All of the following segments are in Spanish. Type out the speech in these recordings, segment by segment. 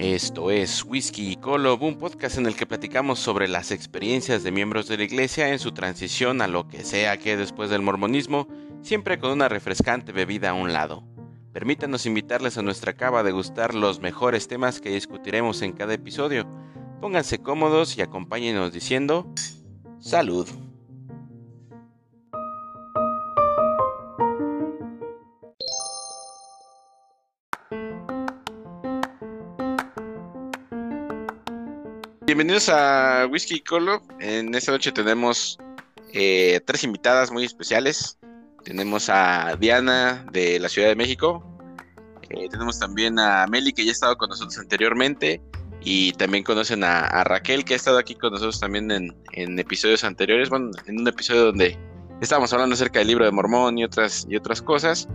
Esto es Whisky y Colo, un podcast en el que platicamos sobre las experiencias de miembros de la iglesia en su transición a lo que sea que después del mormonismo, siempre con una refrescante bebida a un lado. Permítanos invitarles a nuestra cava a degustar los mejores temas que discutiremos en cada episodio. Pónganse cómodos y acompáñenos diciendo salud. Bienvenidos a Whisky y Colo. En esta noche tenemos eh, tres invitadas muy especiales. Tenemos a Diana de la Ciudad de México. Eh, tenemos también a Meli que ya ha estado con nosotros anteriormente. Y también conocen a, Raquel que ha estado aquí con nosotros también en, episodios anteriores. Bueno, en un episodio donde estábamos hablando acerca del libro de Mormón y otras, y otras cosas.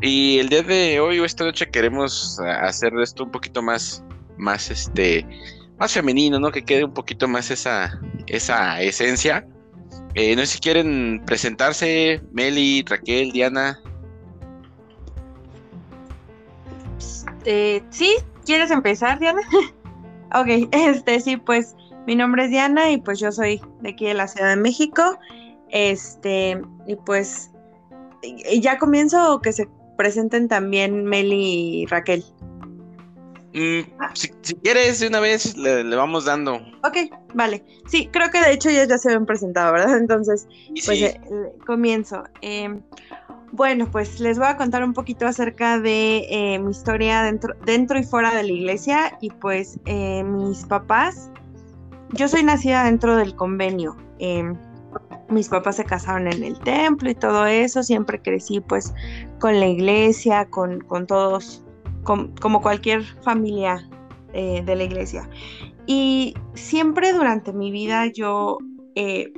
Y el día de hoy o esta noche queremos hacer esto un poquito más, más este más femenino, ¿no? Que quede un poquito más esa, esa esencia. Eh, no sé si quieren presentarse, Meli, Raquel, Diana. Eh, sí, ¿quieres empezar, Diana? ok, este sí, pues mi nombre es Diana y pues yo soy de aquí de la Ciudad de México. Este, y pues ya comienzo que se presenten también Meli y Raquel. Mm, si, quieres, de una vez le, vamos dando. Ok, vale. Sí, creo que de hecho ya, ya se habían presentado, ¿verdad? Entonces, pues eh, comienzo. Em, bueno, pues les voy a contar un poquito acerca de eh, mi historia dentro, dentro y fuera de la iglesia. Y pues eh, mis papás, yo soy nacida dentro del convenio. Em, mis papás se casaron en el templo y todo eso. Siempre crecí pues con la iglesia, con, con todos como cualquier familia eh, de la iglesia. Y siempre durante mi vida yo eh,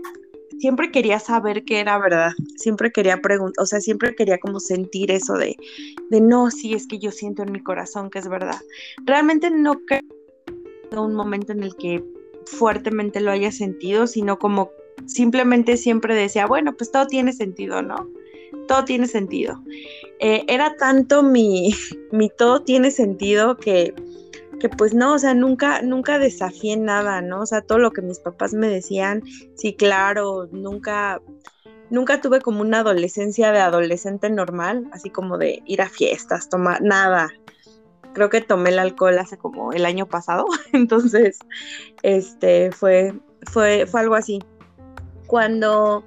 siempre quería saber qué era verdad, siempre quería preguntar, o sea, siempre quería como sentir eso de, de no, si es que yo siento en mi corazón que es verdad. Realmente no creo un momento en el que fuertemente lo haya sentido, sino como simplemente siempre decía, bueno, pues todo tiene sentido, ¿no? Todo tiene sentido. Eh, era tanto mi, mi todo tiene sentido que, que pues no, o sea, nunca, nunca desafié nada, ¿no? O sea, todo lo que mis papás me decían, sí, claro, nunca, nunca tuve como una adolescencia de adolescente normal, así como de ir a fiestas, tomar, nada. Creo que tomé el alcohol hace como el año pasado, entonces, este, fue, fue, fue algo así. Cuando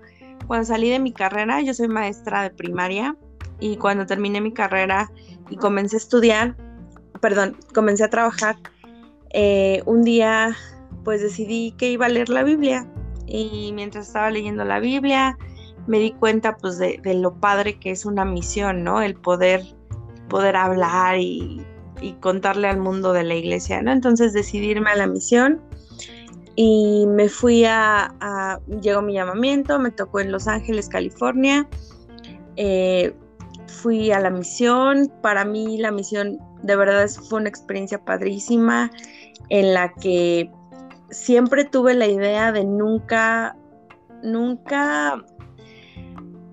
cuando salí de mi carrera, yo soy maestra de primaria y cuando terminé mi carrera y comencé a estudiar, perdón, comencé a trabajar, eh, un día pues decidí que iba a leer la Biblia y mientras estaba leyendo la Biblia me di cuenta pues de, lo padre que es una misión, ¿no? El poder, poder hablar y, y contarle al mundo de la iglesia, ¿no? Entonces decidí irme a la misión y me fui a, llegó mi llamamiento, me tocó en Los Ángeles, California, eh, fui a la misión, para mí la misión de verdad fue una experiencia padrísima en la que siempre tuve la idea de nunca, nunca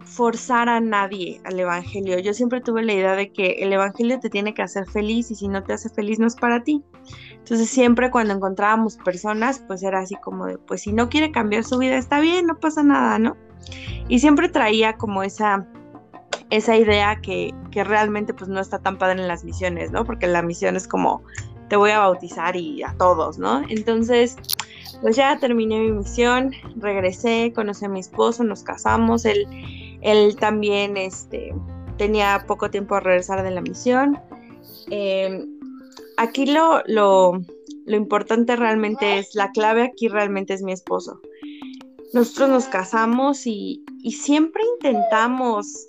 forzar a nadie al Evangelio. Yo siempre tuve la idea de que el Evangelio te tiene que hacer feliz y si no te hace feliz no es para ti. Entonces siempre cuando encontrábamos personas, pues era así como de, pues si no quiere cambiar su vida, está bien, no pasa nada, ¿no? Y siempre traía como esa, esa idea que, que realmente pues no está tan padre en las misiones, ¿no? Porque la misión es como, te voy a bautizar y a todos, ¿no? Entonces, pues ya terminé mi misión, regresé, conocí a mi esposo, nos casamos, él él también este, tenía poco tiempo a regresar de la misión. Em, aquí lo, lo, importante realmente es, la clave aquí realmente es mi esposo. Nosotros nos casamos y, siempre intentamos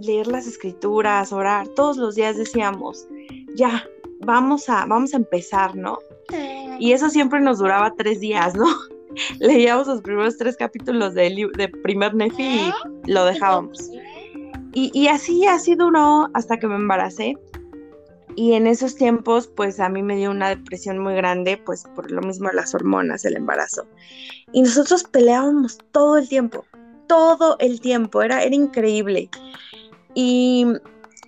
leer las escrituras, orar. Todos los días decíamos, ya, vamos a, vamos a empezar, ¿no? Y eso siempre nos duraba tres días, ¿no? leíamos los primeros tres capítulos de, de primer Nefi y lo dejábamos. Y, y así, así duró hasta que me embaracé. Y en esos tiempos, pues a mí me dio una depresión muy grande, pues por lo mismo las hormonas, el embarazo. Y nosotros peleábamos todo el tiempo, todo el tiempo, era, era increíble. Y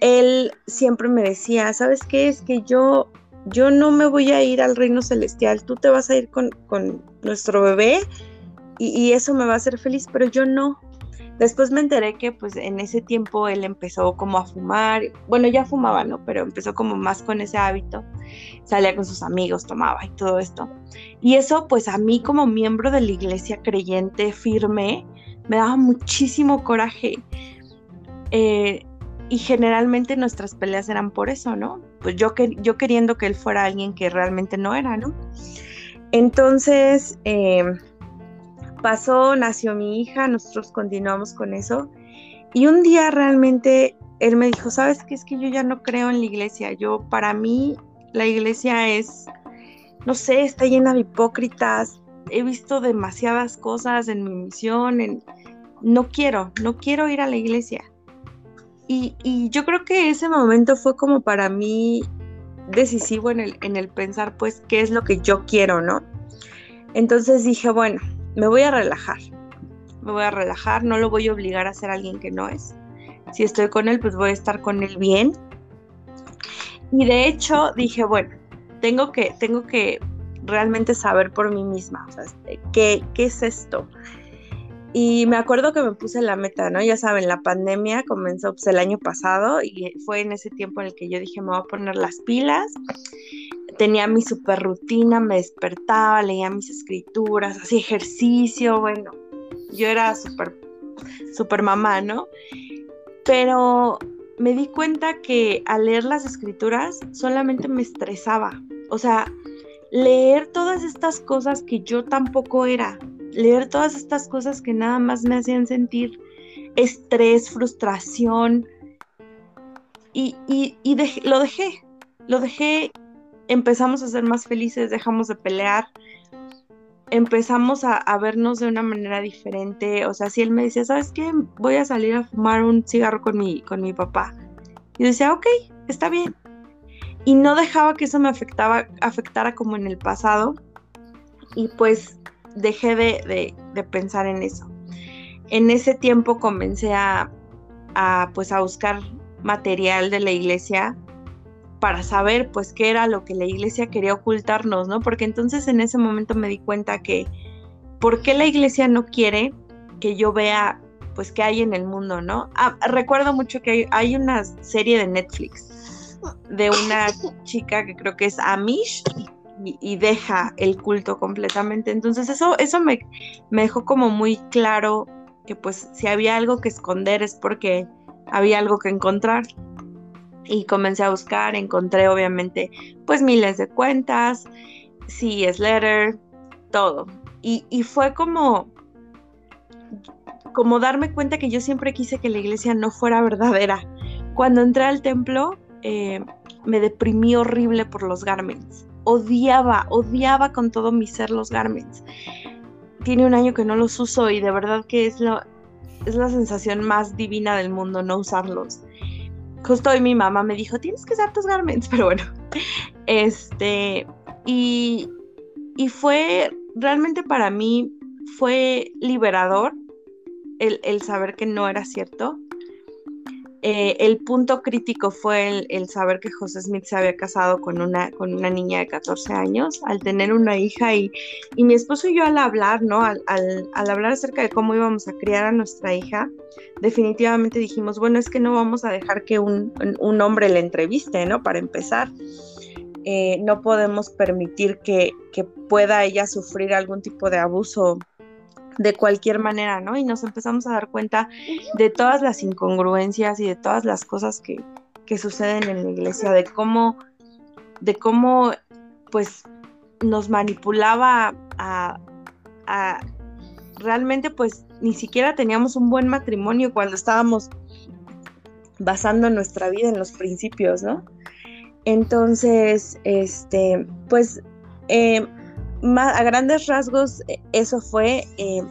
él siempre me decía, ¿sabes qué? Es que yo yo no me voy a ir al reino celestial, tú te vas a ir con, nuestro bebé y, y, eso me va a hacer feliz, pero yo no. Después me enteré que pues en ese tiempo él empezó como a fumar, bueno ya fumaba, ¿no? Pero empezó como más con ese hábito, salía con sus amigos, tomaba y todo esto. Y eso pues a mí como miembro de la iglesia creyente firme, me daba muchísimo coraje. Eh, y generalmente nuestras peleas eran por eso, ¿no? Pues yo, yo queriendo que él fuera alguien que realmente no era, ¿no? Entonces, eh, pasó, nació mi hija, nosotros continuamos con eso. Y un día realmente él me dijo, ¿sabes qué? Es que yo ya no creo en la iglesia. Yo, para mí, la iglesia es, no sé, está llena de hipócritas. He visto demasiadas cosas en mi misión. En... No quiero, no quiero ir a la iglesia. Y, y yo creo que ese momento fue como para mí decisivo en el, en el pensar, pues, qué es lo que yo quiero, ¿no? Entonces dije, bueno, me voy a relajar. Me voy a relajar, no lo voy a obligar a ser alguien que no es. Si estoy con él, pues voy a estar con él bien. Y de hecho dije, bueno, tengo que, tengo que realmente saber por mí misma, este, ¿qué, ¿qué es esto? Y me acuerdo que me puse la meta, ¿no? Ya saben, la pandemia comenzó pues, el año pasado y fue en ese tiempo en el que yo dije, me voy a poner las pilas tenía mi super rutina, me despertaba, leía mis escrituras, hacía ejercicio, bueno, yo era súper, súper mamá, ¿no? Pero me di cuenta que al leer las escrituras solamente me estresaba, o sea, leer todas estas cosas que yo tampoco era, leer todas estas cosas que nada más me hacían sentir estrés, frustración, y, lo dejé, lo dejé empezamos a ser más felices, dejamos de pelear, empezamos a, vernos de una manera diferente. O sea, si él me decía, ¿sabes qué? Voy a salir a fumar un cigarro con mi, con mi papá. Y decía, ok, está bien. Y no dejaba que eso me afectaba, afectara como en el pasado. Y pues dejé de, de, pensar en eso. En ese tiempo comencé a, a, pues a buscar material de la iglesia para saber pues qué era lo que la iglesia quería ocultarnos, ¿no? Porque entonces en ese momento me di cuenta que ¿por qué la iglesia no quiere que yo vea pues qué hay en el mundo, ¿no? Ah, recuerdo mucho que hay, una serie de Netflix de una chica que creo que es Amish y, deja el culto completamente. Entonces eso, eso me, me dejó como muy claro que pues si había algo que esconder es porque había algo que encontrar y comencé a buscar, encontré obviamente pues miles de cuentas, es Letter, todo. Y, fue como, como darme cuenta que yo siempre quise que la iglesia no fuera verdadera. Cuando entré al templo eh, me deprimí horrible por los garments. Odiaba, odiaba con todo mi ser los garments. Tiene un año que no los uso y de verdad que es, lo, es la sensación más divina del mundo no usarlos justo hoy mi mamá me dijo, tienes que usar tus garments, pero bueno, este, y, y fue, realmente para mí fue liberador el, el saber que no era cierto, eh, el punto crítico fue el, saber que José Smith se había casado con una, niña de 14 años, al tener una hija y, y mi esposo y yo al hablar, ¿no? Al, hablar acerca de cómo íbamos a criar a nuestra hija, definitivamente dijimos, bueno, es que no vamos a dejar que un, hombre le entreviste, ¿no? Para empezar. Eh, no podemos permitir que, que pueda ella sufrir algún tipo de abuso de cualquier manera, ¿no? Y nos empezamos a dar cuenta de todas las incongruencias y de todas las cosas que, suceden en la iglesia, de cómo, de cómo, pues, nos manipulaba a, a realmente, pues, ni siquiera teníamos un buen matrimonio cuando estábamos basando nuestra vida en los principios, ¿no? Entonces, este, pues, eh, a grandes rasgos, e, eso fue eh,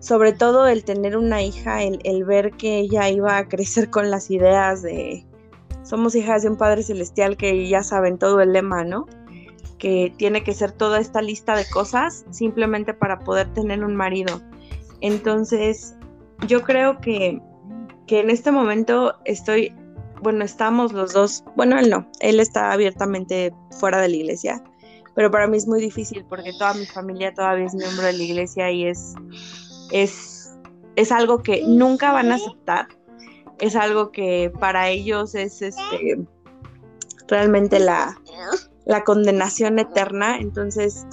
sobre todo el tener una hija, el, ver que ella iba a crecer con las ideas de somos hijas de un Padre Celestial que ya saben todo el lema, ¿no? Que tiene que ser toda esta lista de cosas simplemente para poder tener un marido. Entonces, yo creo que, que en este momento estoy bueno, estamos los dos, bueno, él no, él está abiertamente fuera de la iglesia, pero para mí es muy difícil porque toda mi familia todavía es miembro de la iglesia y es, es, es algo que nunca van a aceptar, es algo que para ellos es este realmente la, la condenación eterna, entonces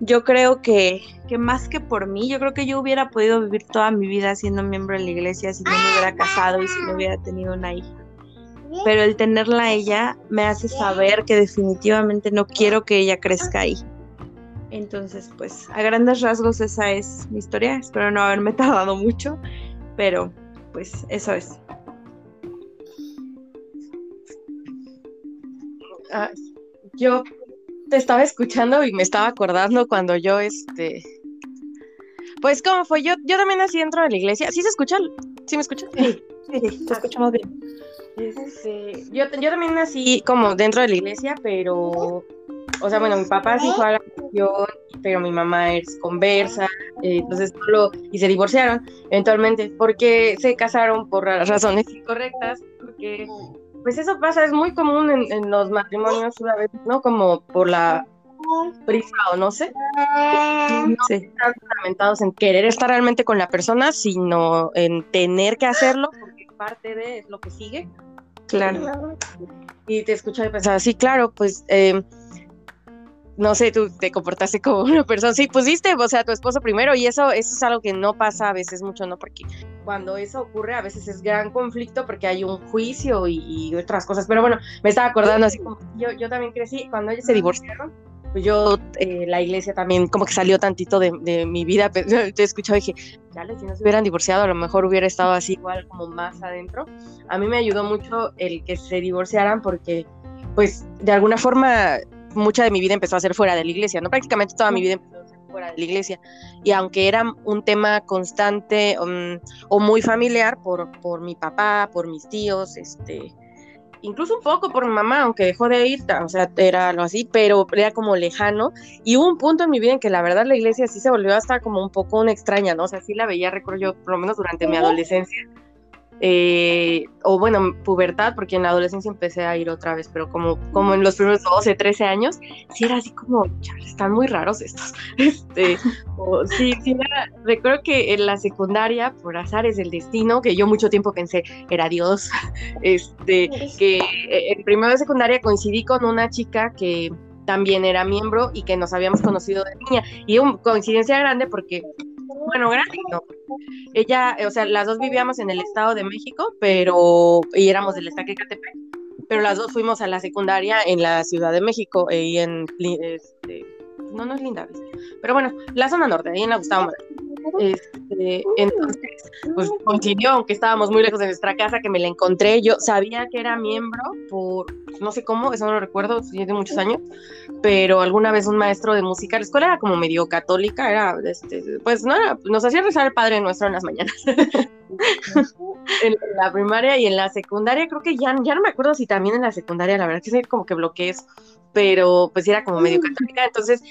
yo creo que, que, más que por mí, yo creo que yo hubiera podido vivir toda mi vida siendo miembro de la iglesia si no me hubiera casado y si no hubiera tenido una hija. Pero el tenerla a ella me hace saber que definitivamente no quiero que ella crezca ahí. Entonces, pues, a grandes rasgos esa es mi historia. Espero no haberme tardado mucho, pero pues eso es. Ah, yo te estaba escuchando y me estaba acordando cuando yo, este, pues, ¿cómo fue? Yo, yo también nací dentro de la iglesia. ¿Sí se escucha? ¿Sí me escuchan? Sí, sí, te escuchamos bien. Este, yo, yo también nací como dentro de la iglesia, pero, o sea, bueno, mi papá sí fue a la religión, pero mi mamá es conversa, eh, entonces solo, y se divorciaron eventualmente, porque se casaron por razones incorrectas, porque pues eso pasa, es muy común en, los matrimonios vez, ¿no? Como por la prisa o no sé. No están fundamentados en querer estar realmente con la persona, sino en tener que hacerlo, parte de es lo que sigue. Claro. Y te escucho y pensaba, sí, claro, pues eh, no sé, tú te comportaste como una persona, sí, pusiste, o sea, tu esposo primero y eso, eso es algo que no pasa a veces mucho, ¿no? Porque cuando eso ocurre a veces es gran conflicto porque hay un juicio y, otras cosas, pero bueno, me estaba acordando así como, yo, yo también crecí, cuando ellos se divorciaron, yo, eh, la iglesia también como que salió tantito de, mi vida, te he escuchado y dije, dale, si no se hubieran divorciado, a lo mejor hubiera estado así igual como más adentro. A mí me ayudó mucho el que se divorciaran porque, pues, de alguna forma mucha de mi vida empezó a ser fuera de la iglesia, ¿no? Prácticamente toda mi vida empezó a ser fuera de la iglesia. Y aunque era un tema constante um, o muy familiar por, por mi papá, por mis tíos, este, incluso un poco por mi mamá, aunque dejó de ir, o sea, era algo así, pero era como lejano. Y hubo un punto en mi vida en que la verdad la iglesia sí se volvió hasta como un poco una extraña, ¿no? O sea, sí la veía, recuerdo yo, por lo menos durante mi adolescencia, eh, o bueno, pubertad, porque en la adolescencia empecé a ir otra vez, pero como, como en los primeros 12, 13 años, sí era así como, están muy raros estos. Este, sí, sí, recuerdo que en la secundaria, por azares del destino, que yo mucho tiempo pensé era Dios, este, que en primero de secundaria coincidí con una chica que también era miembro y que nos habíamos conocido de niña. Y una coincidencia grande porque bueno, grande no. Ella, o sea, las dos vivíamos en el Estado de México, pero, y éramos del Estaque Catepec, pero las dos fuimos a la secundaria en la Ciudad de México, y en, este, no, no es linda, pero bueno, la zona norte, ahí en la Gustavo. Este, entonces, pues coincidió, aunque estábamos muy lejos de nuestra casa, que me la encontré. Yo sabía que era miembro por, no sé cómo, eso no lo recuerdo, tiene muchos años, pero alguna vez un maestro de música, la escuela era como medio católica, era, este, pues no era, nos hacía rezar el Padre Nuestro en las mañanas. en la primaria y en la secundaria, creo que ya, ya no me acuerdo si también en la secundaria, la verdad que es como que bloqueé eso, pero pues era como medio mm. católica. Entonces,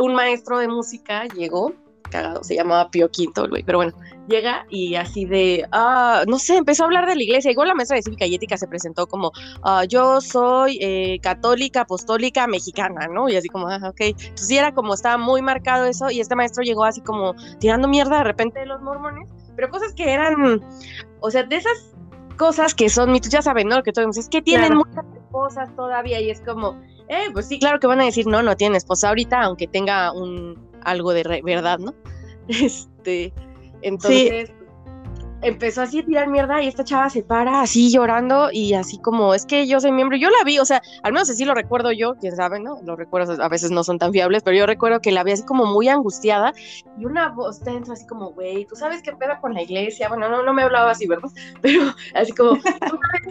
un maestro de música llegó cagado, se llamaba Pío Quinto, güey, pero bueno, llega y así de, ah, no sé, empezó a hablar de la iglesia, igual la maestra de cívica y ética se presentó como, ah, yo soy eh, católica, apostólica, mexicana, ¿no? Y así como, ah, ok, entonces sí era como, estaba muy marcado eso, y este maestro llegó así como tirando mierda de repente de los mormones, pero cosas que eran, o sea, de esas cosas que son mitos, ya saben, ¿no? Que todos es que tienen muchas cosas todavía y es como, eh, pues sí, claro que van a decir, no, no tiene esposa ahorita, aunque tenga un algo de verdad, ¿no? Este, entonces empezó así a tirar mierda y esta chava se para así llorando y así como, es que yo soy miembro, yo la vi, o sea, al menos así lo recuerdo yo, quién sabe, ¿no? Los recuerdos a veces no son tan fiables, pero yo recuerdo que la vi así como muy angustiada y una voz dentro así como, güey, ¿tú sabes qué pedo con la iglesia? Bueno, no, no me hablaba así, ¿verdad? Pero así como,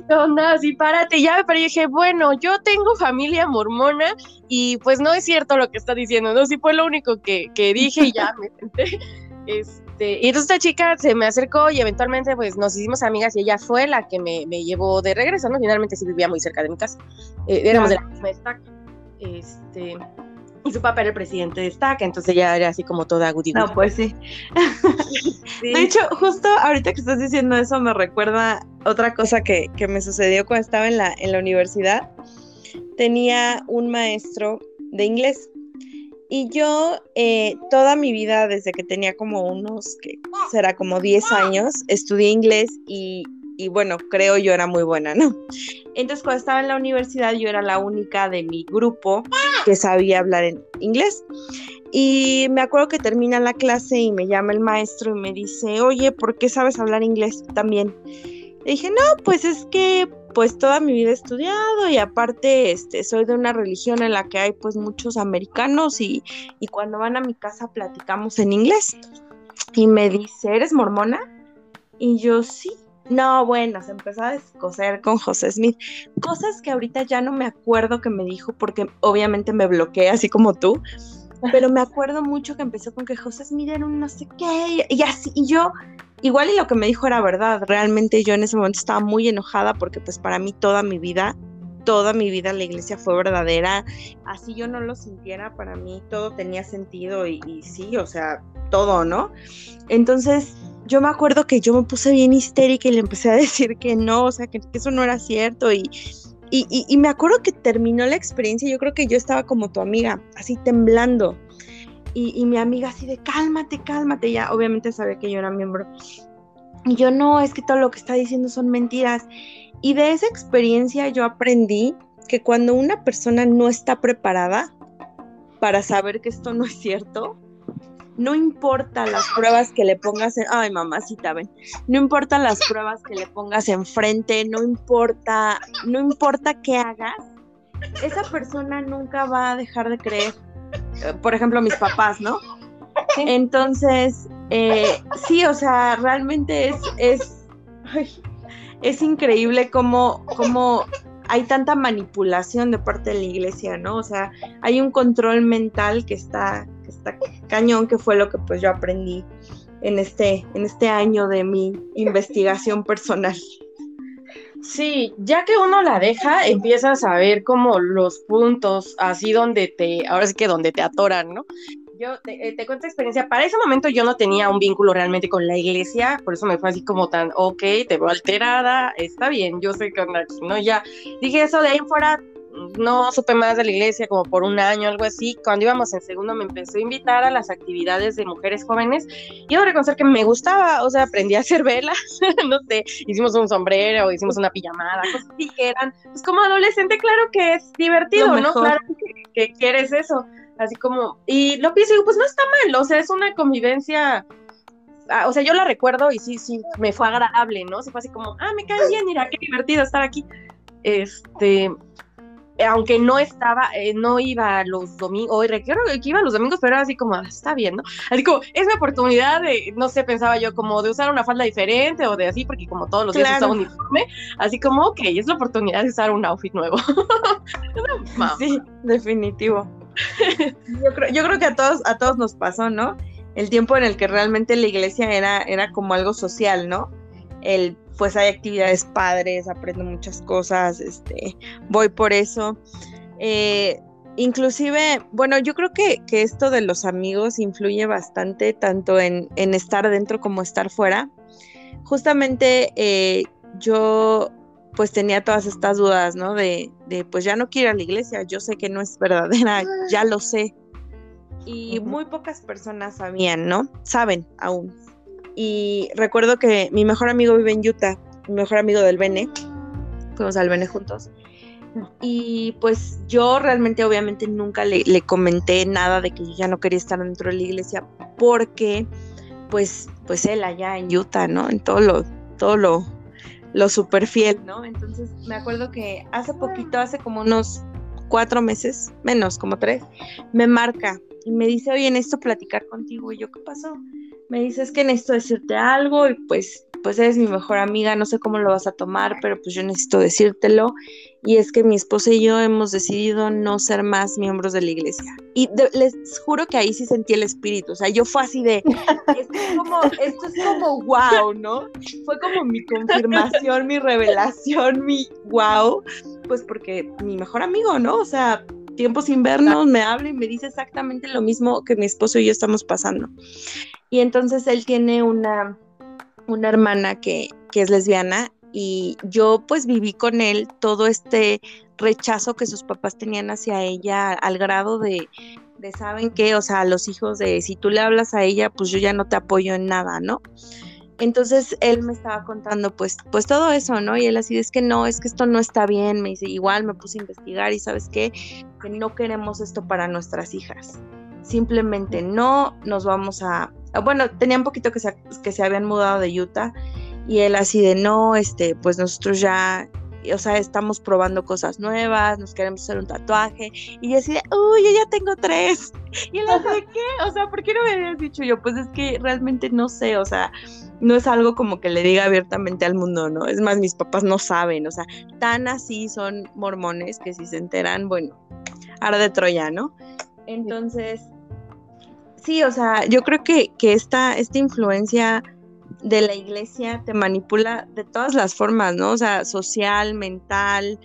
¿qué onda? Así, párate, ya, pero yo dije, bueno, yo tengo familia mormona y pues no es cierto lo que está diciendo, ¿no? Sí fue lo único que, que dije y ya me senté. Es, este, y entonces esta chica se me acercó y eventualmente pues nos hicimos amigas y ella fue la que me, me llevó de regreso, ¿no? Finalmente sí vivía muy cerca de mi casa. Eh, éramos de la misma estaca. Este, y su papá era el presidente de Estaca, entonces ya era así como toda goody No, pues sí. De hecho, justo ahorita que estás diciendo eso me recuerda otra cosa que, que me sucedió cuando estaba en la, en la universidad. Tenía un maestro de inglés y yo eh, toda mi vida, desde que tenía como unos, que será como 10 años, estudié inglés y, y bueno, creo yo era muy buena, ¿no? Entonces cuando estaba en la universidad yo era la única de mi grupo que sabía hablar en inglés. Y me acuerdo que termina la clase y me llama el maestro y me dice, oye, ¿por qué sabes hablar inglés también? Le dije, no, pues es que pues toda mi vida he estudiado y aparte este, soy de una religión en la que hay pues muchos americanos y, y cuando van a mi casa platicamos en inglés. Y me dice, ¿eres mormona? Y yo sí. No, bueno, se empezó a descoser con José Smith. Cosas que ahorita ya no me acuerdo que me dijo porque obviamente me bloqueé así como tú. Pero me acuerdo mucho que empezó con que José Smith era un no sé qué y así. Y yo, igual y lo que me dijo era verdad. Realmente yo en ese momento estaba muy enojada porque pues para mí toda mi vida, toda mi vida la iglesia fue verdadera. Así yo no lo sintiera, para mí todo tenía sentido y, sí, o sea, todo, ¿no? Entonces yo me acuerdo que yo me puse bien histérica y le empecé a decir que no, o sea, que, eso no era cierto y, y, y, me acuerdo que terminó la experiencia, yo creo que yo estaba como tu amiga, así temblando. Y, y, mi amiga así de cálmate, cálmate, ya obviamente sabía que yo era miembro. Y yo no, es que todo lo que está diciendo son mentiras. Y de esa experiencia yo aprendí que cuando una persona no está preparada para saber que esto no es cierto, no importa las pruebas que le pongas en, ay mamacita, ven, no importa las pruebas que le pongas enfrente, no importa, no importa qué hagas, esa persona nunca va a dejar de creer. Por ejemplo, mis papás, ¿no? Entonces, eh, sí, o sea, realmente es, es, ay, es increíble cómo, cómo hay tanta manipulación de parte de la iglesia, ¿no? O sea, hay un control mental que está, que está cañón, que fue lo que pues yo aprendí en este, en este año de mi investigación personal. Sí, ya que uno la deja, empiezas a ver como los puntos así donde te, ahora sí que donde te atoran, ¿no? Yo te, eh, te, cuento experiencia, para ese momento yo no tenía un vínculo realmente con la iglesia, por eso me fue así como tan, ok, te veo alterada, está bien, yo sé que ¿no? Ya dije eso de ahí fuera, no supe más de la iglesia como por un año, algo así. Cuando íbamos en segundo me empezó a invitar a las actividades de mujeres jóvenes y debo reconocer que me gustaba, o sea, aprendí a hacer velas, no sé, hicimos un sombrero, hicimos una pijamada, cosas así que eran, pues como adolescente, claro que es divertido, ¿no? Claro que, que, quieres eso, así como, y lo pienso y digo, pues no está mal, o sea, es una convivencia o sea, yo la recuerdo y sí, sí, me fue agradable, ¿no? Se fue así como, ah, me cae bien, mira, qué divertido estar aquí. Este, aunque no estaba, eh, no iba los domingos, hoy recuerdo que iba los domingos, pero era así como, ah, está bien, ¿no? Así como, es mi oportunidad de, no sé, pensaba yo, como de usar una falda diferente o de así, porque como todos los días usaba uniforme, así como, ok, es la oportunidad de usar un outfit nuevo. sí, definitivo. yo, creo, yo creo que a todos, a todos nos pasó, ¿no? El tiempo en el que realmente la iglesia era, era como algo social, ¿no? El pues hay actividades padres, aprendo muchas cosas, este, voy por eso. Eh, inclusive, bueno, yo creo que, que, esto de los amigos influye bastante tanto en, en estar dentro como estar fuera. Justamente eh, yo pues tenía todas estas dudas, ¿no? De, de, pues ya no quiero ir a la iglesia, yo sé que no es verdadera, ya lo sé. Y muy pocas personas sabían, ¿no? Saben aún. Y recuerdo que mi mejor amigo vive en Utah, mi mejor amigo del Bene, fuimos al Bene juntos. Y pues yo realmente obviamente nunca le, comenté nada de que yo ya no quería estar dentro de la iglesia porque pues pues él allá en Utah, ¿no? En todo lo todo lo lo super fiel, ¿no? Entonces me acuerdo que hace poquito, hace como unos cuatro meses, menos como tres, me marca y me dice, oye, necesito platicar contigo. Y yo, ¿qué pasó? me dices que necesito decirte algo y pues, pues eres mi mejor amiga, no sé cómo lo vas a tomar, pero pues yo necesito decírtelo. Y es que mi esposa y yo hemos decidido no ser más miembros de la iglesia. Y de, les juro que ahí sí sentí el espíritu. O sea, yo fue así de, esto es como, esto es como wow, ¿no? Fue como mi confirmación, mi revelación, mi wow. Pues porque mi mejor amigo, ¿no? O sea, tiempos sin vernos, me habla y me dice exactamente lo mismo que mi esposo y yo estamos pasando. Y entonces él tiene una, una hermana que, que es lesbiana y yo pues viví con él todo este rechazo que sus papás tenían hacia ella al grado de, de saben qué, o sea, los hijos de si tú le hablas a ella, pues yo ya no te apoyo en nada, ¿no? Entonces él me estaba contando pues, pues todo eso, ¿no? Y él así, es que no, es que esto no está bien, me dice, igual me puse a investigar y sabes qué, que no queremos esto para nuestras hijas. Simplemente no nos vamos a... Bueno, tenía un poquito que se, que se habían mudado de Utah y él así de no, este, pues nosotros ya o sea, estamos probando cosas nuevas, nos queremos hacer un tatuaje, y yo así de, uy, yo ya tengo tres. Y él así de, ¿qué? O sea, ¿por qué no me habías dicho yo? Pues es que realmente no sé, o sea, no es algo como que le diga abiertamente al mundo, ¿no? Es más, mis papás no saben, o sea, tan así son mormones que si se enteran, bueno, ahora de Troya, ¿no? Entonces, sí, o sea, yo creo que, que esta, esta influencia de la iglesia te manipula de todas las formas, ¿no? O sea, social, mental,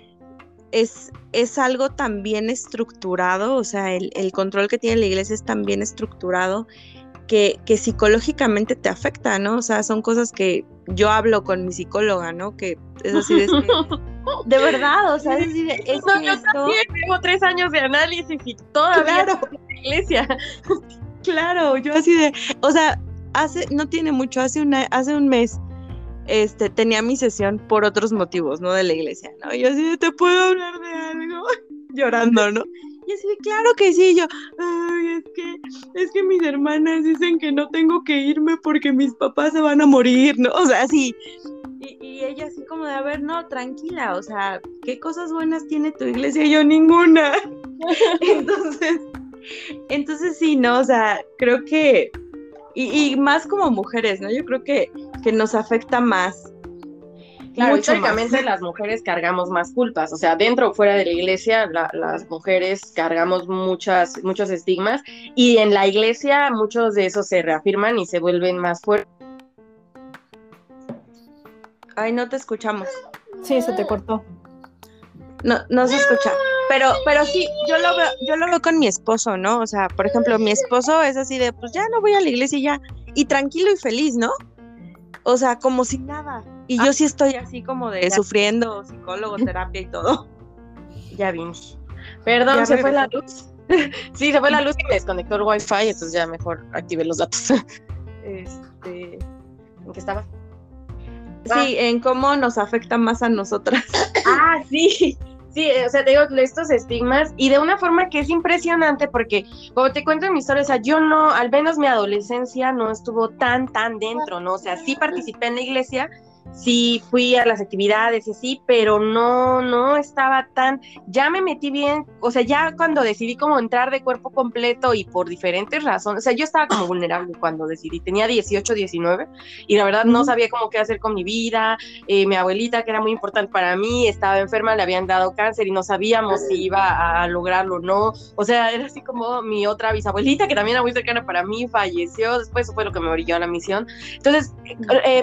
es, es algo tan bien estructurado, o sea, el, control que tiene la iglesia es tan bien estructurado que, que, psicológicamente te afecta, ¿no? O sea, son cosas que yo hablo con mi psicóloga, ¿no? Que es así de... de verdad, o sea, es así de... Es no, yo también tengo tres años de análisis y todavía claro. la iglesia. claro, yo así de... O sea, hace, no tiene mucho, hace, una, hace un mes, este, tenía mi sesión por otros motivos, ¿no? De la iglesia, ¿no? Y yo así ¿te puedo hablar de algo? Llorando, ¿no? Y así claro que sí, yo, ay, es que, es que mis hermanas dicen que no tengo que irme porque mis papás se van a morir, ¿no? O sea, sí. Y, y ella así como de, a ver, no, tranquila, o sea, ¿qué cosas buenas tiene tu iglesia? Y yo, ninguna. entonces, entonces sí, no, o sea, creo que y, más como mujeres, ¿no? Yo creo que, que nos afecta más. Claro, históricamente las mujeres cargamos más culpas, o sea, dentro o fuera de la iglesia, las mujeres cargamos muchas, muchos estigmas y en la iglesia muchos de esos se reafirman y se vuelven más fuertes. Ay, no te escuchamos. Sí, se te cortó. No, no se escucha. Pero, pero sí, yo lo veo, yo lo veo con mi esposo, ¿no? O sea, por ejemplo, mi esposo es así de, pues ya no voy a la iglesia y ya, y tranquilo y feliz, ¿no? O sea, como si nada. Y yo sí estoy así como de sufriendo, psicólogo, terapia y todo. Ya vimos. Perdón, se fue la luz. sí, se fue la luz y me desconectó el wifi, entonces ya mejor activé los datos. este, ¿en qué estaba? Sí, en cómo nos afecta más a nosotras. ah, sí. Sí, o sea, te digo, estos estigmas y de una forma que es impresionante porque, como te cuento en mi historia, o sea, yo no, al menos mi adolescencia no estuvo tan, tan dentro, ¿no? O sea, sí participé en la iglesia, sí fui a las actividades y así, pero no, no estaba tan, ya me metí bien, o sea, ya cuando decidí como entrar de cuerpo completo y por diferentes razones, o sea, yo estaba como vulnerable cuando decidí, tenía 18, 19 y la verdad no sabía cómo qué hacer con mi vida, eh, mi abuelita que era muy importante para mí estaba enferma, le habían dado cáncer y no sabíamos si iba a lograrlo o no, o sea, era así como mi otra bisabuelita que también era muy cercana para mí, falleció, después eso fue lo que me orilló a la misión, entonces, eh,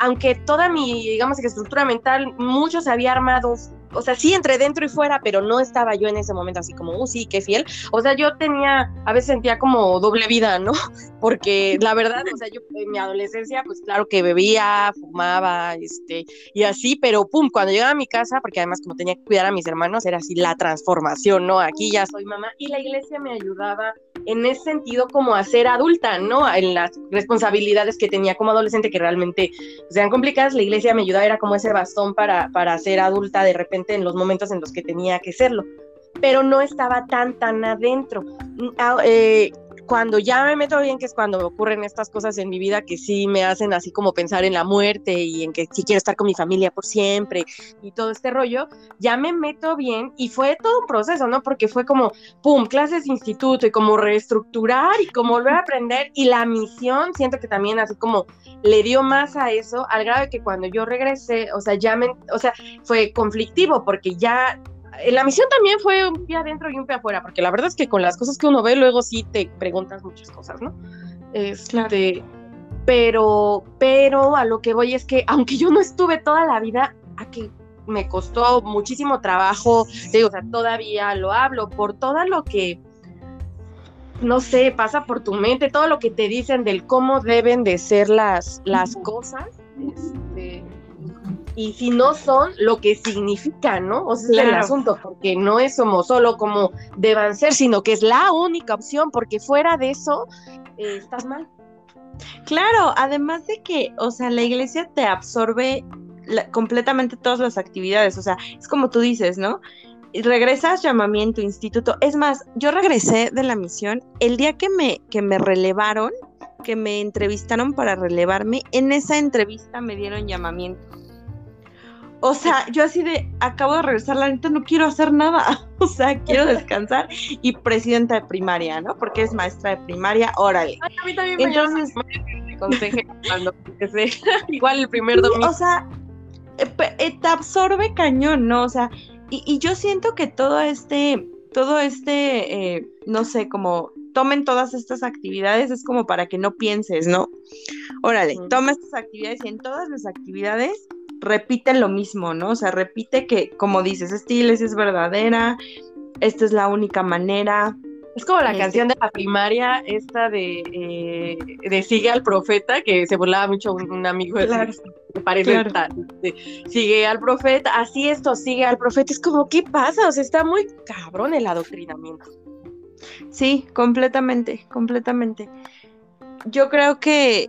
aunque toda mi, digamos estructura mental, mucho se había armado, o sea, sí entre dentro y fuera, pero no estaba yo en ese momento así como, uh, sí, qué fiel. O sea, yo tenía, a veces sentía como doble vida, ¿no? Porque la verdad, o sea, yo en mi adolescencia, pues claro que bebía, fumaba, este, y así, pero pum, cuando llegaba a mi casa, porque además como tenía que cuidar a mis hermanos, era así la transformación, ¿no? Aquí ya soy mamá y la iglesia me ayudaba en ese sentido como a ser adulta, ¿no? En las responsabilidades que tenía como adolescente que realmente sean complicadas, la iglesia me ayudaba, era como ese bastón para, para ser adulta de repente en los momentos en los que tenía que serlo, pero no estaba tan, tan adentro. Mm, ah, eh, cuando ya me meto bien, que es cuando ocurren estas cosas en mi vida que sí me hacen así como pensar en la muerte y en que sí quiero estar con mi familia por siempre y todo este rollo, ya me meto bien y fue todo un proceso, ¿no? Porque fue como, pum, clases de instituto y como reestructurar y como volver a aprender y la misión, siento que también así como le dio más a eso, al grado de que cuando yo regresé, o sea, ya me, o sea, fue conflictivo porque ya la misión también fue un pie adentro y un pie afuera, porque la verdad es que con las cosas que uno ve, luego sí te preguntas muchas cosas, ¿no? Este, pero, pero a lo que voy es que, aunque yo no estuve toda la vida, a que me costó muchísimo trabajo, digo, o sea, todavía lo hablo por todo lo que, no sé, pasa por tu mente, todo lo que te dicen del cómo deben de ser las, las cosas, este, y si no son lo que significan, ¿no? O sea, es el asunto, porque no es como solo como deban ser, sino que es la única opción, porque fuera de eso, eh, estás mal. Claro, además de que, o sea, la iglesia te absorbe completamente todas las actividades, o sea, es como tú dices, ¿no? regresas llamamiento, instituto. Es más, yo regresé de la misión el día que me, que me relevaron, que me entrevistaron para relevarme, en esa entrevista me dieron llamamiento. O sea, yo así de, acabo de regresar, la neta no quiero hacer nada, o sea, quiero descansar y presidenta de primaria, ¿no? Porque es maestra de primaria, órale. Ay, a mí también me Entonces, cuando igual el primer domingo. O sea, eh, eh, te absorbe cañón, ¿no? O sea, y, yo siento que todo este, todo este, eh, no sé, como tomen todas estas actividades, es como para que no pienses, ¿no? Órale, toma estas actividades y en todas las actividades repite lo mismo, ¿no? O sea, repite que, como dices, esta iglesia es verdadera, esta es la única manera. Es como la este canción de la primaria, esta de, eh, de Sigue al Profeta, que se burlaba mucho un, amigo de claro, parece Sigue al Profeta, así esto, sigue al Profeta. Es como, ¿qué pasa? O sea, está muy cabrón el adoctrinamiento. Sí, completamente, completamente. Yo creo que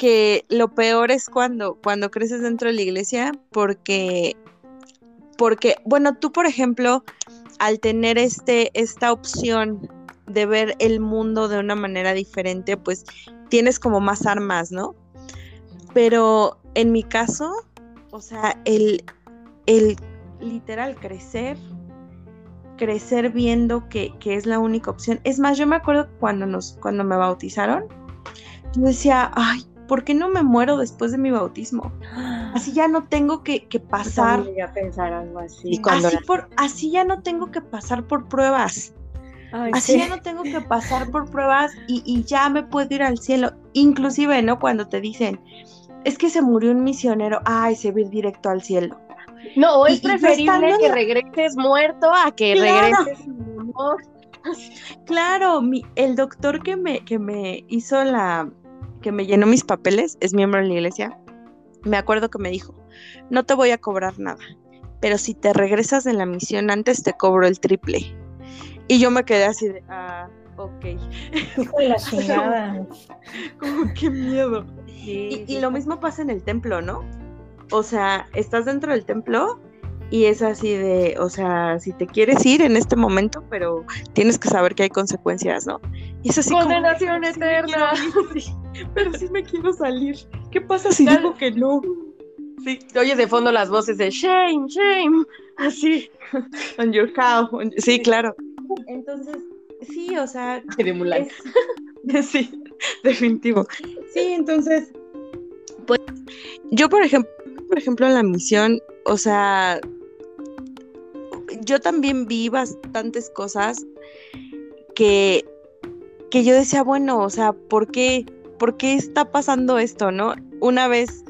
que lo peor es cuando, cuando creces dentro de la iglesia, porque, porque, bueno, tú, por ejemplo, al tener este, esta opción de ver el mundo de una manera diferente, pues tienes como más armas, ¿no? Pero en mi caso, o sea, el, el literal crecer, crecer viendo que, que, es la única opción. Es más, yo me acuerdo cuando nos, cuando me bautizaron, yo decía, ay, ¿por qué no me muero después de mi bautismo? Así ya no tengo que, pasar. a pensar algo así. Así, por, así ya no tengo que pasar por pruebas. así ya no tengo que pasar por pruebas y, ya me puedo ir al cielo. Inclusive, ¿no? Cuando te dicen, es que se murió un misionero, ay, se va a ir directo al cielo. No, es preferible que regreses muerto a que regreses muerto. Claro, mi, el doctor que me, que me hizo la, que me llenó mis papeles, es miembro de la iglesia, me acuerdo que me dijo, no te voy a cobrar nada, pero si te regresas de la misión antes te cobro el triple. Y yo me quedé así de, ah, ok. la chingada. Como qué miedo. y, lo mismo pasa en el templo, ¿no? O sea, estás dentro del templo y es así de, o sea, si te quieres ir en este momento, pero tienes que saber que hay consecuencias, ¿no? Y es así Condenación eterna. Pero sí me quiero salir. ¿Qué pasa si digo que no? Sí, oyes de fondo las voces de shame, shame, así, on your cow. Sí, claro. Entonces, sí, o sea. De sí, definitivo. Sí, entonces, pues, yo por ejemplo, por ejemplo, en la misión, o sea, yo también vi bastantes cosas que, que yo decía, bueno, o sea, ¿por qué, ¿por qué está pasando esto, no? Una vez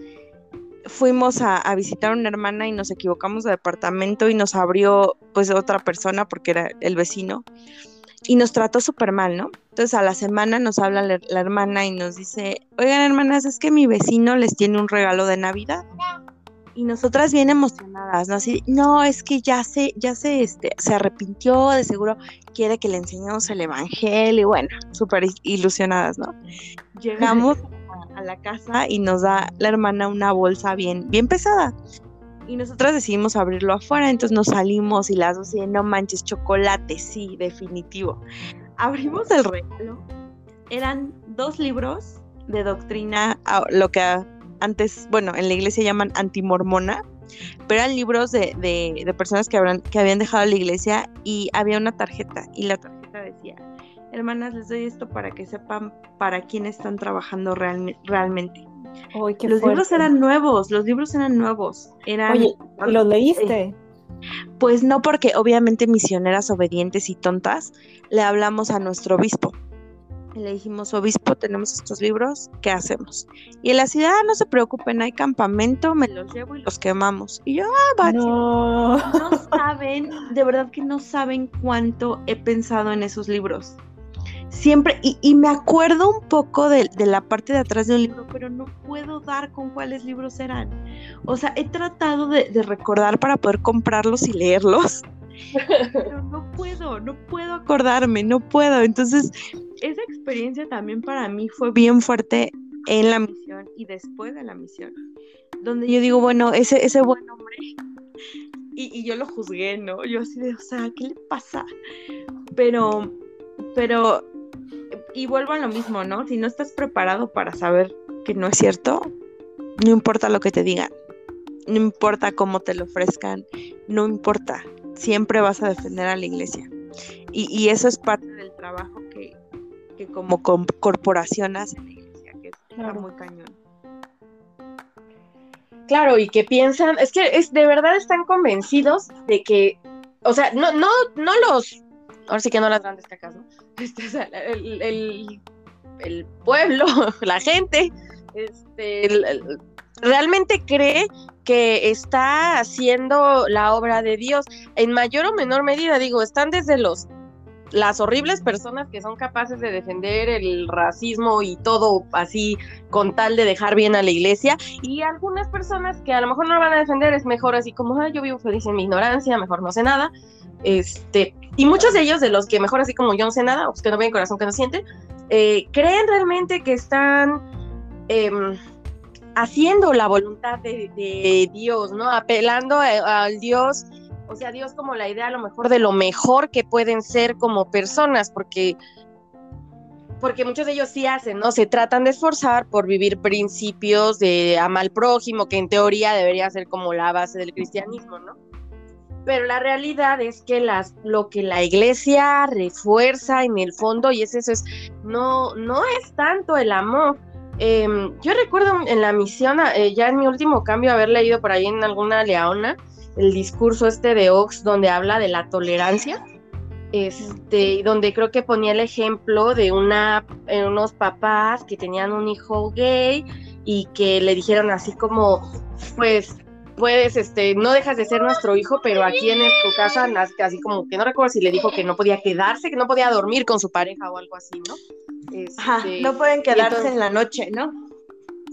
fuimos a, visitar a una hermana y nos equivocamos de departamento y nos abrió pues otra persona porque era el vecino y nos trató súper mal, ¿no? Entonces a la semana nos habla la, la, hermana y nos dice, oigan hermanas, es que mi vecino les tiene un regalo de Navidad y nosotras bien emocionadas, ¿no? Así, no, es que ya se, ya se, este, se arrepintió, de seguro quiere que le enseñemos el evangelio, y bueno, súper ilusionadas, ¿no? Llegamos a, la casa y nos da la hermana una bolsa bien, bien pesada. Y nosotras decidimos abrirlo afuera, entonces nos salimos y las dos y no manches, chocolate, sí, definitivo. Abrimos el regalo, eran dos libros de doctrina, lo que antes, bueno, en la iglesia llaman antimormona, pero eran libros de, de, personas que, habrán, que habían dejado la iglesia y había una tarjeta y la tarjeta decía, hermanas, les doy esto para que sepan para quién están trabajando realmente. los libros eran nuevos, los libros eran nuevos. Eran, Oye, ¿los leíste? pues no, porque obviamente misioneras obedientes y tontas le hablamos a nuestro obispo. Y le dijimos, obispo, tenemos estos libros, ¿qué hacemos? Y en la ciudad, no se preocupen, hay campamento, me los llevo y los quemamos. Y yo, ah, va. No. no saben, de verdad que no saben cuánto he pensado en esos libros. Siempre, y, me acuerdo un poco de, la parte de atrás de un libro, pero no puedo dar con cuáles libros eran. O sea, he tratado de, de recordar para poder comprarlos y leerlos pero no puedo, no puedo acordarme, no puedo. Entonces, esa experiencia también para mí fue bien fuerte en la misión y después de la misión, donde yo digo, bueno, ese, ese buen hombre, y, yo lo juzgué, ¿no? Yo así de, o sea, ¿qué le pasa? Pero, pero, y vuelvo a lo mismo, ¿no? Si no estás preparado para saber que no es cierto, no importa lo que te digan, no importa cómo te lo ofrezcan, no importa, siempre vas a defender a la iglesia. Y, eso es parte del trabajo que, como corporación hace la iglesia, que es muy cañón. Claro, y que piensan, es que es de verdad están convencidos de que, o sea, no, no, no los, ahora sí que no las grandes cacas, ¿no? Este, el, el, pueblo, la gente, este, realmente cree que está haciendo la obra de Dios en mayor o menor medida, digo, están desde los las horribles personas que son capaces de defender el racismo y todo así con tal de dejar bien a la iglesia y algunas personas que a lo mejor no lo van a defender es mejor así como yo vivo feliz en mi ignorancia mejor no sé nada este y muchos de ellos de los que mejor así como yo no sé nada pues que no ven corazón que no sienten eh, creen realmente que están em, haciendo la voluntad de, Dios, ¿no? Apelando al Dios, o sea, Dios como la idea a lo mejor de lo mejor que pueden ser como personas, porque porque muchos de ellos sí hacen, ¿no? Se tratan de esforzar por vivir principios de amar al prójimo, que en teoría debería ser como la base del cristianismo, ¿no? Pero la realidad es que las, lo que la iglesia refuerza en el fondo, y es eso, es, no, no es tanto el amor, Em, yo recuerdo en la misión, eh, ya en mi último cambio, haber leído por ahí en alguna leona el discurso este de Ox donde habla de la tolerancia, este, donde creo que ponía el ejemplo de una, eh, unos papás que tenían un hijo gay y que le dijeron así como, pues puedes, este, no dejas de ser nuestro hijo, pero aquí en tu casa, así como que no recuerdo si le dijo que no podía quedarse, que no podía dormir con su pareja o algo así, ¿no? Ajá, este, no pueden quedarse en la noche, ¿no?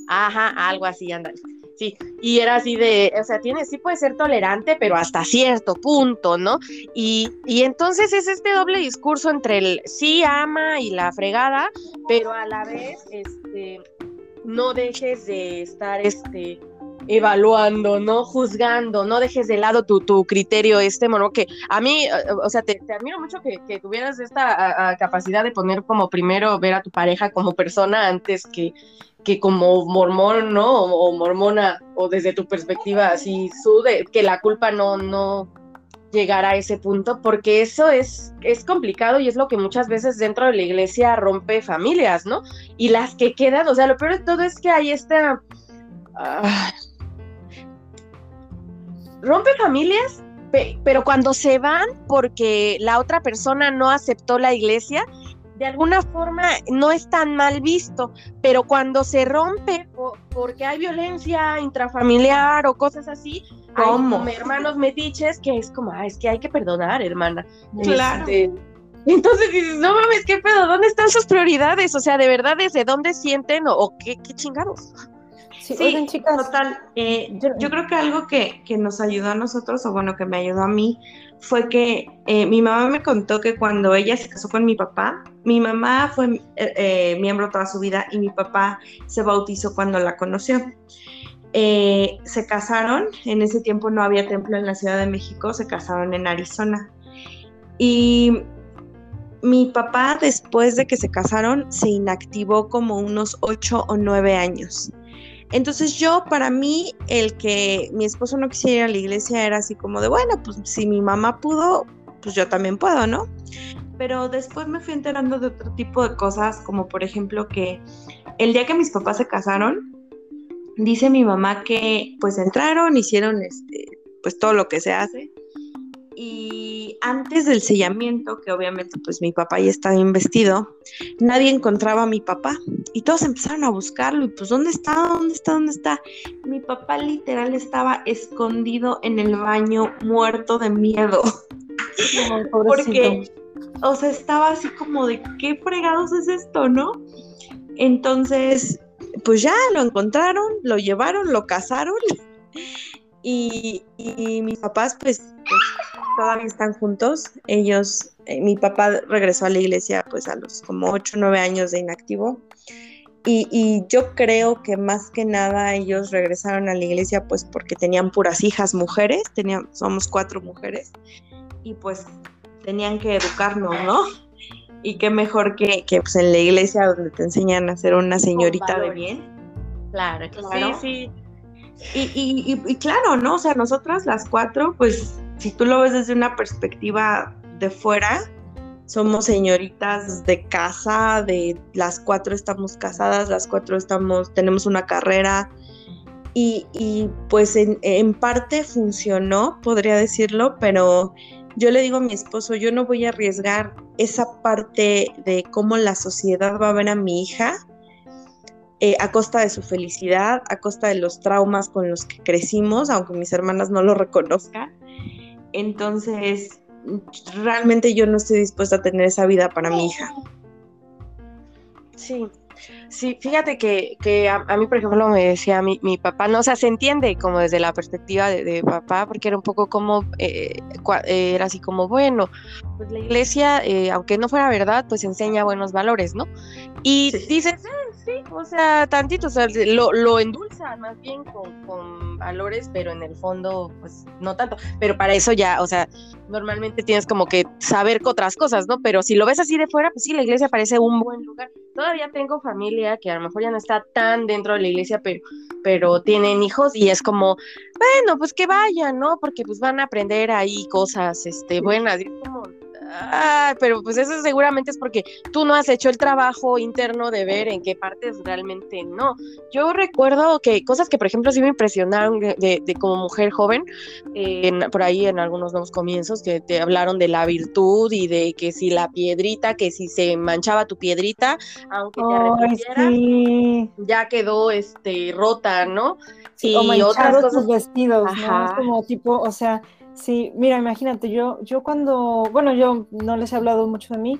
Ajá, algo así, anda. Sí, y era así de, o sea, tiene, sí puede ser tolerante, pero hasta cierto punto, ¿no? Y, y entonces es este doble discurso entre el sí ama y la fregada, pero a la vez, este, no dejes de estar, este, evaluando, no juzgando, no dejes de lado tu, tu criterio este, mono, que a mí, eh, o sea, te, admiro mucho que, tuvieras esta capacidad de poner como primero ver a tu pareja como persona antes que, que como mormón, ¿no? O, mormona, o desde tu perspectiva así, su de que la culpa no, no llegará a ese punto, porque eso es, es complicado y es lo que muchas veces dentro de la iglesia rompe familias, ¿no? Y las que quedan, o sea, lo peor de todo es que hay esta... Ah, rompe familias, pero cuando se van porque la otra persona no aceptó la iglesia, de alguna forma no es tan mal visto, pero cuando se rompe porque hay violencia intrafamiliar o cosas así, como hermanos metiches que es como, ah, es que hay que perdonar, hermana. Claro. Este, entonces dices, no mames, ¿qué pedo? ¿Dónde están sus prioridades? O sea, de verdad, ¿desde dónde sienten o, o qué, qué chingados? Sí, chicas. Total. Eh, yo, creo que algo que, nos ayudó a nosotros, o bueno, que me ayudó a mí, fue que eh, mi mamá me contó que cuando ella se casó con mi papá, mi mamá fue eh, miembro toda su vida y mi papá se bautizó cuando la conoció. se casaron, en ese tiempo no había templo en la Ciudad de México, se casaron en Arizona. Y mi papá, después de que se casaron, se inactivó como unos ocho o nueve años. Entonces yo, para mí, el que mi esposo no quisiera ir a la iglesia era así como de, bueno, pues si mi mamá pudo, pues yo también puedo, ¿no? Pero después me fui enterando de otro tipo de cosas, como por ejemplo que el día que mis papás se casaron, dice mi mamá que pues entraron, hicieron este, pues todo lo que se hace. Y Y antes del sellamiento, que obviamente pues mi papá ya estaba investido, nadie encontraba a mi papá y todos empezaron a buscarlo y pues ¿dónde está? ¿Dónde está? ¿Dónde está? Mi papá literal estaba escondido en el baño muerto de miedo. Porque, o sea, estaba así como de qué fregados es esto, ¿no? Entonces, pues ya lo encontraron, lo llevaron, lo cazaron y, mis papás pues, pues, todavía están juntos. Ellos, eh, mi papá regresó a la iglesia pues a los como 8 o 9 años de inactivo. Y, yo creo que más que nada ellos regresaron a la iglesia pues porque tenían puras hijas mujeres, tenían, somos cuatro mujeres y pues tenían que educarnos, ¿no? Y qué mejor que, que pues en la iglesia donde te enseñan a ser una señorita de bien. Claro, claro. Sí, sí. Y, y, claro, ¿no? O sea, nosotras las cuatro, pues si tú lo ves desde una perspectiva de fuera, somos señoritas de casa, de las cuatro estamos casadas, las cuatro estamos, tenemos una carrera y, pues en, en, parte funcionó, podría decirlo, pero yo le digo a mi esposo, yo no voy a arriesgar esa parte de cómo la sociedad va a ver a mi hija eh, a costa de su felicidad, a costa de los traumas con los que crecimos, aunque mis hermanas no lo reconozcan. Entonces, realmente yo no estoy dispuesta a tener esa vida para mi hija. Sí, Sí, fíjate que, que a, mí, por ejemplo, me decía mi, mi, papá, no, o sea, se entiende como desde la perspectiva de, papá, porque era un poco como, eh, era así como, bueno, pues la iglesia, eh, aunque no fuera verdad, pues enseña buenos valores, ¿no? Y dices, eh, sí, o sea, tantito, o sea, lo, lo endulza más bien con, con, valores, pero en el fondo, pues no tanto. Pero para eso ya, o sea, normalmente tienes como que saber otras cosas, ¿no? Pero si lo ves así de fuera, pues sí, la iglesia parece un buen lugar. Todavía tengo familia que a lo mejor ya no está tan dentro de la iglesia, pero, pero tienen hijos y es como, bueno, pues que vayan, ¿no? Porque pues van a aprender ahí cosas, este, buenas. Y es como, Ah, pero pues eso seguramente es porque tú no has hecho el trabajo interno de ver en qué partes realmente no. Yo recuerdo que cosas que, por ejemplo, sí me impresionaron de, como mujer joven, por ahí en algunos nuevos comienzos, que te hablaron de la virtud y de que si la piedrita, que si se manchaba tu piedrita, aunque te arrepintieras, ya quedó este, rota, ¿no? Sí, y o otras cosas. vestidos, ¿no? como tipo, o sea, Sí, mira, imagínate, yo, yo cuando, bueno, yo no les he hablado mucho de mí,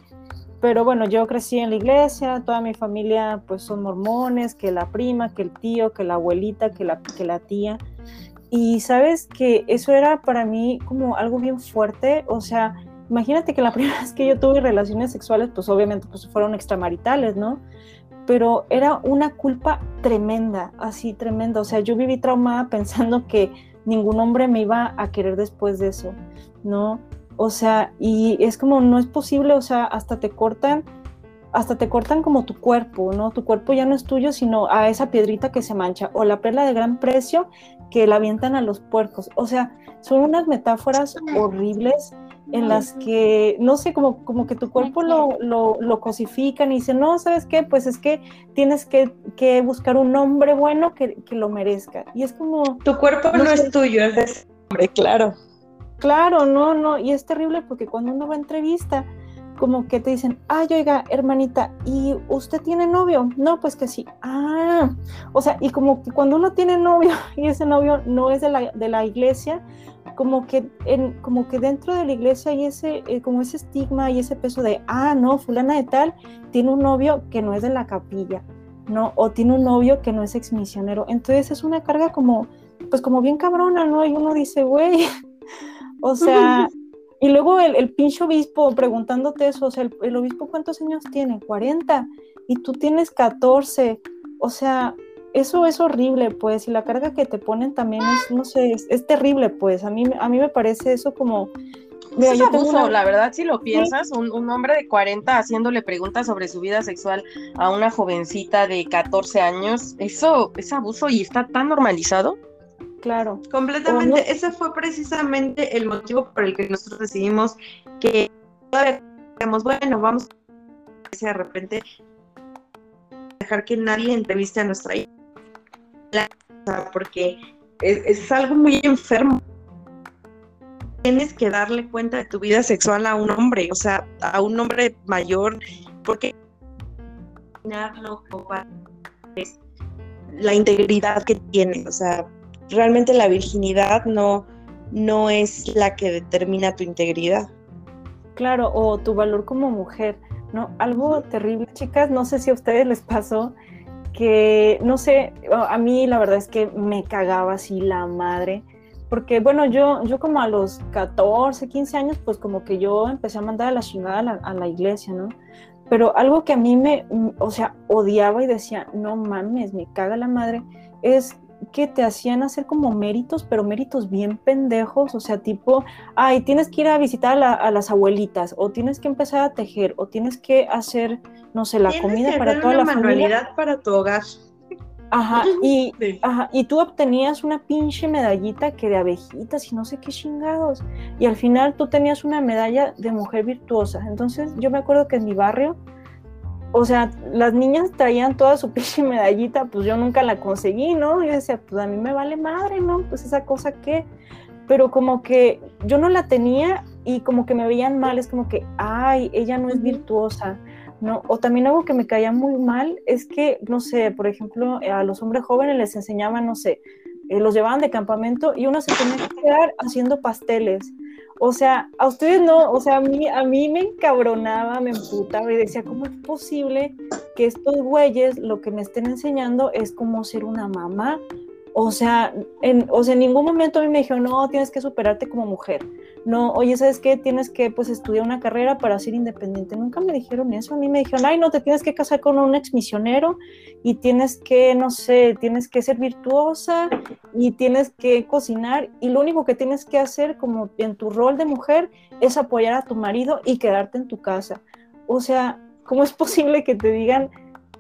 pero bueno, yo crecí en la iglesia, toda mi familia pues son mormones, que la prima, que el tío, que la abuelita, que la, que la tía. Y sabes que eso era para mí como algo bien fuerte, o sea, imagínate que la primera vez que yo tuve relaciones sexuales, pues obviamente pues fueron extramaritales, ¿no? Pero era una culpa tremenda, así tremenda, o sea, yo viví traumada pensando que ningún hombre me iba a querer después de eso, ¿no? O sea, y es como, no es posible, o sea, hasta te cortan, hasta te cortan como tu cuerpo, ¿no? Tu cuerpo ya no es tuyo, sino a esa piedrita que se mancha, o la perla de gran precio que la avientan a los puercos. O sea, son unas metáforas horribles en las que, no sé, como, como que tu cuerpo lo, lo, cosifican y dicen, no, ¿sabes qué? Pues es que tienes que, buscar un hombre bueno que, lo merezca. Y es como... Tu cuerpo no, es tuyo, es hombre, claro. Claro, no, no, y es terrible porque cuando uno va a entrevista, como que te dicen, ay, oiga, hermanita, ¿y usted tiene novio? No, pues que sí. Ah, o sea, y como que cuando uno tiene novio y ese novio no es de la, de la iglesia, como que, en, como que dentro de la iglesia hay ese, eh, como ese estigma y ese peso de, ah, no, fulana de tal tiene un novio que no es de la capilla, ¿no? O tiene un novio que no es exmisionero. Entonces es una carga como, pues como bien cabrona, ¿no? Y uno dice, güey, o sea, y luego el, el pinche obispo preguntándote eso, o sea, el, el obispo cuántos años tiene, 40, y tú tienes 14, o sea, eso es horrible, pues, y la carga que te ponen también es, no sé, es, terrible, pues, a mí, a mí me parece eso como... Mira, es abuso, la verdad, si lo piensas, un, un, hombre de 40 haciéndole preguntas sobre su vida sexual a una jovencita de 14 años, eso es abuso y está tan normalizado. Claro. Completamente. Ese fue precisamente el motivo por el que nosotros decidimos que bueno, vamos de repente dejar que nadie entreviste a nuestra hija porque es, algo muy enfermo. tienes que darle cuenta de tu vida sexual a un hombre, o sea, a un hombre mayor, porque la integridad que tiene, o sea, realmente la virginidad no, no es la que determina tu integridad. Claro, o tu valor como mujer, ¿no? Algo terrible, chicas, no sé si a ustedes les pasó que, no sé, a mí la verdad es que me cagaba así la madre porque bueno, yo, yo como a los 14, 15 años, pues como que yo empecé a mandar a la chingada a la, iglesia, ¿no? Pero algo que a mí me, o sea, odiaba y decía, no mames, me caga la madre, es que te hacían hacer como méritos, pero méritos bien pendejos, o sea, tipo, ay, tienes que ir a visitar a, las abuelitas, o tienes que empezar a tejer, o tienes que hacer, no sé, la comida para toda la manualidad para tu hogar. Ajá y, ajá, y tú obtenías una pinche medallita que de abejitas y no sé qué chingados. Y al final tú tenías una medalla de mujer virtuosa. Entonces yo me acuerdo que en mi barrio, o sea, las niñas traían toda su pinche medallita, pues yo nunca la conseguí, ¿no? Yo decía, pues a mí me vale madre, ¿no? Pues esa cosa que... Pero como que yo no la tenía y como que me veían mal, es como que, ay, ella no es virtuosa ¿no? O también algo que me caía muy mal es que, no sé, por ejemplo, a los hombres jóvenes les enseñaban, no sé, eh, los llevaban de campamento y uno se tenía que quedar haciendo pasteles. O sea, a ustedes no, o sea, a mí, a mí me encabronaba, me emputaba y decía, ¿cómo es posible que estos güeyes lo que me estén enseñando es cómo ser una mamá? O sea, en, o sea, en ningún momento a mí me dijeron, no, tienes que superarte como mujer. No, oye, ¿sabes qué? Tienes que pues estudiar una carrera para ser independiente. Nunca me dijeron eso. A mí me dijeron, ay, no, te tienes que casar con un ex misionero y tienes que, no sé, tienes que ser virtuosa y tienes que cocinar. Y lo único que tienes que hacer como en tu rol de mujer es apoyar a tu marido y quedarte en tu casa. O sea, ¿cómo es posible que te digan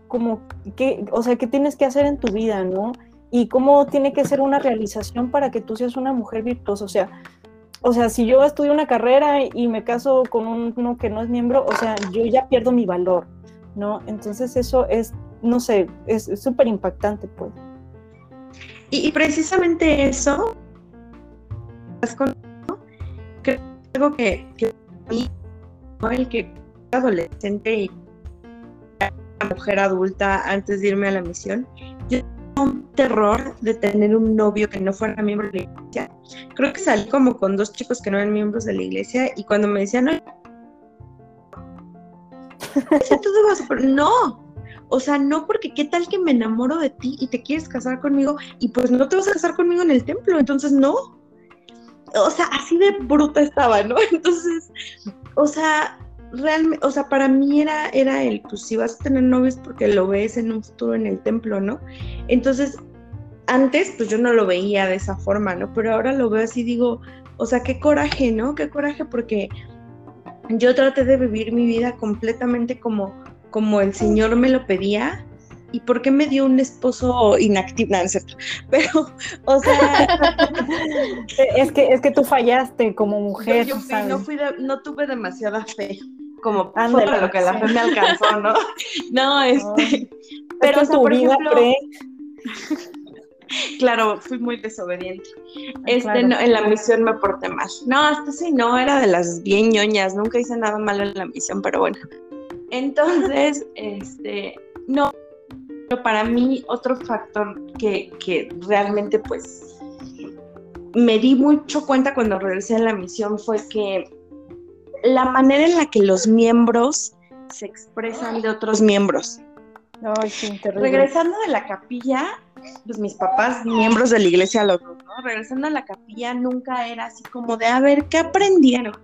como que, o sea, qué tienes que hacer en tu vida, ¿no? Y cómo tiene que ser una realización para que tú seas una mujer virtuosa. O sea, o sea, si yo estudio una carrera y me caso con uno que no es miembro, o sea, yo ya pierdo mi valor, ¿no? Entonces eso es, no sé, es súper impactante, pues. Y, precisamente eso, creo que algo que, que mí, el que adolescente y mujer adulta antes de irme a la misión, un terror de tener un novio que no fuera miembro de la iglesia. Creo que salí como con dos chicos que no eran miembros de la iglesia y cuando me decían, no, no, o sea, no porque qué tal que me enamoro de ti y te quieres casar conmigo y pues no te vas a casar conmigo en el templo, entonces no. O sea, así de bruta estaba, ¿no? Entonces, o sea, realmente, o sea, para mí era, era el, pues si vas a tener novios porque lo ves en un futuro en el templo, ¿no? Entonces, antes, pues yo no lo veía de esa forma, ¿no? Pero ahora lo veo así, digo, o sea, qué coraje, ¿no? Qué coraje porque yo traté de vivir mi vida completamente como, como el Señor me lo pedía. ¿Y por qué me dio un esposo inactivo? No, Pero, o sea. es, que, es que tú fallaste como mujer. Yo, no, fui no tuve demasiada fe como Ándale, lo que la fe me alcanzó, ¿no? No, este, pero o por ejemplo, claro, fui muy desobediente. Ah, este, en la misión me porté mal. No, hasta sí, no, era de las bien ñoñas, nunca hice nada malo en la misión, pero bueno. Entonces, este, no, pero para mí otro factor que, que realmente pues me di mucho cuenta cuando regresé a la misión fue que la manera en la que los miembros se expresan de otros miembros. Regresando de la capilla, pues mis papás, miembros de la iglesia, los ¿no? Regresando a la capilla nunca era así como de, a ver, ¿qué aprendieron?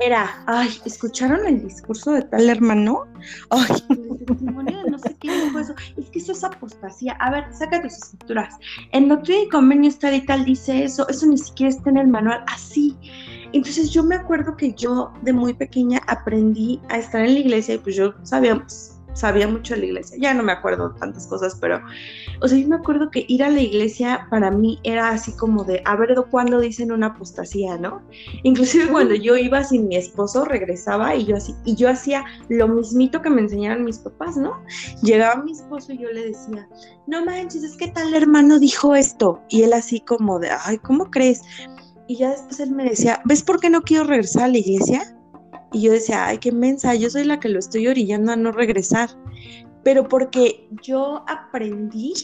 Era, ay, ¿escucharon el discurso de tal hermano? Ay, el testimonio de no sé qué dijo eso. Es que eso es apostasía. A ver, saca tus escrituras. En Doctrina y Convenio tal y tal dice eso. Eso ni siquiera está en el manual. Así. Entonces yo me acuerdo que yo de muy pequeña aprendí a estar en la iglesia y pues yo sabía, sabía mucho de la iglesia. Ya no me acuerdo tantas cosas, pero, o sea, yo me acuerdo que ir a la iglesia para mí era así como de, a ver cuándo dicen una apostasía, ¿no? Inclusive cuando yo iba sin mi esposo, regresaba y yo así, y yo hacía lo mismito que me enseñaron mis papás, ¿no? Llegaba mi esposo y yo le decía, no manches, es que tal hermano dijo esto. Y él así como de, ay, ¿cómo crees? Y ya después él me decía, ¿ves por qué no quiero regresar a la iglesia? Y yo decía, ay, qué mensa, yo soy la que lo estoy orillando a no regresar. Pero porque yo aprendí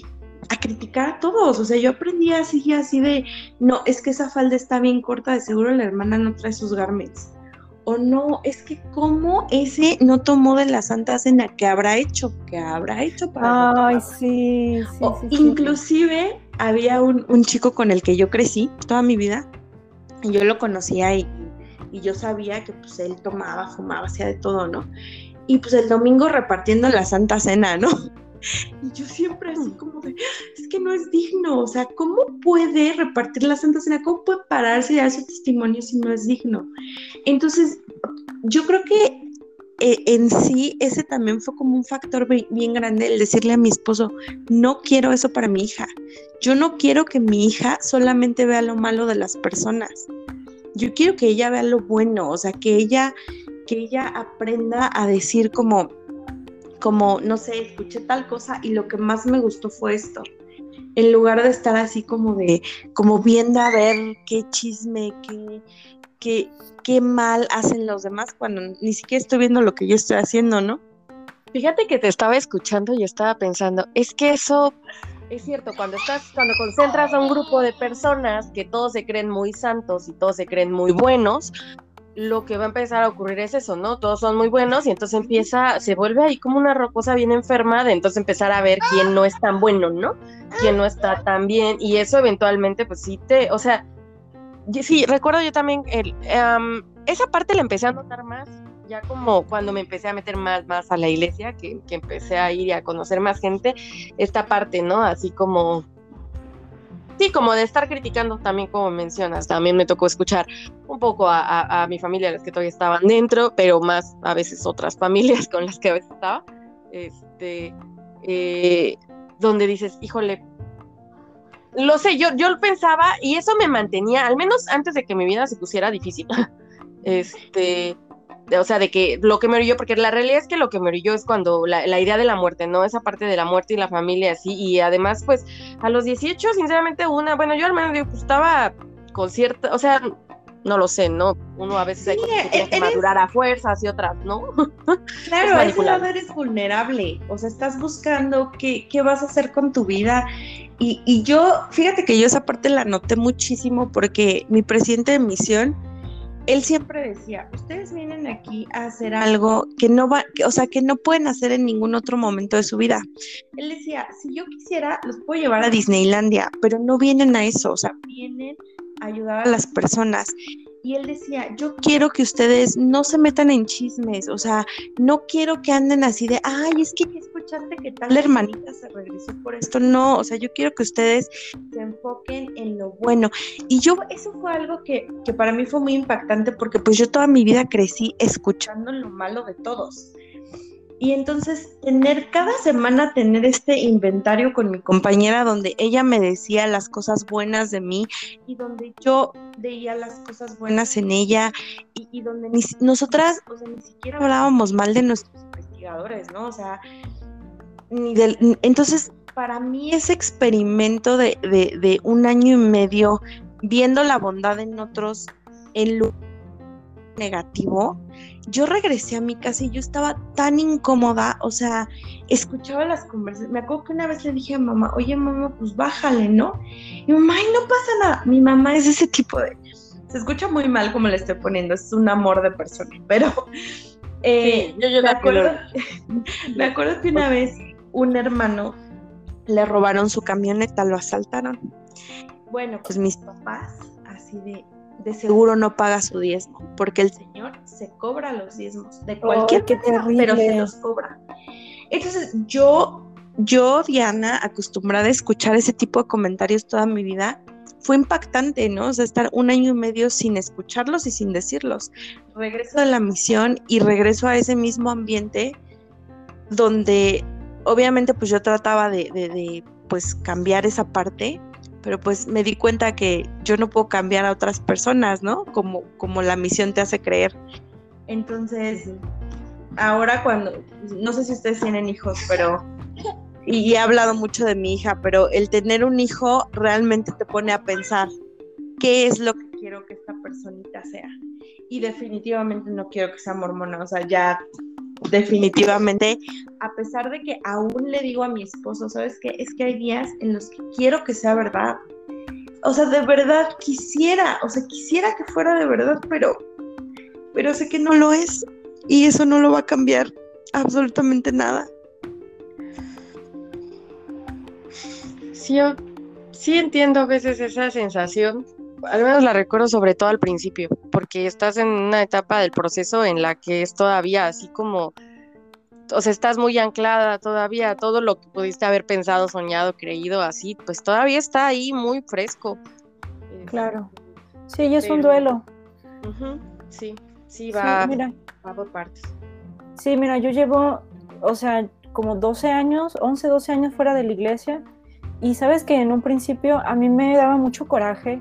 a criticar a todos, o sea, yo aprendí así, así de, no, es que esa falda está bien corta, de seguro la hermana no trae sus garments. O no, es que cómo ese no tomó de la Santa Cena, ¿qué habrá hecho? ¿Qué habrá hecho para Ay, sí, sí, Inclusive había un, un, chico con el que yo crecí toda mi vida, y yo lo conocía y, y yo sabía que pues él tomaba, fumaba, hacía de todo, ¿no? Y pues el domingo repartiendo la Santa Cena, ¿no? Y yo siempre así como de, es que no es digno, o sea, ¿cómo puede repartir la Santa Cena? ¿Cómo puede pararse y dar su testimonio si no es digno? Entonces, yo creo que eh, en sí ese también fue como un factor bien grande el decirle a mi esposo, no quiero eso para mi hija. Yo no quiero que mi hija solamente vea lo malo de las personas. Yo quiero que ella vea lo bueno, o sea, que ella que ella aprenda a decir como como, no sé, escuché tal cosa y lo que más me gustó fue esto. En lugar de estar así como de, como viendo a ver qué chisme, qué, qué, qué mal hacen los demás cuando ni siquiera estoy viendo lo que yo estoy haciendo, ¿no? Fíjate que te estaba escuchando y estaba pensando, es que eso es cierto, cuando estás, cuando concentras a un grupo de personas que todos se creen muy santos y todos se creen muy buenos, lo que va a empezar a ocurrir es eso, ¿no? Todos son muy buenos y entonces empieza, se vuelve ahí como una rocosa bien enferma de entonces empezar a ver quién no es tan bueno, ¿no? Quién no está tan bien y eso eventualmente pues sí te, o sea, sí, recuerdo yo también, el, esa parte la empecé a notar más ya como cuando me empecé a meter más, más a la iglesia, que, que empecé a ir y a conocer más gente, esta parte, ¿no? Así como sí, como de estar criticando también, como mencionas, también me tocó escuchar un poco a, mi familia, las que todavía estaban dentro, pero más a veces otras familias con las que a veces estaba, este, eh, donde dices, híjole, lo sé, yo, yo pensaba y eso me mantenía, al menos antes de que mi vida se pusiera difícil, este, o sea, de que lo que me orilló, porque la realidad es que lo que me orilló es cuando la, idea de la muerte, ¿no? Esa parte de la muerte y la familia, así, y además, pues, a los 18, sinceramente, una, bueno, yo al menos digo, pues estaba con cierta, o sea, no lo sé, ¿no? Uno a veces hay que, e-, madurar a fuerzas y otras, ¿no? Claro, a ese lado eres vulnerable, o sea, estás buscando qué, qué vas a hacer con tu vida. Y, y yo, fíjate que yo esa parte la noté muchísimo porque mi presidente de misión, él siempre decía, ustedes vienen aquí a hacer algo que no va, o sea, que no pueden hacer en ningún otro momento de su vida. Él decía, si yo quisiera, los puedo llevar a Disneylandia, pero no vienen a eso, o sea, vienen a ayudar a las personas y él decía, yo quiero que ustedes no se metan en chismes, o sea, no quiero que anden así de, ay, es que escuchaste que tal hermanita se regresó por esto, no, o sea, yo quiero que ustedes se enfoquen en lo bueno. Y yo, eso fue algo que, que para mí fue muy impactante porque pues yo toda mi vida crecí escuchando lo malo de todos. Y entonces tener cada semana tener este inventario con mi compañera donde ella me decía las cosas buenas de mí y donde yo veía las cosas buenas en ella y, donde ni, nosotras, o sea, ni siquiera hablábamos mal de nuestros investigadores, ¿no? O sea, ni del, entonces para mí ese experimento de, de, de un año y medio viendo la bondad en otros en lo negativo, yo regresé a mi casa y yo estaba tan incómoda, o sea, escuchaba las conversaciones. Me acuerdo que una vez le dije a mamá, oye mamá, pues bájale, ¿no? Y mamá, ay, no pasa nada. Mi mamá es ese tipo de... Se escucha muy mal como le estoy poniendo, es un amor de persona, pero... Eh, yo, me, acuerdo, me acuerdo que una vez un hermano le robaron su camioneta, lo asaltaron. Bueno, pues mis papás, así de, de seguro no paga su diezmo, porque el Señor se cobra los diezmos de oh, cualquier cosa, pero se los cobra. Entonces, yo, yo, Diana, acostumbrada a escuchar ese tipo de comentarios toda mi vida, fue impactante, ¿no? O sea, estar un año y medio sin escucharlos y sin decirlos. Regreso de la misión y regreso a ese mismo ambiente donde obviamente pues yo trataba de, de, de pues cambiar esa parte, pero pues me di cuenta que yo no puedo cambiar a otras personas, ¿no? Como, como la misión te hace creer. Entonces, ahora cuando, no sé si ustedes tienen hijos, pero, y, he hablado mucho de mi hija, pero el tener un hijo realmente te pone a pensar qué es lo que quiero personita sea. Y definitivamente no quiero que sea mormona, o sea, ya definitivamente, a pesar de que aún le digo a mi esposo, ¿sabes qué? Es que hay días en los que quiero que sea verdad. O sea, de verdad quisiera, o sea, quisiera que fuera de verdad, pero, pero sé que no lo es y eso no lo va a cambiar absolutamente nada. Sí, yo sí entiendo a veces esa sensación, al menos la recuerdo sobre todo al principio, porque estás en una etapa del proceso en la que es todavía así como, o sea, estás muy anclada todavía, todo lo que pudiste haber pensado, soñado, creído así, pues todavía está ahí muy fresco. Claro. Sí, y es un duelo. Sí, sí, va, mira. va por partes. Sí, mira, yo llevo, o sea, como 12 años, 11, 12 años fuera de la iglesia. Y sabes que en un principio a mí me daba mucho coraje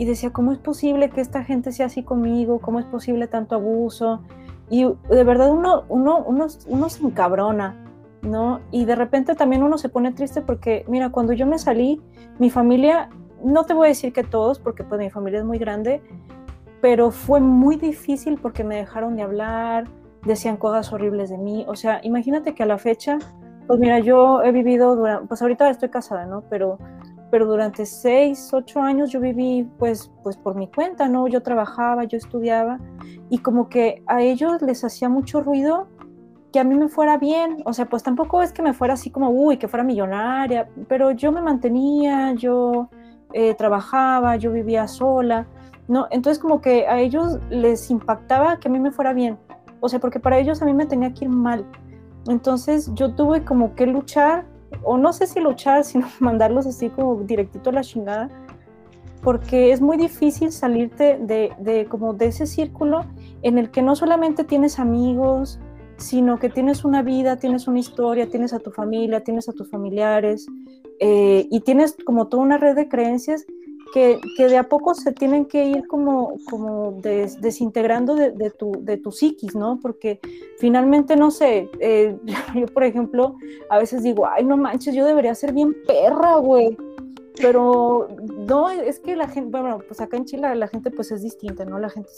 y decía, ¿cómo es posible que esta gente sea así conmigo? ¿Cómo es posible tanto abuso? Y de verdad uno, uno, uno, uno se encabrona, ¿no? Y de repente también uno se pone triste porque, mira, cuando yo me salí, mi familia, no te voy a decir que todos, porque pues mi familia es muy grande, pero fue muy difícil porque me dejaron de hablar, decían cosas horribles de mí. O sea, imagínate que a la fecha, pues mira, yo he vivido, durante, pues ahorita estoy casada, ¿no? Pero pero durante seis, ocho años yo viví pues, pues por mi cuenta, ¿no? Yo trabajaba, yo estudiaba y como que a ellos les hacía mucho ruido que a mí me fuera bien, o sea, pues tampoco es que me fuera así como, uy, que fuera millonaria, pero yo me mantenía, yo eh, trabajaba, yo vivía sola, ¿no? Entonces como que a ellos les impactaba que a mí me fuera bien, o sea, porque para ellos a mí me tenía que ir mal. Entonces yo tuve como que luchar o no sé si luchar, sino mandarlos así como directito a la chingada, porque es muy difícil salirte de, como de ese círculo en el que no solamente tienes amigos, sino que tienes una vida, tienes una historia, tienes a tu familia, tienes a tus familiares eh, y tienes como toda una red de creencias que, de a poco se tienen que ir como, como desintegrando de, tu, de tu psiquis, ¿no? Porque finalmente, no sé, eh, yo por ejemplo, a veces digo, ay, no manches, yo debería ser bien perra, güey. Pero no, es que la gente, bueno, pues acá en Chile la gente pues es distinta, ¿no? La gente,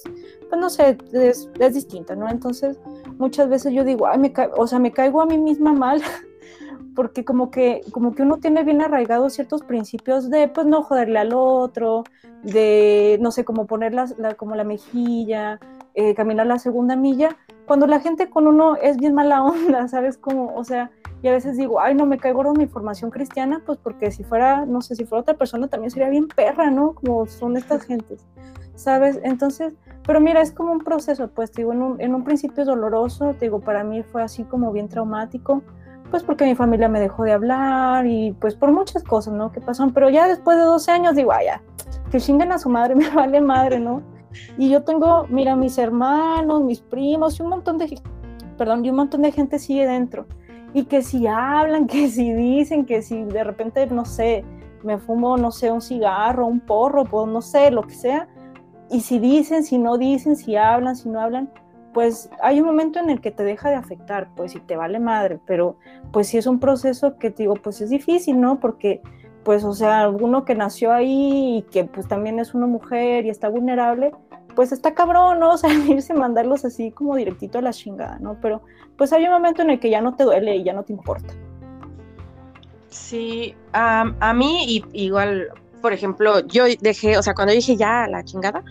pues no sé, es, es distinta, ¿no? Entonces, muchas veces yo digo, ay, me o sea, me caigo a mí misma mal porque como que, como que uno tiene bien arraigados ciertos principios de, pues, no joderle al otro, de, no sé, como poner la, como la mejilla, eh, caminar la segunda milla, cuando la gente con uno es bien mala onda, ¿sabes? Como, o sea, y a veces digo, ay, no me caigo en mi formación cristiana, pues porque si fuera, no sé, si fuera otra persona también sería bien perra, ¿no? Como son estas gentes, ¿sabes? Entonces, pero mira, es como un proceso, pues, digo, en un, en un principio doloroso, te digo, para mí fue así como bien traumático, pues porque mi familia me dejó de hablar y pues por muchas cosas, ¿no? Que pasaron, pero ya después de 12 años digo, ay, ya, que chinguen a su madre, me vale madre, ¿no? Y yo tengo, mira, mis hermanos, mis primos y un montón de, perdón, y un montón de gente sigue dentro. Y que si hablan, que si dicen, que si de repente, no sé, me fumo, no sé, un cigarro, un porro, pues no sé, lo que sea. Y si dicen, si no dicen, si hablan, si no hablan, pues hay un momento en el que te deja de afectar, pues si te vale madre, pero pues sí es un proceso que digo, pues es difícil, ¿no? Porque pues o sea, uno que nació ahí y que pues también es una mujer y está vulnerable, pues está cabrón, ¿no? O sea, irse mandarlos así como directito a la chingada, ¿no? Pero pues hay un momento en el que ya no te duele y ya no te importa. Sí, a mí igual, por ejemplo, yo dejé, o sea, cuando dije ya la chingada,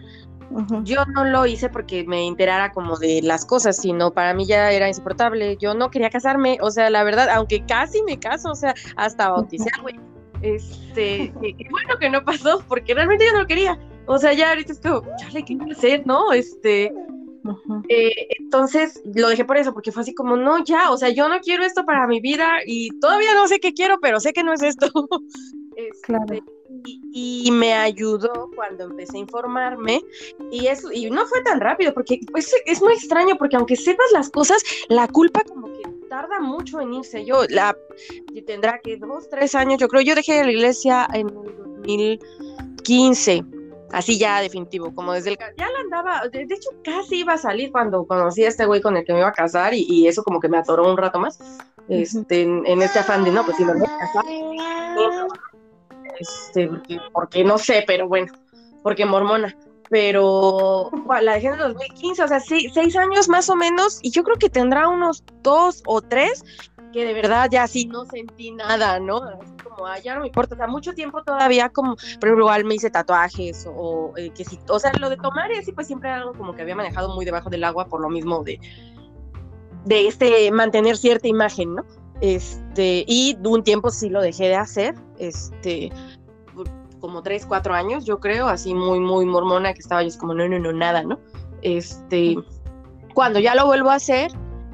yo no lo hice porque me enterara como de las cosas, sino para mí ya era insoportable. Yo no quería casarme, o sea, la verdad, aunque casi me caso, o sea, hasta bautizar, güey. Este, qué bueno que no pasó, porque realmente yo no lo quería. O sea, ya ahorita es como, chale, ¿qué quiero hacer, no? Este, eh, entonces lo dejé por eso, porque fue así como, no, ya, o sea, yo no quiero esto para mi vida y todavía no sé qué quiero, pero sé que no es esto. claro. Y, me ayudó cuando empecé a informarme y eso y no fue tan rápido porque pues, es muy extraño porque aunque sepas las cosas la culpa como que tarda mucho en irse. Yo la tendrá que dos tres años yo creo yo dejé la iglesia en el 2015 así ya definitivo, como desde el... Ya la andaba, de, hecho casi iba a salir cuando conocí a este güey con el que me iba a casar y, eso como que me atoró un rato más, este, en, este afán de, no, pues si me voy a casar, este, porque, no sé, pero bueno, porque mormona. pero la dejé en el 2015, o sea, seis, años más o menos, y yo creo que tendrá unos dos o tres que de verdad ya sí no sentí nada, ¿no? Así como, ah, ya no me importa, o sea, mucho tiempo todavía como, pero igual me hice tatuajes o eh, que sí, o sea, lo de tomar y pues siempre era algo como que había manejado muy debajo del agua por lo mismo de, de este, mantener cierta imagen, ¿no? Este, y un tiempo sí lo dejé de hacer, este, como tres, cuatro años, yo creo, así muy, muy mormona, que estaba yo es como, no, no, no, nada, ¿no? Este, cuando ya lo vuelvo a hacer,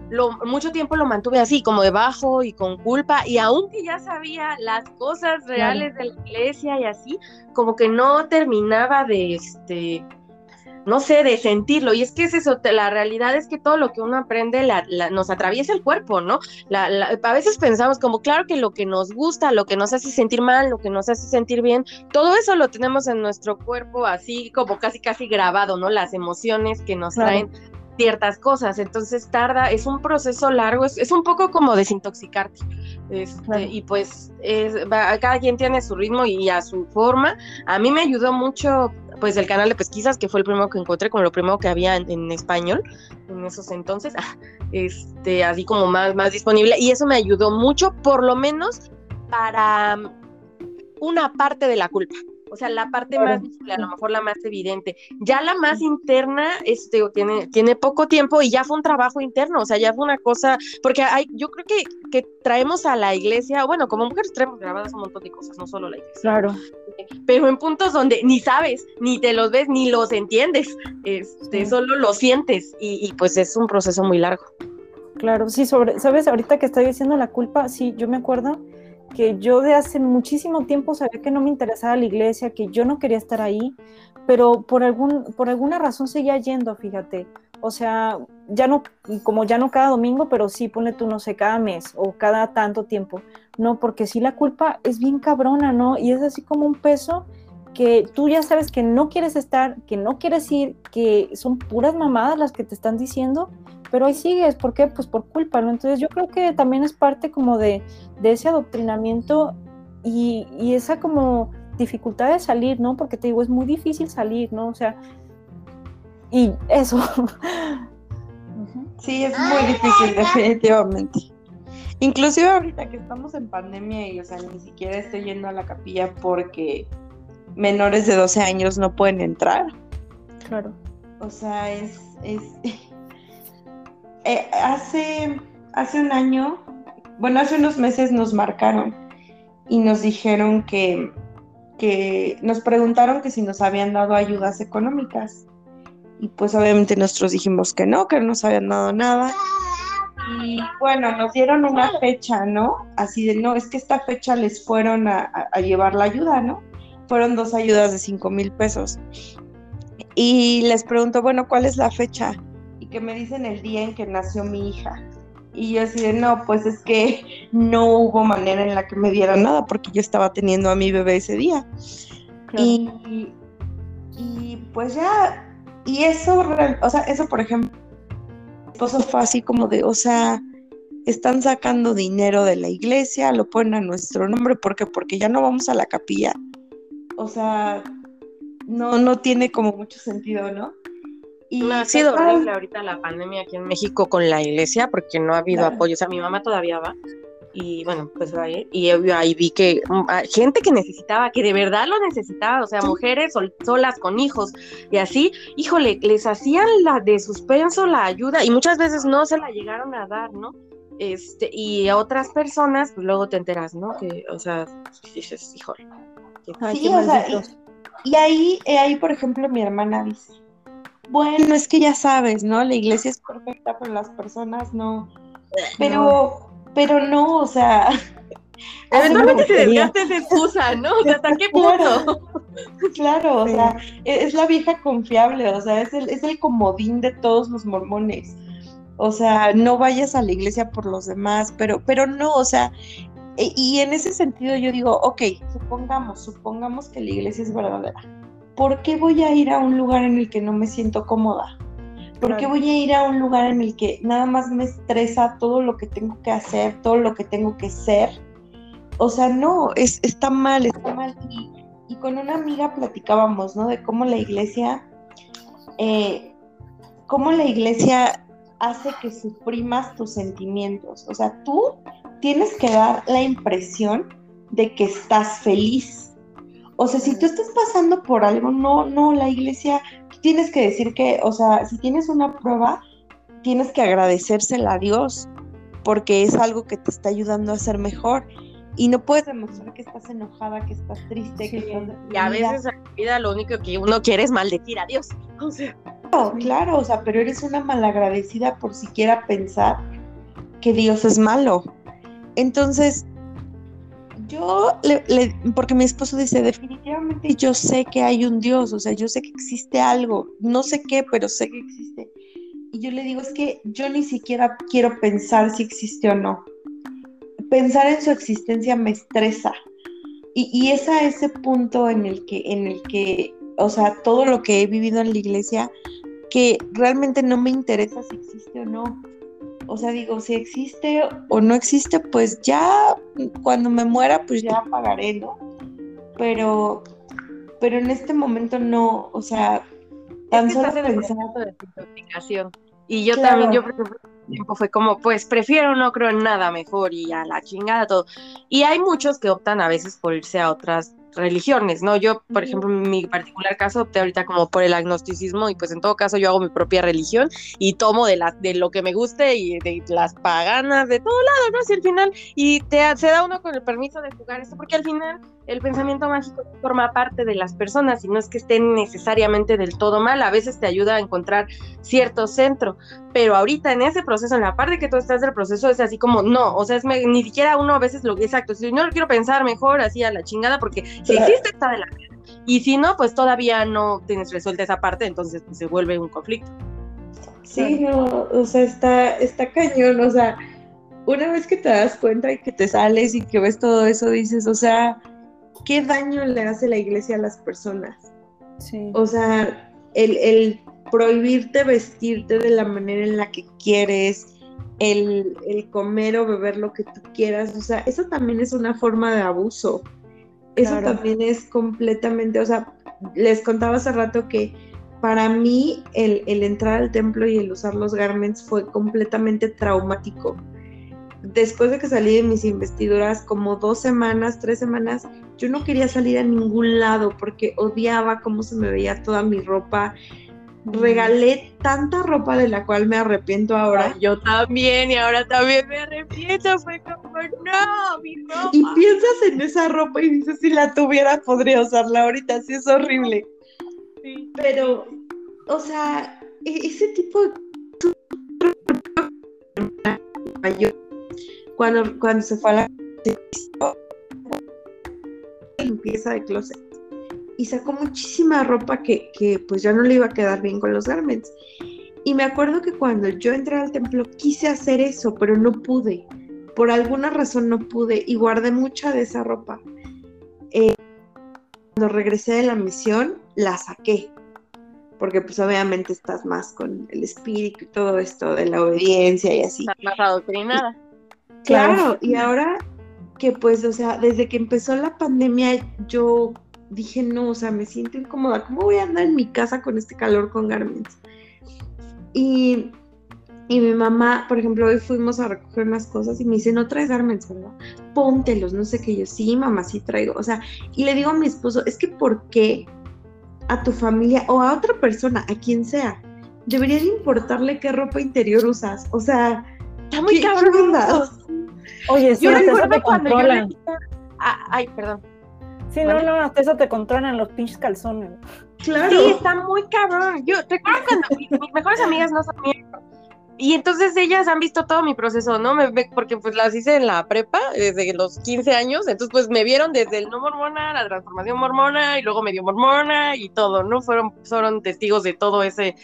lo, mucho tiempo lo mantuve así, como debajo y con culpa, y aunque ya sabía las cosas reales de la iglesia y así, como que no terminaba de, este, no sé, de sentirlo. Y es que es eso, la realidad es que todo lo que uno aprende nos atraviesa el cuerpo, ¿no? a veces pensamos como, claro que lo que nos gusta, lo que nos hace sentir mal, lo que nos hace sentir bien, todo eso lo tenemos en nuestro cuerpo así como casi, casi grabado, ¿no? Las emociones que nos traen ciertas cosas, entonces tarda, es un proceso largo, es, un poco como desintoxicarte, este, y pues es, cada quien tiene su ritmo y a su forma, a mí me ayudó mucho pues el canal de pesquisas, que fue el primero que encontré, como lo primero que había en, español en esos entonces, este, así como más, más disponible, y eso me ayudó mucho, por lo menos para una parte de la culpa. O sea, la parte más visible, a lo mejor la más evidente. Ya la más interna, este, tiene, tiene poco tiempo y ya fue un trabajo interno, o sea, ya fue una cosa, porque hay, yo creo que, que traemos a la iglesia, bueno, como mujeres traemos grabadas un montón de cosas, no solo la iglesia. Claro. Pero en puntos donde ni sabes, ni te los ves, ni los entiendes, este, solo lo sientes y, y pues es un proceso muy largo. Claro, sí, sobre, sabes, ahorita que estoy diciendo la culpa, sí, yo me acuerdo que yo de hace muchísimo tiempo sabía que no me interesaba la iglesia, que yo no quería estar ahí, pero por, algún, por alguna razón seguía yendo, fíjate. O sea, ya no, como ya no cada domingo, pero sí, pone tú, no sé, cada mes o cada tanto tiempo. No, porque sí la culpa es bien cabrona, ¿no? Y es así como un peso que tú ya sabes que no quieres estar, que no quieres ir, que son puras mamadas las que te están diciendo, pero ahí sigues, ¿por qué? Pues por culpa, ¿no? Entonces yo creo que también es parte como de, ese adoctrinamiento y, esa como dificultad de salir, ¿no? Porque te digo, es muy difícil salir, ¿no? O sea, y eso. Sí, es muy difícil, definitivamente. Inclusive ahorita que estamos en pandemia y, o sea, ni siquiera estoy yendo a la capilla porque menores de 12 años no pueden entrar. Claro. O sea, es, es eh, hace, hace un año, bueno, hace unos meses nos marcaron y nos dijeron que, que nos preguntaron que si nos habían dado ayudas económicas. Y pues obviamente nosotros dijimos que no, que no nos habían dado nada. Y bueno, nos dieron una fecha, ¿no? Así de, no, es que esta fecha les fueron a, a llevar la ayuda, ¿no? Fueron dos ayudas de cinco mil pesos. Y les pregunto, bueno, ¿cuál es la fecha? Que me dicen el día en que nació mi hija. Y yo así de, no, pues es que no hubo manera en la que me dieran nada porque yo estaba teniendo a mi bebé ese día. Y, y pues ya, y eso, o sea, eso por ejemplo, mi esposo fue así como de, o sea, están sacando dinero de la iglesia, lo ponen a nuestro nombre, ¿por qué? Porque ya no vamos a la capilla. O sea, no, no tiene como mucho sentido, ¿no? Y ha sido horrible ahorita la pandemia aquí en México con la iglesia porque no ha habido apoyo. O sea, mi mamá todavía va y bueno, pues va a ir. Y ahí vi que mm, ah, gente que necesitaba, que de verdad lo necesitaba, o sea, mujeres solas con hijos y así, híjole, les hacían la de suspenso la ayuda y muchas veces no se la llegaron a dar, ¿no? Este, y a otras personas, pues luego te enteras, ¿no? Que, o sea, dices, híjole. sí, o sea, y, ahí, eh, ahí, por ejemplo, mi hermana dice, bueno, es que ya sabes, ¿no? La iglesia es perfecta, pero las personas no. Pero, pero no, o sea. Eventualmente se desgasta esa excusa, ¿no? O sea, ¿hasta qué punto? Claro, o sea, e, es la vieja confiable, o sea, es el, es el comodín de todos los mormones. O sea, no vayas a la iglesia por los demás, pero, pero no, o sea, e, y en ese sentido yo digo, ok, supongamos, supongamos que la iglesia es verdadera ¿por qué voy a ir a un lugar en el que no me siento cómoda? ¿Por qué voy a ir a un lugar en el que nada más me estresa todo lo que tengo que hacer, todo lo que tengo que ser? O sea, no, está mal, está mal. Y, con una amiga platicábamos, ¿no? De cómo la iglesia eh, cómo la iglesia hace que suprimas tus sentimientos. O sea, tú tienes que dar la impresión de que estás feliz. O sea, si tú estás pasando por algo, no, no, la iglesia, tienes que decir que, o sea, si tienes una prueba, tienes que agradecérsela a Dios, porque es algo que te está ayudando a ser mejor. Y no puedes demostrar que estás enojada, que estás triste, que estás Y a veces en la vida lo único que uno quiere es maldecir a Dios. O sea. Claro, o sea, pero eres una malagradecida por siquiera pensar que Dios es malo. Entonces, yo, le, porque mi esposo dice, definitivamente yo sé que hay un Dios, o sea, yo sé que existe algo, no sé qué, pero sé que existe. Y yo le digo, es que yo ni siquiera quiero pensar si existe o no. Pensar en su existencia me estresa. Y, y es a ese punto en el que, en el que, o sea, todo lo que he vivido en la iglesia, que realmente no me interesa si existe o no. O sea, digo, si existe o no existe, pues ya cuando me muera, pues ya pagaré, ¿no? Pero, pero en este momento no, o sea, tan solo de Y yo también, yo por tiempo fue como, pues prefiero no creo en nada mejor y a la chingada todo. Y hay muchos que optan a veces por irse a otras religiones, ¿no? Yo, por ejemplo, en mi particular caso opté ahorita como por el agnosticismo y pues en todo caso yo hago mi propia religión y tomo de, la, de lo que me guste y de las paganas, de todo lado, ¿no? Si al final, y te, se da uno con el permiso de jugar esto, porque al final el pensamiento mágico forma parte de las personas y no es que estén necesariamente del todo mal, a veces te ayuda a encontrar cierto centro, pero ahorita en ese proceso, en la parte que tú estás del proceso, es así como, no, o sea, es ni siquiera uno a veces lo exacto, si no lo quiero pensar mejor así a la chingada, porque si existe está de la y si no, pues todavía no tienes resuelta esa parte, entonces pues, se vuelve un conflicto. Sí, no, o sea, está, está cañón, o sea, una vez que te das cuenta y que te sales y que ves todo eso, dices, o sea, ¿qué daño le hace la iglesia a las personas? Sí. O sea, el, prohibirte vestirte de la manera en la que quieres, el, comer o beber lo que tú quieras, o sea, eso también es una forma de abuso. Eso también es completamente, o sea, les contaba hace rato que para mí el, el, entrar al templo y el usar los garments fue completamente traumático. Después de que salí de mis investiduras, como dos semanas, tres semanas, yo no quería salir a ningún lado porque odiaba cómo se me veía toda mi ropa. Regalé tanta ropa de la cual me arrepiento ahora. yo también, y ahora también me arrepiento. Fue como, no, mi ropa. Y piensas en esa ropa y dices, si la tuviera, podría usarla ahorita. Sí, es horrible. Sí. Pero, o sea, e-, ese tipo de. Cuando, cuando se fue a la limpieza de closet y sacó muchísima ropa que, que, pues ya no le iba a quedar bien con los garments. Y me acuerdo que cuando yo entré al templo quise hacer eso, pero no pude. Por alguna razón no pude y guardé mucha de esa ropa. Eh, cuando regresé de la misión, la saqué. Porque pues obviamente estás más con el espíritu y todo esto de la obediencia y así. Estás más adoctrinada. Claro, y ahora que pues, o sea, desde que empezó la pandemia yo dije, no, o sea, me siento incómoda, ¿cómo voy a andar en mi casa con este calor con garments? Y, y mi mamá, por ejemplo, hoy fuimos a recoger unas cosas y me dice, no traes garments, ¿verdad? Póntelos, no sé qué, yo, sí, mamá, sí traigo, o sea, y le digo a mi esposo, es que ¿por qué a tu familia o a otra persona, a quien sea, debería de importarle qué ropa interior usas? O sea, está muy cabrón. Oye, sí, yo recuerdo cuando yo ah, ay, perdón. Sí, no, no, hasta eso te controlan los pinches calzones. Claro. Sí, está muy cabrón. Yo recuerdo cuando mis, mejores amigas no sabían. Y entonces ellas han visto todo mi proceso, ¿no? Me, porque pues las hice en la prepa desde los 15 años, entonces pues me vieron desde el no mormona, la transformación mormona y luego medio mormona y todo, ¿no? Fueron, fueron testigos de todo ese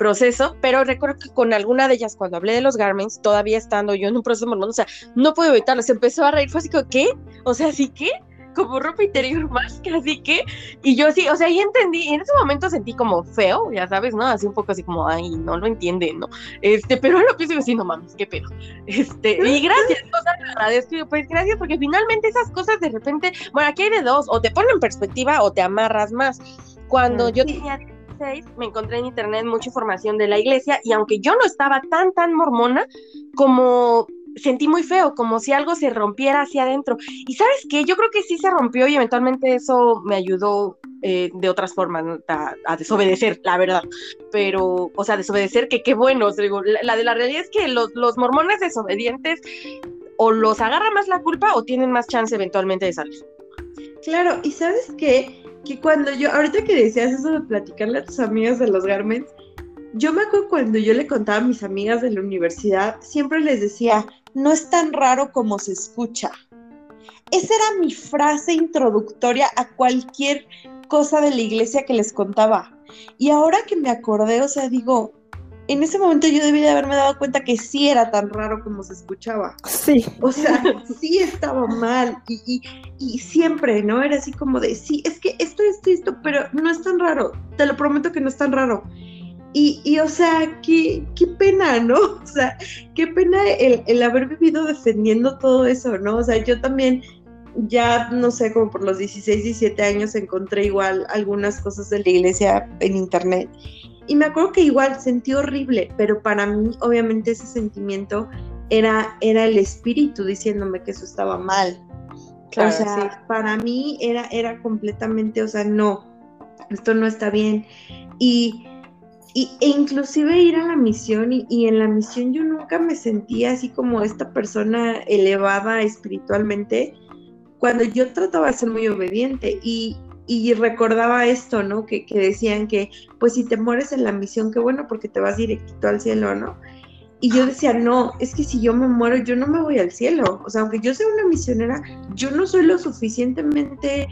proceso, pero recuerdo que con alguna de ellas, cuando hablé de los garments, todavía estando yo en un proceso mormón, o sea, no puedo evitarlo, se empezó a reír, fue así como, ¿qué? O sea, ¿sí qué? Como ropa interior más, así que, y yo sí, o sea, ahí entendí, en ese momento sentí como feo, ya sabes, ¿no? Así un poco así como, ay, no lo entiende, ¿no? Este, pero lo pienso y así, no mames, qué pedo. Este, y gracias, o sea, agradezco, pues gracias, porque finalmente esas cosas de repente, bueno, aquí hay de dos, o te ponen en perspectiva o te amarras más. Cuando yo tenía 16 me encontré en internet mucha información de la iglesia y aunque yo no estaba tan, tan mormona, como sentí muy feo, como si algo se rompiera hacia adentro. Y sabes qué, yo creo que sí se rompió y eventualmente eso me ayudó eh, de otras formas a, desobedecer, la verdad. Pero, o sea, desobedecer, que qué bueno, digo, la, de la realidad es que los, los mormones desobedientes o los agarra más la culpa o tienen más chance eventualmente de salir. Claro, y sabes qué, que cuando yo, ahorita que decías eso de platicarle a tus amigas de los garments, yo me acuerdo cuando yo le contaba a mis amigas de la universidad, siempre les decía, no es tan raro como se escucha. Esa era mi frase introductoria a cualquier cosa de la iglesia que les contaba. Y ahora que me acordé, o sea, digo, en ese momento yo debí de haberme dado cuenta que sí era tan raro como se escuchaba. Sí. O sea, sí estaba mal. Y, y, siempre, ¿no? Era así como de, sí, es que esto, esto, esto, pero no es tan raro. Te lo prometo que no es tan raro. Y, y, o sea, qué, qué pena, ¿no? O sea, qué pena el, el, haber vivido defendiendo todo eso, ¿no? O sea, yo también ya, no sé, como por los 16, 17 años encontré igual algunas cosas de la iglesia en internet. Y me acuerdo que igual sentí horrible, pero para mí, obviamente, ese sentimiento era, era el espíritu diciéndome que eso estaba mal. Claro, o sea, para mí era, era completamente, o sea, no, esto no está bien. Y y, e inclusive ir a la misión y, en la misión yo nunca me sentía así como esta persona elevada espiritualmente cuando yo trataba de ser muy obediente y, y recordaba esto, ¿no? Que, que, decían que pues si te mueres en la misión, qué bueno porque te vas directito al cielo, ¿no? Y yo decía, no, es que si yo me muero, yo no me voy al cielo. O sea, aunque yo sea una misionera, yo no soy lo suficientemente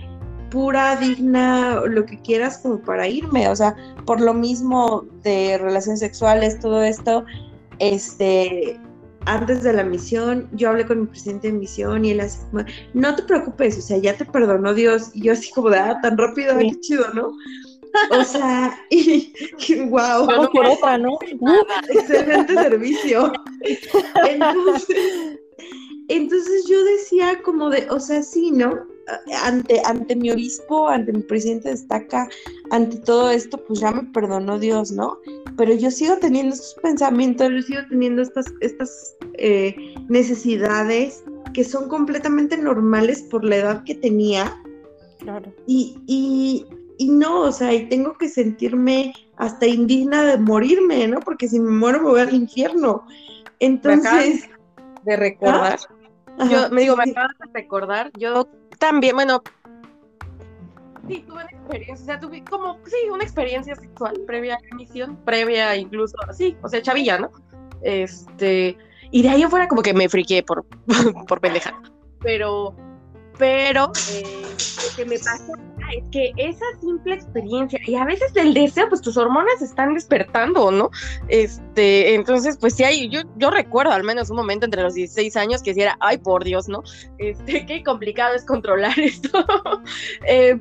pura, digna, lo que quieras como para irme, o sea, por lo mismo de relaciones sexuales, todo esto, este, antes de la misión, yo hablé con mi presidente de misión y él así como, no te preocupes, o sea, ya te perdonó Dios, y yo así como de, ah, tan rápido, qué chido, ¿no? O sea, y, wow. No, ¿no? Excelente servicio. Entonces, entonces yo decía como de, o sea, sí, ¿no? Ante, ante mi obispo, ante mi presidente destaca, ante todo esto, pues ya me perdonó Dios, ¿no? Pero yo sigo teniendo estos pensamientos, yo sigo teniendo estas, estas eh, necesidades que son completamente normales por la edad que tenía. Claro. Y, y, y no, o sea, y tengo que sentirme hasta indigna de morirme, ¿no? Porque si me muero me voy al infierno. Entonces... De recordar. ¿Ah? Yo me digo, me acabas de recordar, yo también, bueno, sí, tuve una experiencia, o sea, tuve como, sí, una experiencia sexual previa a la emisión, previa incluso, sí, o sea, chavilla, ¿no? Este, y de ahí afuera como que me friqué por, por pendeja. Pero, pero, eh, lo que me pasó es que esa simple experiencia, y a veces el deseo, pues tus hormonas están despertando, ¿no? Este, entonces, pues sí hay, yo, yo recuerdo al menos un momento entre los 16 años que si ay, por Dios, ¿no? Este, qué complicado es controlar esto. eh,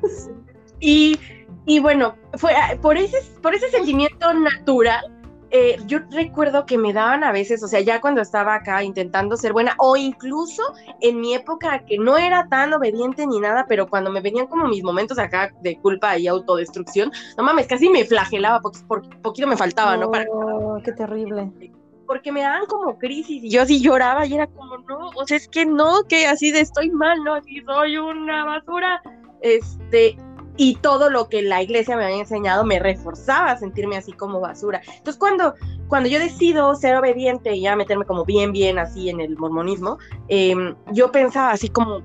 y, y bueno, fue por ese, por ese sentimiento natural eh, yo recuerdo que me daban a veces, o sea, ya cuando estaba acá intentando ser buena, o incluso en mi época que no era tan obediente ni nada, pero cuando me venían como mis momentos acá de culpa y autodestrucción, no mames, casi me flagelaba porque por poquito me faltaba, ¿no? Para... Oh, qué terrible. Porque me daban como crisis y yo así lloraba y era como, no, o sea, es que no, que así de estoy mal, ¿no? Así soy una basura. Este, y todo lo que la iglesia me había enseñado me reforzaba a sentirme así como basura. Entonces cuando, cuando yo decido ser obediente y ya meterme como bien, bien así en el mormonismo, em, yo pensaba así como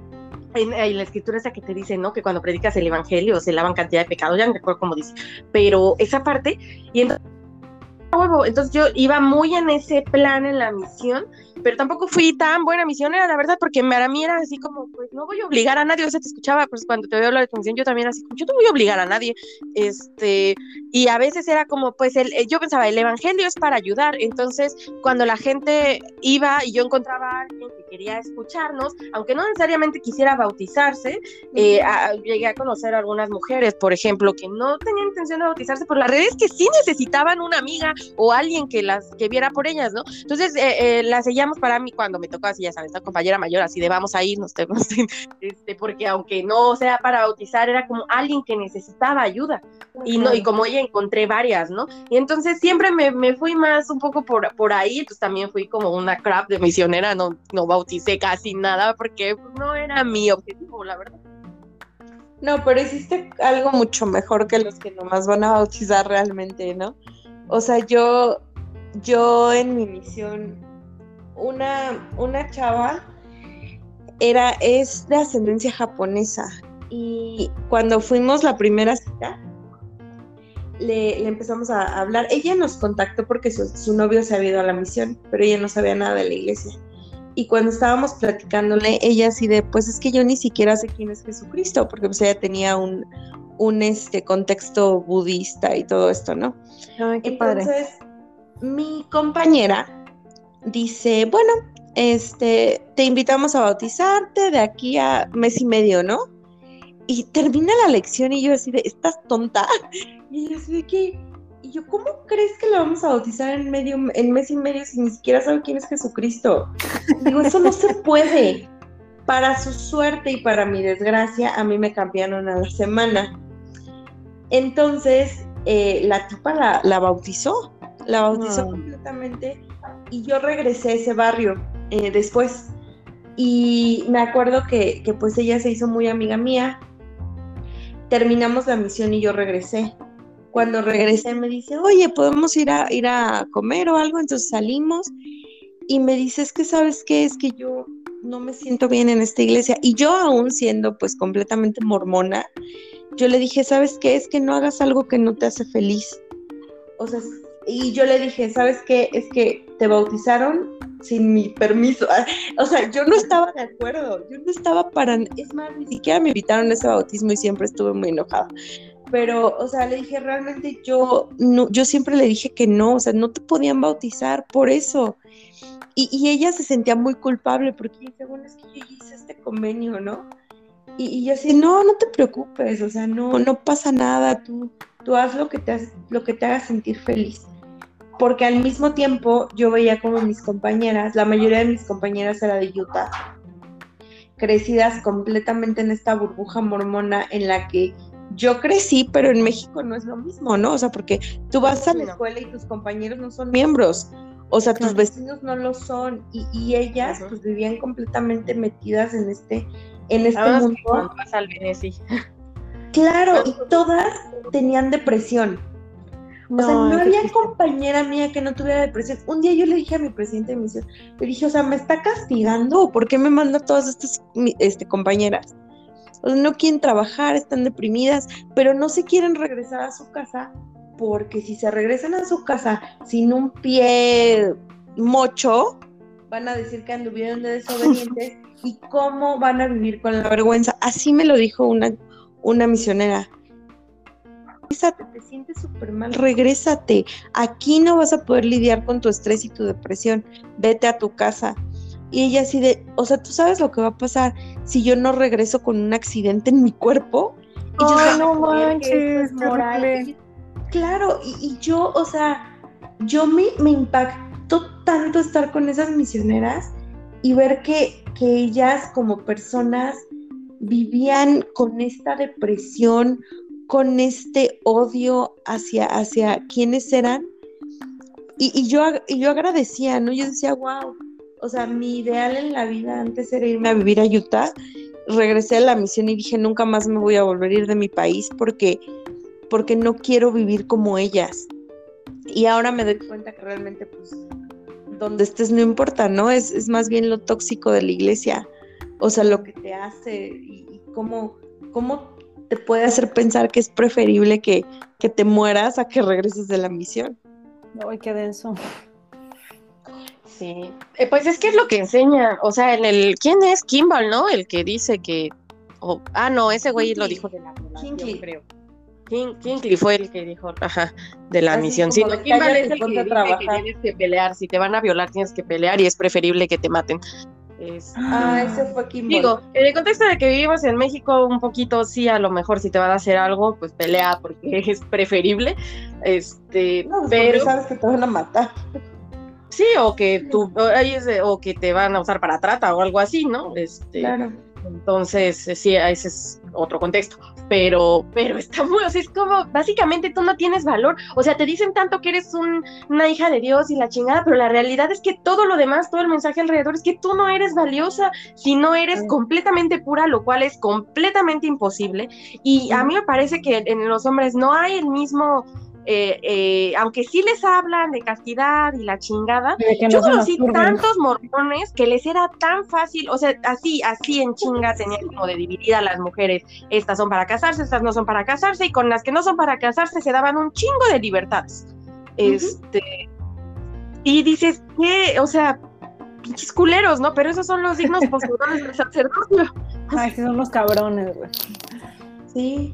en, la escritura esa que te dice, ¿no? Que cuando predicas el evangelio se lavan cantidad de pecados, ya no recuerdo cómo dice, pero esa parte, y entonces entonces yo iba muy en ese plan en la misión, pero tampoco fui tan buena misionera, la verdad, porque para mí era así como, pues no voy a obligar a nadie, o sea, te escuchaba, pues cuando te a hablar de tu misión, yo también así, yo no voy a obligar a nadie, este, y a veces era como, pues el, yo pensaba, el evangelio es para ayudar, entonces cuando la gente iba y yo encontraba a alguien que quería escucharnos, aunque no necesariamente quisiera bautizarse, eh, llegué a conocer a algunas mujeres, por ejemplo, que no tenían intención de bautizarse, por las redes que sí necesitaban una amiga o alguien que las que viera por ellas, ¿no? Entonces eh, eh, las seguíamos para mí cuando me tocó así, ya sabes, la compañera mayor, así de vamos a irnos, este, porque aunque no sea para bautizar, era como alguien que necesitaba ayuda. Y no, y como ella encontré varias, ¿no? Y entonces siempre me, me fui más un poco por, por ahí, pues también fui como una crap de misionera, no, no bauticé casi nada porque no era mi objetivo, la verdad. No, pero hiciste algo mucho mejor que los que nomás van a bautizar realmente, ¿no? O sea, yo, yo en mi misión, una, una chava era, es de ascendencia japonesa. Y cuando fuimos la primera cita, le, empezamos a hablar. Ella nos contactó porque su, su, novio se había ido a la misión, pero ella no sabía nada de la iglesia y cuando estábamos platicándole, ella así de, pues es que yo ni siquiera sé quién es Jesucristo, porque pues ella tenía un, un este, contexto budista y todo esto, ¿no? Ay, qué Entonces, mi compañera dice, bueno, este, te invitamos a bautizarte de aquí a mes y medio, ¿no? Y termina la lección y yo así de, ¿estás tonta? Y ella así de que, y yo, ¿cómo crees que lo vamos a bautizar en medio, en mes y medio si ni siquiera sabe quién es Jesucristo? Digo, eso no se puede. Para su suerte y para mi desgracia, a mí me cambiaron a la semana. Entonces, eh, la tipa la, bautizó, la bautizó completamente y yo regresé a ese barrio eh, después. Y me acuerdo que, pues ella se hizo muy amiga mía. Terminamos la misión y yo regresé cuando regresé me dice, oye, ¿podemos ir a, ir a comer o algo? Entonces salimos y me dice, es que sabes qué, es que yo no me siento bien en esta iglesia. Y yo aún siendo pues completamente mormona, yo le dije, ¿sabes qué? Es que no hagas algo que no te hace feliz. O sea, y yo le dije, ¿sabes qué? Es que te bautizaron sin mi permiso. O sea, yo no estaba de acuerdo, yo no estaba para, es más, ni siquiera me invitaron a ese bautismo y siempre estuve muy enojada pero, o sea, le dije, realmente yo, no, yo siempre le dije que no, o sea, no te podían bautizar por eso. Y, ella se sentía muy culpable porque dice, bueno, es que yo hice este convenio, ¿no? Y, yo así, no, no te preocupes, o sea, no, no pasa nada, tú, tú haz lo que, te, lo que te haga sentir feliz. Porque al mismo tiempo yo veía como mis compañeras, la mayoría de mis compañeras era de Utah, crecidas completamente en esta burbuja mormona en la que yo crecí, pero en México no es lo mismo, ¿no? O sea, porque tú vas a la escuela y tus compañeros no son miembros, o sea, tus vecinos no lo son, y, ellas pues vivían completamente metidas en este, en este mundo. Claro, y todas tenían depresión. O sea, no había compañera mía que no tuviera depresión. Un día yo le dije a mi presidente de misión, le dije, o sea, ¿me está castigando? ¿Por qué me manda todas estas este, compañeras? no quieren trabajar, están deprimidas, pero no se quieren regresar a su casa porque si se regresan a su casa sin un pie mocho, van a decir que anduvieron de desobedientes y cómo van a vivir con la vergüenza. Así me lo dijo una, una misionera. Te sientes súper mal, regrésate. Aquí no vas a poder lidiar con tu estrés y tu depresión. Vete a tu casa. Y ella así de, o sea, tú sabes lo que va a pasar si yo no regreso con un accidente en mi cuerpo. Y yo no manches, claro, y, yo, o sea, yo me, me impactó tanto estar con esas misioneras y ver que, que ellas como personas vivían con esta depresión, con este odio hacia, hacia quienes eran. Y, y, yo, y yo agradecía, ¿no? Yo decía, wow, o sea, mi ideal en la vida antes era irme a vivir a Utah. Regresé a la misión y dije, nunca más me voy a volver a ir de mi país porque, porque no quiero vivir como ellas. Y ahora me doy cuenta que realmente, pues, donde estés no importa, ¿no? Es, es más bien lo tóxico de la iglesia. O sea, lo que te hace y, cómo, cómo te puede hacer pensar que es preferible que, que te mueras a que regreses de la misión. Ay, qué denso. Sí, eh, pues es que es lo que enseña, o sea, en el, ¿quién es Kimball, no? El que dice que, ah, no, ese güey lo dijo de la Kinkley. creo. King, fue el que dijo, ajá, de la misión. Sí, Kimball es el que dice que tienes que pelear, si te van a violar tienes que pelear y es preferible que te maten. Ah, ese fue Kimball. Digo, en el contexto de que vivimos en México, un poquito sí, a lo mejor si te van a hacer algo, pues pelea porque es preferible. Este, no, pero sabes que te van a matar. Sí, o que tú, o que te van a usar para trata o algo así, ¿no? Este, claro. Entonces, sí, ese es otro contexto. Pero, pero está muy, o sea, es como, básicamente tú no tienes valor. O sea, te dicen tanto que eres una hija de Dios y la chingada, pero la realidad es que todo lo demás, todo el mensaje alrededor es que tú no eres valiosa si no eres completamente pura, lo cual es completamente imposible. Y a mí me parece que en los hombres no hay el mismo eh, eh, aunque sí les hablan de castidad y la chingada, yo conocí tantos mormones que les era tan fácil, o sea, así, así en chinga tenían como de dividir a las mujeres, estas son para casarse, estas no son para casarse, y con las que no son para casarse se daban un chingo de libertades. Este, y dices, ¿qué? O sea, pinches culeros, ¿no? Pero esos son los dignos poseedores del sacerdocio. Ay, son los cabrones, güey. Sí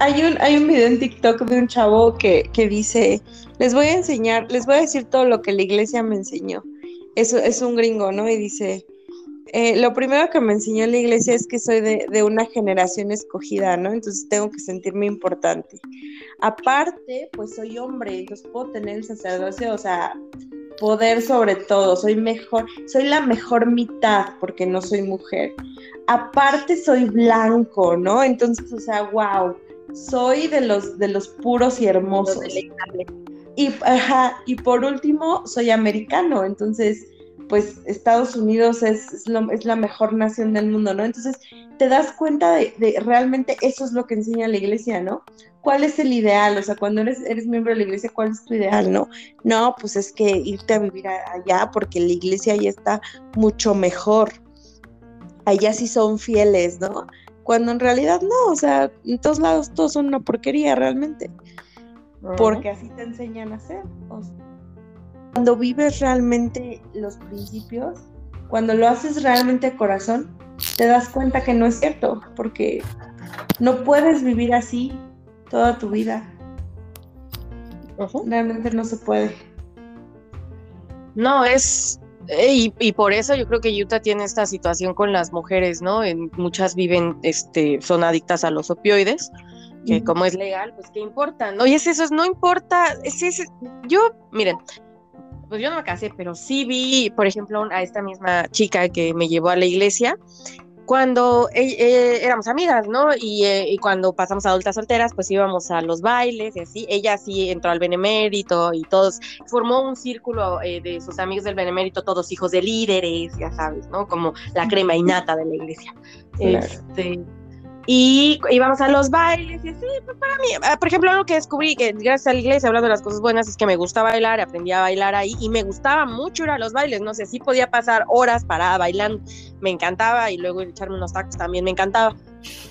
hay un, hay un video en TikTok de un chavo que, que, dice, les voy a enseñar, les voy a decir todo lo que la iglesia me enseñó. Eso es un gringo, ¿no? Y dice, eh, lo primero que me enseñó la iglesia es que soy de, de, una generación escogida, ¿no? Entonces tengo que sentirme importante. Aparte, pues soy hombre, entonces puedo tener el sacerdocio, o sea, poder sobre todo, soy mejor, soy la mejor mitad porque no soy mujer. Aparte soy blanco, ¿no? Entonces, o sea, wow soy de los, de los puros y hermosos. Y, y por último, soy americano, entonces, pues Estados Unidos es, es, la mejor nación del mundo, ¿no? Entonces, te das cuenta de, realmente eso es lo que enseña la iglesia, ¿no? ¿Cuál es el ideal? O sea, cuando eres, eres miembro de la iglesia, ¿cuál es tu ideal, no? No, pues es que irte a vivir allá porque la iglesia ya está mucho mejor. Allá sí son fieles, ¿no? Cuando en realidad no, o sea, en todos lados todos son una porquería realmente, porque así te enseñan a hacer. cuando vives realmente los principios, cuando lo haces realmente de corazón, te das cuenta que no es cierto, porque no puedes vivir así toda tu vida. Realmente no se puede. No, es, eh, y, por eso yo creo que Utah tiene esta situación con las mujeres, ¿no? En, muchas viven, este, son adictas a los opioides, que como es legal, pues qué importa, ¿no? Y es eso, no importa, es, es, yo, miren, pues yo no me casé, pero sí vi, por ejemplo, a esta misma chica que me llevó a la iglesia cuando eh, eh, éramos amigas, ¿no? Eh, y, cuando pasamos a adultas solteras, pues íbamos a los bailes y así. Ella sí entró al Benemérito y todos, formó un círculo de sus amigos del Benemérito, todos hijos de líderes, ya sabes, ¿no? Como la crema innata de la iglesia. Este, y íbamos a los bailes y así, pues para mí, ah, por ejemplo, algo que descubrí, que gracias a la iglesia, hablando de las cosas buenas, es que me gusta bailar, aprendí a bailar ahí y me gustaba mucho ir a los bailes, no sé, sí podía pasar horas parada bailando, me encantaba y luego echarme unos tacos también me encantaba.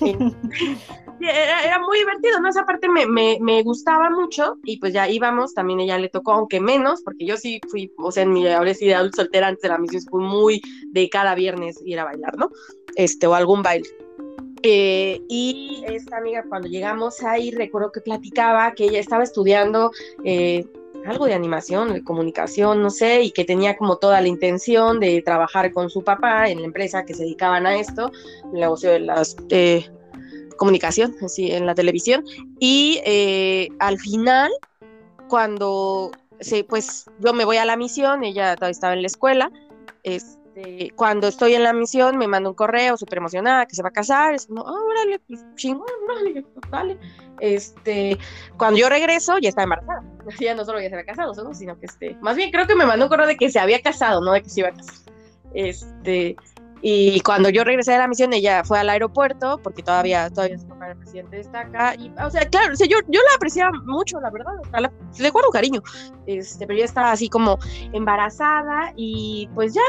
era, muy divertido, ¿no? Esa parte me, me, me, gustaba mucho y pues ya íbamos, también ella le tocó, aunque menos, porque yo sí fui, o sea, en mi adolescencia de adulto soltera antes de la misión fui muy de cada viernes ir a bailar, ¿no? Este, o algún baile. Eh, y esta amiga, cuando llegamos ahí, recuerdo que platicaba que ella estaba estudiando eh, algo de animación, de comunicación, no sé, y que tenía como toda la intención de trabajar con su papá en la empresa que se dedicaban a esto, el negocio de las eh, comunicación, así en la televisión. Y al final, cuando se, pues yo me voy a la misión, ella todavía estaba en la escuela, es, este, cuando estoy en la misión me manda un correo súper emocionada que se va a casar, es como, oh, órale, pues chingón, órale, vale. Este, cuando yo regreso ya está embarazada, ya no solo ya se había casado, sino que este, más bien creo que me mandó un correo de que se había casado, no de que se iba a casar. Este, y cuando yo regresé de la misión, ella fue al aeropuerto, porque todavía, todavía papá el presidente está acá. Y, o sea, claro, o sea, yo, yo la apreciaba mucho, la verdad. le guardo cariño. Este, pero ella estaba así como embarazada y pues ya,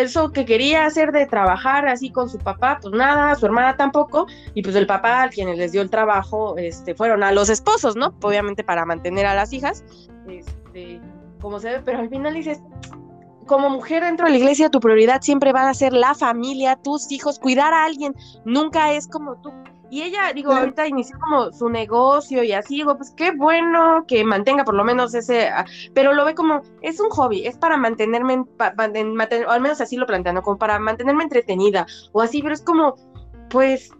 eso que quería hacer de trabajar así con su papá, pues nada, su hermana tampoco, y pues el papá, quienes les dio el trabajo, este, fueron a los esposos, ¿no? Obviamente para mantener a las hijas, este, como se ve, pero al final dices, como mujer dentro de la iglesia, tu prioridad siempre va a ser la familia, tus hijos, cuidar a alguien, nunca es como tú y ella, digo, ahorita inició como su negocio y así, digo, pues qué bueno que mantenga por lo menos ese, ah, pero lo ve como, es un hobby, es para mantenerme, o al menos así lo planteando, como para mantenerme entretenida o así, pero es como, pues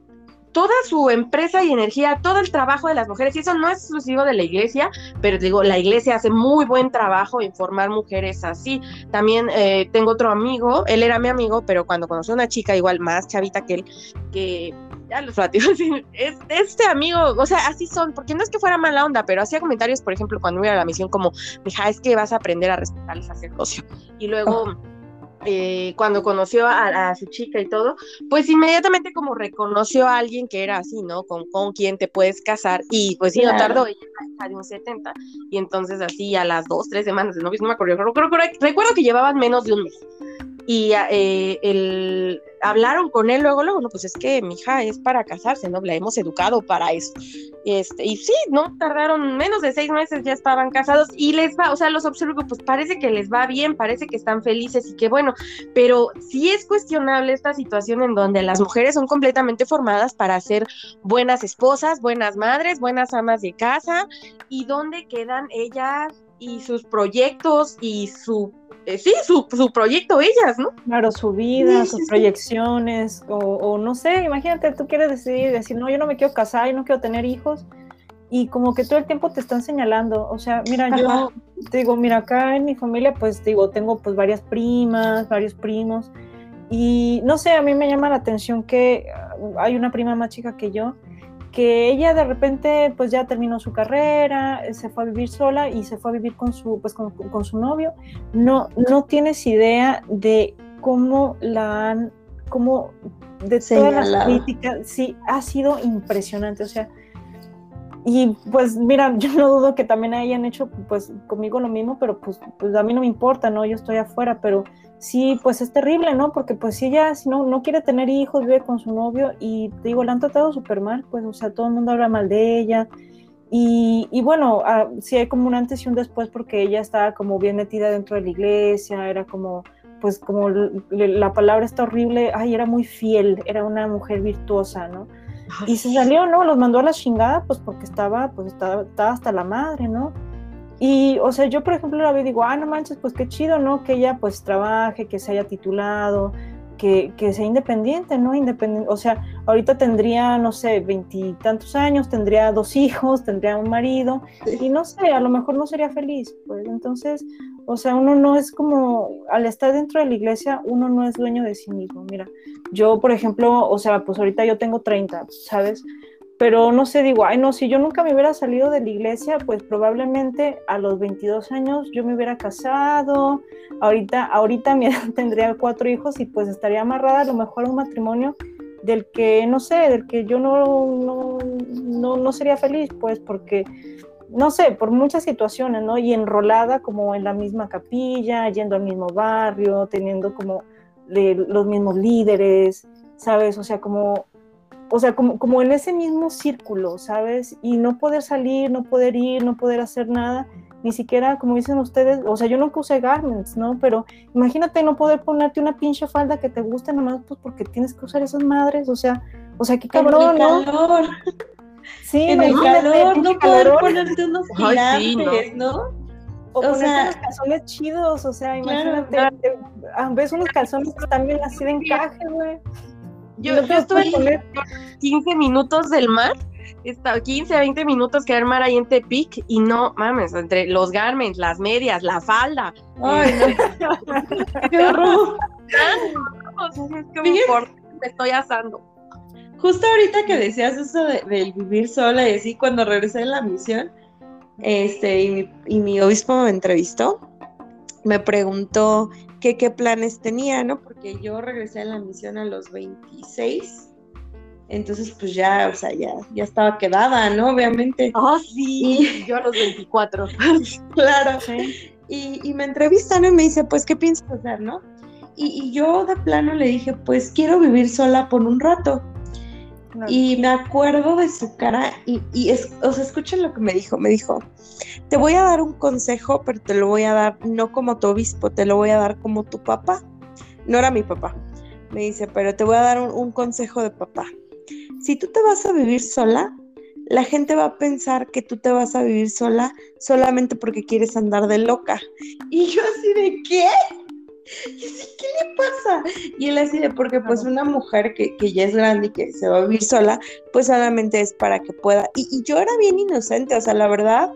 toda su empresa y energía, todo el trabajo de las mujeres, y eso no es exclusivo de la iglesia, pero digo, la iglesia hace muy buen trabajo en formar mujeres así. También eh, tengo otro amigo, él era mi amigo, pero cuando conoció a una chica igual más chavita que él, que ya los es, este amigo, o sea, así son, porque no es que fuera mala onda, pero hacía comentarios, por ejemplo, cuando iba a la misión, como, mija, es que vas a aprender a respetar el sacerdocio. Y luego... Eh, cuando conoció a, su chica y todo, pues inmediatamente como reconoció a alguien que era así, ¿no? Con, con quien te puedes casar y pues sí, no tardó, ella era de un 70 y entonces así a las dos, tres semanas de novios, no me acuerdo, recuerdo que llevaban menos de un mes y eh, el, hablaron con él luego, luego, no, pues es que mi hija es para casarse, ¿no? La hemos educado para eso. Este, y sí, no tardaron menos de seis meses, ya estaban casados y les va, o sea, los observo, pues parece que les va bien, parece que están felices y que bueno, pero sí es cuestionable esta situación en donde las mujeres son completamente formadas para ser buenas esposas, buenas madres, buenas amas de casa y dónde quedan ellas y sus proyectos y su eh, sí, su, su, proyecto ellas, ¿no? Claro, su vida, sus proyecciones, o, no sé, imagínate, tú quieres decidir, decir, no, yo no me quiero casar, y no quiero tener hijos, y como que todo el tiempo te están señalando, o sea, mira, yo te digo, mira, acá en mi familia, pues digo, tengo pues varias primas, varios primos, y no sé, a mí me llama la atención que ah, hay una prima más chica que yo, que ella de repente pues ya terminó su carrera, se fue a vivir sola y se fue a vivir con su, pues, con, su novio. No, no tienes idea de cómo la han, cómo de todas las críticas, sí, ha sido impresionante, o sea, y pues mira, yo no dudo que también hayan hecho pues conmigo lo mismo, pero pues, pues a mí no me importa, ¿no? Yo estoy afuera, pero sí, pues es terrible, ¿no? Porque pues si ella si no, no quiere tener hijos, vive con su novio y digo, la han tratado súper mal, pues o sea, todo el mundo habla mal de ella. Y, y bueno, ah, sí hay como un antes y un después porque ella estaba como bien metida dentro de la iglesia, era como, pues como la palabra está horrible, ay, era muy fiel, era una mujer virtuosa, ¿no? Y se salió, ¿no? Los mandó a la chingada, pues porque estaba, pues estaba, estaba hasta la madre, ¿no? Y, o sea, yo por ejemplo la veo y digo, ah, no manches, pues qué chido, ¿no? Que ella pues trabaje, que se haya titulado, que, que sea independiente, ¿no? Independiente, o sea, ahorita tendría, no sé, veintitantos años, tendría dos hijos, tendría un marido, y no sé, a lo mejor no sería feliz, pues entonces, o sea, uno no es como, al estar dentro de la iglesia, uno no es dueño de sí mismo. Mira, yo, por ejemplo, o sea, pues ahorita yo tengo 30, ¿sabes? Pero no sé, digo, ay, no, si yo nunca me hubiera salido de la iglesia, pues probablemente a los 22 años yo me hubiera casado, ahorita, ahorita mi tendría cuatro hijos y pues estaría amarrada a lo mejor a un matrimonio del que, no sé, del que yo no, no, no, sería feliz, pues porque, no sé, por muchas situaciones, ¿no? Y enrolada como en la misma capilla, yendo al mismo barrio, teniendo como los mismos líderes, ¿sabes? O sea, como o sea, como, como en ese mismo círculo, ¿sabes? Y no poder salir, no poder ir, no poder hacer nada, ni siquiera, como dicen ustedes, o sea, yo nunca usé garments, ¿no? Pero imagínate no poder ponerte una pinche falda que te guste nomás pues porque tienes que usar esas madres, o sea, o sea, qué cabrón, ¿no? Calor. Sí, en el calor, no poder ponerte unos gigantes, ¿no? O, ponerte unos calzones chidos, o sea, imagínate, ah, ves unos calzones que están bien así de encaje, güey. Yo, estuve 15 minutos del mar, 15 a 20 minutos que el mar ahí en Tepic y no mames, entre los garments, las medias, la falda. Ay, ¡Qué horror! me estoy asando. Justo ahorita que decías eso del vivir sola y así, cuando regresé de la misión, este, y mi, y mi obispo me entrevistó, me preguntó qué planes tenía, ¿no? Porque yo regresé a la misión a los 26. Entonces, pues ya, o sea, ya, ya estaba quedada, ¿no? Obviamente. Ah, sí, yo a los 24. claro. Y, y, me entrevistan y me dice, pues, ¿qué piensas hacer, no? Y, yo de plano le dije, pues, quiero vivir sola por un rato. Y me acuerdo de su cara y, y es, escuchen lo que me dijo. Me dijo, te voy a dar un consejo, pero te lo voy a dar no como tu obispo, te lo voy a dar como tu papá. No era mi papá. Me dice, pero te voy a dar un, consejo de papá. Si tú te vas a vivir sola, la gente va a pensar que tú te vas a vivir sola solamente porque quieres andar de loca. Y yo así de qué? Y así, ¿qué le pasa? Y él así de, porque pues una mujer que, ya es grande y que se va a vivir sola, pues solamente es para que pueda. Y, yo era bien inocente, o sea, la verdad,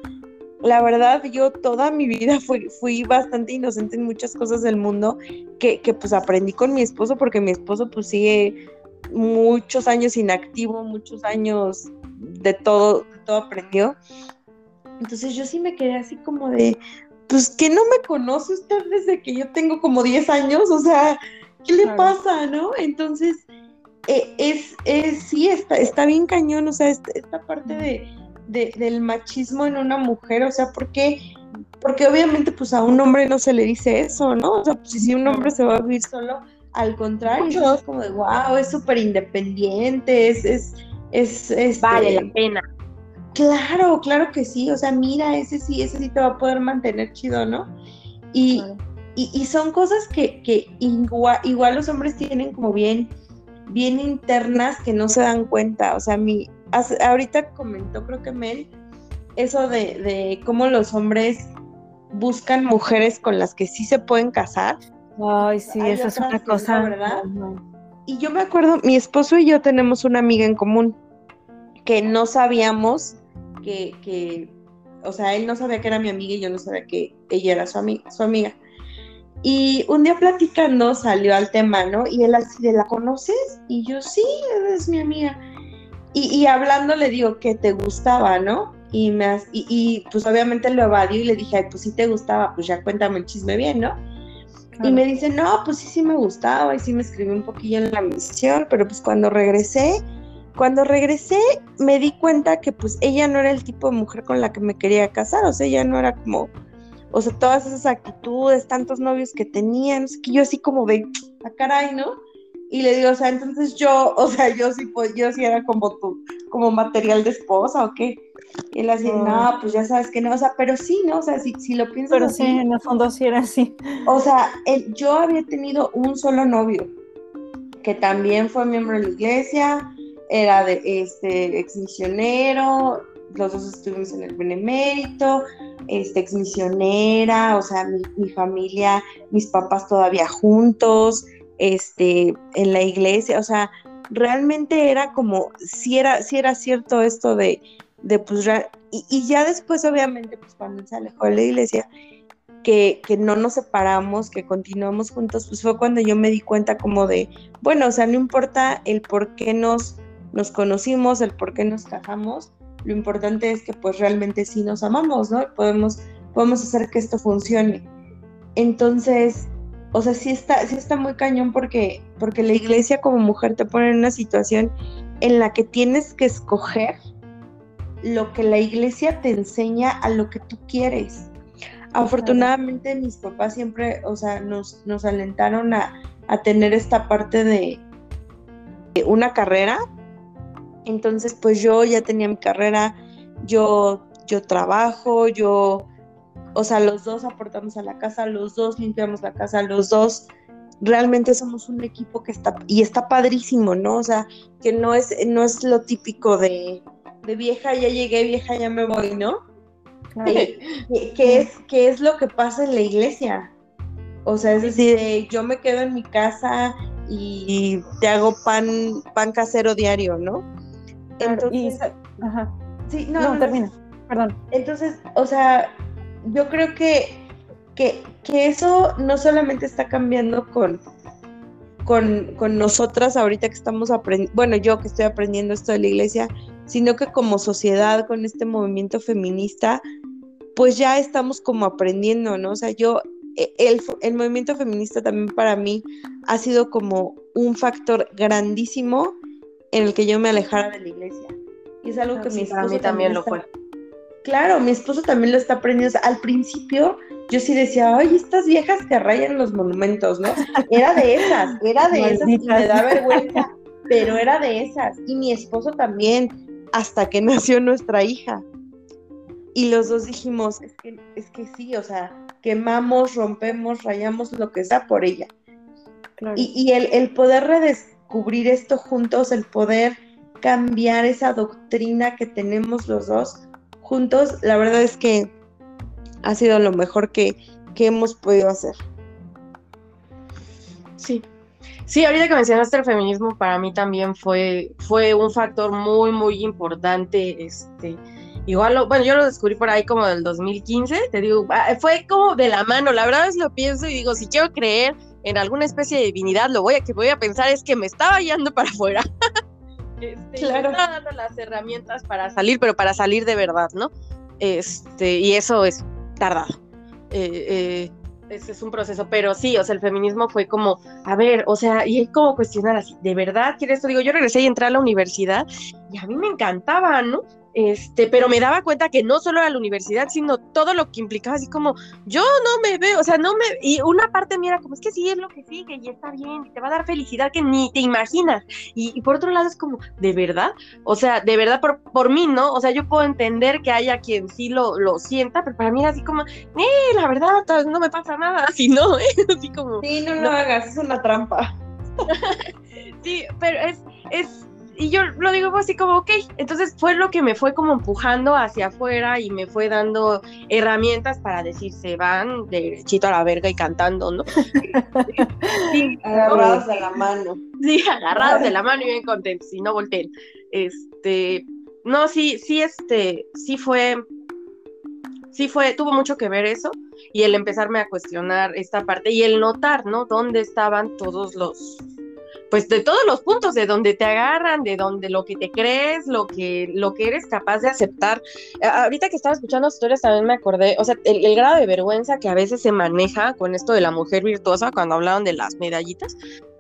la verdad, yo toda mi vida fui, fui bastante inocente en muchas cosas del mundo que, que pues aprendí con mi esposo, porque mi esposo pues sigue muchos años inactivo, muchos años de todo, de todo aprendió. Entonces yo sí me quedé así como de, pues que no me conoce usted desde que yo tengo como 10 años, o sea, ¿qué le pasa, no? Entonces, eh, es, es, sí, está, está bien cañón, o sea, esta, parte de, del machismo en una mujer, o sea, ¿por qué? Porque obviamente pues a un hombre no se le dice eso, ¿no? O sea, pues si un hombre se va a vivir solo, al contrario, es como de, wow, es súper independiente, es, es, es, este Vale la pena. Claro, claro que sí, o sea, mira, ese sí, ese sí te va a poder mantener chido, ¿no? Y, y, son cosas que, que igual, igual, los hombres tienen como bien, bien internas que no se dan cuenta, o sea, mi, ahorita comentó creo que Mel, eso de, de cómo los hombres buscan mujeres con las que sí se pueden casar. Ay, sí, eso es una cosa, ¿verdad? Y yo me acuerdo, mi esposo y yo tenemos una amiga en común que no sabíamos que, o sea, él no sabía que era mi amiga y yo no sabía que ella era su, amiga, su amiga. Y un día platicando salió al tema, ¿no? Y él así de, ¿la conoces? Y yo, sí, es mi amiga. Y, hablando le digo que te gustaba, ¿no? Y, me, y, y, pues obviamente lo evadió y le dije, Ay, pues sí te gustaba, pues ya cuéntame el chisme bien, ¿no? Y me dice, no, pues sí, sí me gustaba y sí me escribió un poquillo en la misión, pero pues cuando regresé, cuando regresé me di cuenta que pues ella no era el tipo de mujer con la que me quería casar, o sea, ella no era como, o sea, todas esas actitudes, tantos novios que tenía, no sé, que yo así como de, a ah, caray, ¿no? Y le digo, o sea, entonces yo, o sea, yo sí, pues, yo sí era como tu, como material de esposa o qué. Y él así, no, pues ya sabes que no, o sea, pero sí, ¿no? O sea, si, si lo piensas Pero sí, en el fondo sí era así. O sea, yo había tenido un solo novio, que también fue miembro de la iglesia, era de este ex misionero, los dos estuvimos en el Benemérito, este ex misionera, o sea, mi, familia, mis papás todavía juntos, este, en la iglesia, o sea, realmente era como, si era, si era cierto esto de, de pues, y, y, ya después, obviamente, pues cuando se alejó de la iglesia, que, que, no nos separamos, que continuamos juntos, pues fue cuando yo me di cuenta como de, bueno, o sea, no importa el por qué nos nos conocimos, el por qué nos casamos, lo importante es que pues realmente sí nos amamos, ¿no? Podemos, podemos hacer que esto funcione. Entonces, o sea, sí está, sí está muy cañón porque, porque la iglesia como mujer te pone en una situación en la que tienes que escoger lo que la iglesia te enseña a lo que tú quieres. Afortunadamente mis papás siempre, o sea, nos, nos alentaron a, a tener esta parte de una carrera, entonces, pues yo ya tenía mi carrera, yo, yo trabajo, yo, o sea, los dos aportamos a la casa, los dos limpiamos la casa, los dos realmente somos un equipo que está, y está padrísimo, ¿no? O sea, que no es, no es lo típico de, de vieja, ya llegué, vieja, ya me voy, ¿no? Eh, que, es, que es lo que pasa en la iglesia. O sea, es decir, yo me quedo en mi casa y te hago pan, pan casero diario, ¿no? Entonces, ajá. Sí, no, no, termina, perdón. Entonces, o sea, yo creo que, que, eso no solamente está cambiando con, con, con, nosotras ahorita que estamos aprendiendo, bueno, yo que estoy aprendiendo esto de la iglesia, sino que como sociedad, con este movimiento feminista, pues ya estamos como aprendiendo, ¿no? O sea, yo, e, el, el movimiento feminista también para mí ha sido como un factor grandísimo en el que yo me alejara de la iglesia. Y es algo que mi esposo también, lo fue. Claro, mi esposo también lo está aprendiendo. al principio yo sí decía, ay, estas viejas que rayan los monumentos, ¿no? Era de esas, era de esas y me da vergüenza, pero era de esas. Y mi esposo también, hasta que nació nuestra hija. Y los dos dijimos, es que, es que sí, o sea, quemamos, rompemos, rayamos lo que sea por ella. Y, y el, el, poder redes cubrir esto juntos, el poder cambiar esa doctrina que tenemos los dos juntos, la verdad es que ha sido lo mejor que, hemos podido hacer. Sí. Sí, ahorita que mencionaste el feminismo, para mí también fue, fue un factor muy, muy importante. Este, igual, bueno, yo lo descubrí por ahí como del 2015, te digo, ah, fue como de la mano. La verdad es lo pienso y digo, si quiero creer en alguna especie de divinidad, lo voy a que voy a pensar es que me estaba yendo para afuera. este, claro. Me estaba dando las herramientas para salir, pero para salir de verdad, ¿no? Este, y eso es tardado. Eh, eh, ese es un proceso, pero sí, o sea, el feminismo fue como, a ver, o sea, y hay como cuestionar así, ¿de verdad quieres esto? Digo, yo regresé y entré a la universidad y a mí me encantaba, ¿no? Este, pero me daba cuenta que no solo era la universidad, sino todo lo que implicaba, así como, yo no me veo, o sea, no me, y una parte mía era como, es que sí, es lo que sigue, y está bien, y te va a dar felicidad que ni te imaginas, y, por otro lado es como, ¿de verdad? O sea, de verdad, por, por mí, ¿no? O sea, yo puedo entender que haya quien sí lo, lo sienta, pero para mí era así como, eh, la verdad, no me pasa nada, así no, ¿eh? así como. Sí, no lo hagas, es una trampa. sí, pero es, es y yo lo digo así como, ok, entonces fue lo que me fue como empujando hacia afuera y me fue dando herramientas para decir, se van derechito a la verga y cantando, ¿no? sí, agarrados de la mano. Sí, agarrados de la mano y bien contentos, y no volteen. Este, no, sí, sí, este, sí fue, sí fue, tuvo mucho que ver eso y el empezarme a cuestionar esta parte y el notar, ¿no? Dónde estaban todos los pues de todos los puntos, de donde te agarran, de donde lo que te crees, lo que, lo que eres capaz de aceptar. Ahorita que estaba escuchando historias también me acordé, o sea, el, grado de vergüenza que a veces se maneja con esto de la mujer virtuosa cuando hablaron de las medallitas,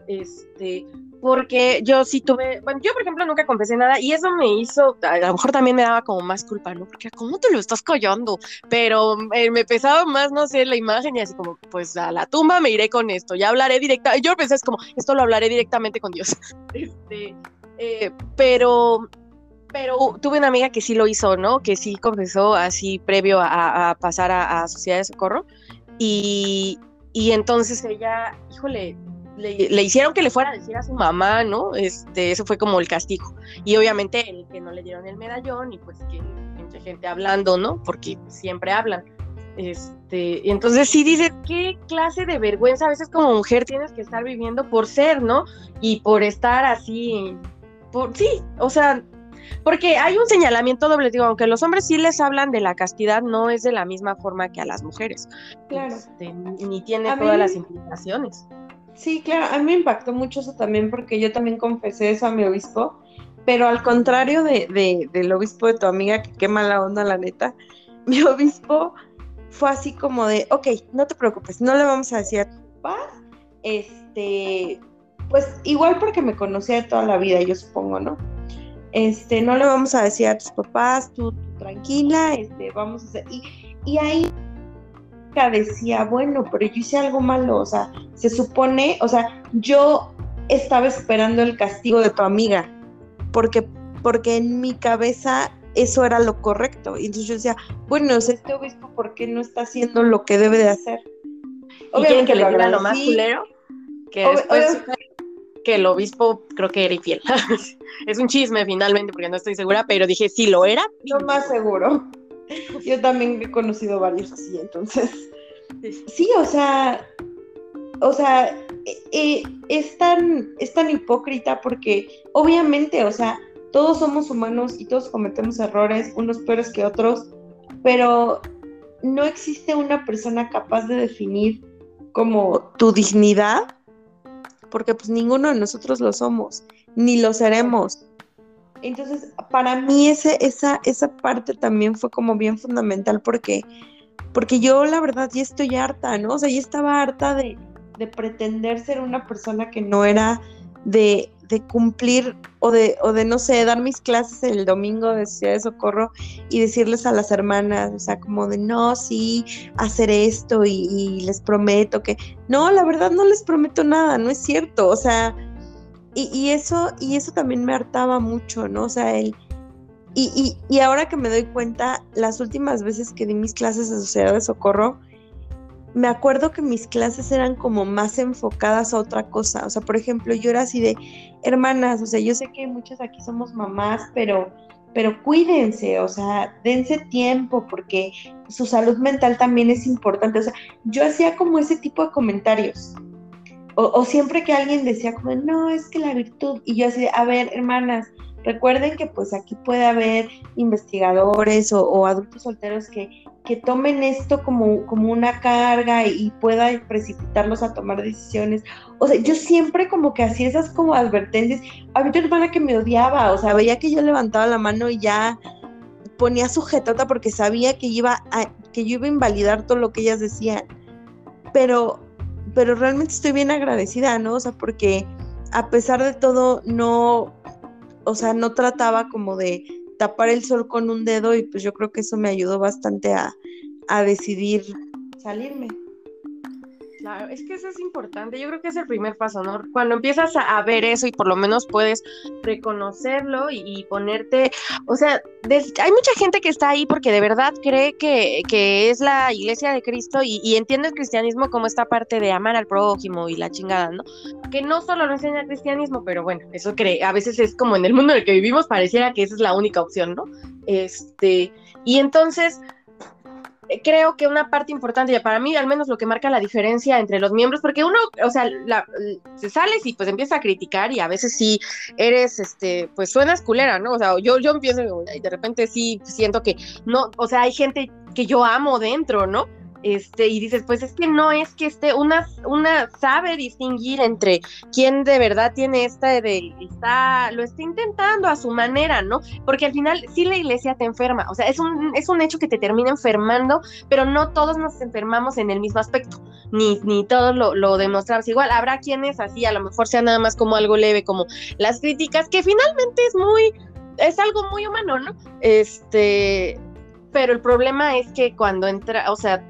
este, porque yo sí tuve, bueno, yo por ejemplo nunca confesé nada y eso me hizo, a lo mejor también me daba como más culpa, ¿no? Porque ¿cómo te lo estás callando? Pero eh, me pesaba más, no sé, la imagen y así como, pues a la tumba me iré con esto, ya hablaré directamente, yo pensé es como, esto lo hablaré directamente con Dios. Este, eh, pero, pero tuve una amiga que sí lo hizo, ¿no? Que sí confesó así previo a, pasar a, a Sociedad de Socorro y, y entonces ella, híjole, le, hicieron que le fuera a decir a su mamá, ¿no? Este, eso fue como el castigo. Y obviamente el que no le dieron el medallón y pues que mucha gente hablando, ¿no? Porque siempre hablan. Este, y entonces sí dices, ¿qué clase de vergüenza a veces como mujer tienes que estar viviendo por ser, ¿no? Y por estar así, por, sí, o sea, porque hay un señalamiento doble, digo, aunque los hombres sí les hablan de la castidad, no es de la misma forma que a las mujeres. Claro. Este, ni tiene todas las implicaciones. Sí, claro, a mí me impactó mucho eso también porque yo también confesé eso a mi obispo, pero al contrario de, del obispo de tu amiga, que qué mala onda la neta, mi obispo fue así como de, ok, no te preocupes, no le vamos a decir a tu papá, este, pues igual porque me conocía de toda la vida, yo supongo, ¿no? Este, no le vamos a decir a tus papás, tú, tranquila, este, vamos a hacer, y, y ahí decía, bueno, pero yo hice algo malo, o sea, se supone, o sea, yo estaba esperando el castigo de tu amiga, porque, porque en mi cabeza eso era lo correcto. Y entonces yo decía, bueno, este obispo, ¿por qué no está haciendo lo que debe de hacer? Obviamente que le diga lo más culero, que después que el obispo creo que era infiel. es un chisme finalmente, porque no estoy segura, pero dije, sí lo era. Lo más seguro. Yo también he conocido varios así, entonces. Sí, o sea, o sea, eh, eh, es, tan, es tan hipócrita porque obviamente, o sea, todos somos humanos y todos cometemos errores, unos peores que otros, pero no existe una persona capaz de definir como tu dignidad, porque pues ninguno de nosotros lo somos, ni lo seremos. Entonces, para mí esa, esa parte también fue como bien fundamental porque, porque yo la verdad ya estoy harta, ¿no? O sea, ya estaba harta de, pretender ser una persona que no era de, cumplir o de, o de, no sé, dar mis clases el domingo de Ciudad de Socorro y decirles a las hermanas, o sea, como de, no, sí, hacer esto y, y les prometo que, no, la verdad no les prometo nada, no es cierto, o sea, y, eso, y eso también me hartaba mucho, ¿no? O sea, el, y, y, ahora que me doy cuenta, las últimas veces que di mis clases de sociedad de socorro, me acuerdo que mis clases eran como más enfocadas a otra cosa. O sea, por ejemplo, yo era así de, hermanas, o sea, yo sé que muchas aquí somos mamás, pero, pero cuídense, o sea, dense tiempo porque su salud mental también es importante. O sea, yo hacía como ese tipo de comentarios o, siempre que alguien decía como, no, es que la virtud, y yo así, a ver, hermanas, recuerden que pues aquí puede haber investigadores o, adultos solteros que, que tomen esto como, como una carga y pueda precipitarlos a tomar decisiones. O sea, yo siempre como que hacía esas como advertencias. Había una hermana que me odiaba, o sea, veía que yo levantaba la mano y ya ponía sujetota porque sabía que iba a, que yo iba a invalidar todo lo que ellas decían. Pero, pero realmente estoy bien agradecida, ¿no? O sea, porque a pesar de todo, no, o sea, no trataba como de tapar el sol con un dedo y pues yo creo que eso me ayudó bastante a, a decidir salirme. Claro, es que eso es importante. Yo creo que es el primer paso, ¿no? Cuando empiezas a, ver eso y por lo menos puedes reconocerlo y, ponerte, o sea, hay mucha gente que está ahí porque de verdad cree que, es la iglesia de Cristo y, entiende el cristianismo como esta parte de amar al prójimo y la chingada, ¿no? Que no solo lo enseña el cristianismo, pero bueno, eso cree, a veces es como en el mundo en el que vivimos pareciera que esa es la única opción, ¿no? Este, y entonces creo que una parte importante, y para mí al menos lo que marca la diferencia entre los miembros, porque uno, o sea, se sales y pues empieza a criticar y a veces sí eres, este, pues suenas culera, ¿no? O sea, yo, yo empiezo y de repente sí siento que no, o sea, hay gente que yo amo dentro, ¿no? Este, y dices, pues es que no es que esté, una, una sabe distinguir entre quién de verdad tiene esta de, está, lo está intentando a su manera, ¿no? Porque al final sí la iglesia te enferma, o sea, es un, es un hecho que te termina enfermando, pero no todos nos enfermamos en el mismo aspecto, ni, ni todos lo, lo demostramos igual, habrá quienes así, a lo mejor sea nada más como algo leve, como las críticas, que finalmente es muy, es algo muy humano, ¿no? Este, pero el problema es que cuando entra, o sea,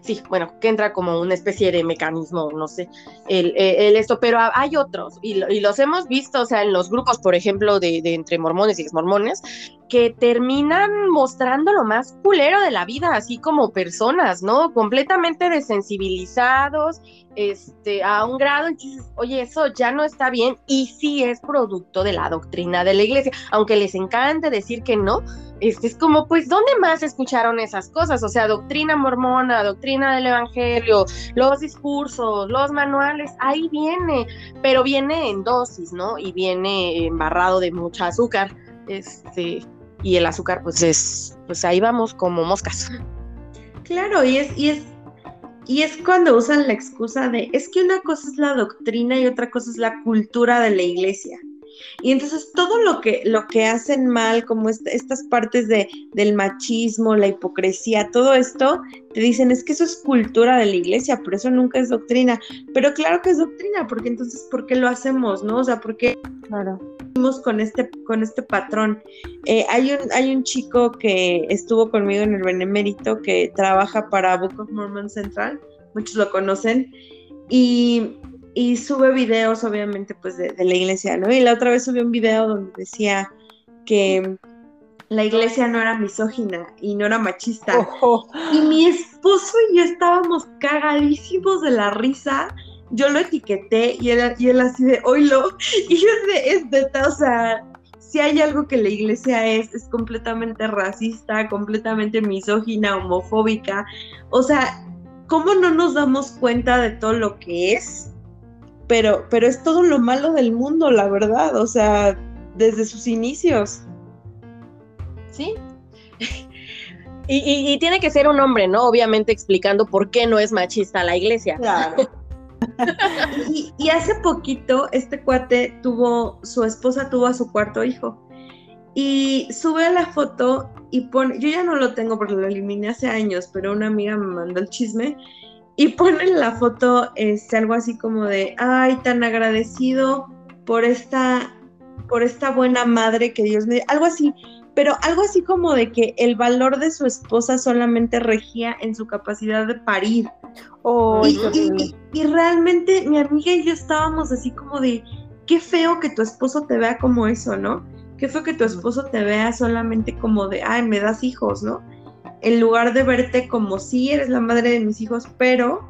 sí, bueno, que entra como una especie de mecanismo, no sé, el, esto, pero hay otros, y, los hemos visto, o sea, en los grupos, por ejemplo, de, de entre mormones y exmormones, que terminan mostrando lo más culero de la vida, así como personas, ¿no? Completamente desensibilizados, este, a un grado en que dices, oye, eso ya no está bien y sí es producto de la doctrina de la iglesia, aunque les encante decir que no, este, es como, pues, ¿dónde más escucharon esas cosas? O sea, doctrina mormona, doctrina del evangelio, los discursos, los manuales, ahí viene, pero viene en dosis, ¿no? Y viene embarrado de mucha azúcar, este, y el azúcar, pues es, pues ahí vamos como moscas. Claro, y es, y es y es cuando usan la excusa de, es que una cosa es la doctrina y otra cosa es la cultura de la iglesia. Y entonces todo lo que, lo que hacen mal, como estas partes de, del machismo, la hipocresía, todo esto, te dicen es que eso es cultura de la iglesia, pero eso nunca es doctrina. Pero claro que es doctrina, porque entonces, ¿por qué lo hacemos? ¿No? O sea, ¿por qué claro. con este, con este patrón? Eh, hay, un, hay un chico que estuvo conmigo en el Benemérito que trabaja para Book of Mormon Central, muchos lo conocen, y y sube videos, obviamente, pues de, la iglesia, ¿no? Y la otra vez subió un video donde decía que la iglesia no era misógina y no era machista. Y mi esposo y yo estábamos cagadísimos de la risa. Yo lo etiqueté y él, y él así de, oílo. Y yo de, es de, o sea, si hay algo que la iglesia es, es completamente racista, completamente misógina, homofóbica. O sea, ¿cómo no nos damos cuenta de todo lo que es? Pero, pero es todo lo malo del mundo, la verdad, o sea, desde sus inicios. Sí. y, tiene que ser un hombre, ¿no? Obviamente explicando por qué no es machista la iglesia. Claro. y, y, hace poquito este cuate tuvo, su esposa tuvo a su cuarto hijo. Y sube la foto y pone, yo ya no lo tengo porque lo eliminé hace años, pero una amiga me mandó el chisme y ponen la foto este, algo así como de, ay, tan agradecido por esta, por esta buena madre que Dios me algo así, pero algo así como de que el valor de su esposa solamente regía en su capacidad de parir. y, y, realmente mi amiga y yo estábamos así como de, qué feo que tu esposo te vea como eso, ¿no? Qué feo que tu esposo te vea solamente como de, ay, me das hijos, ¿no? En lugar de verte como si eres la madre de mis hijos, pero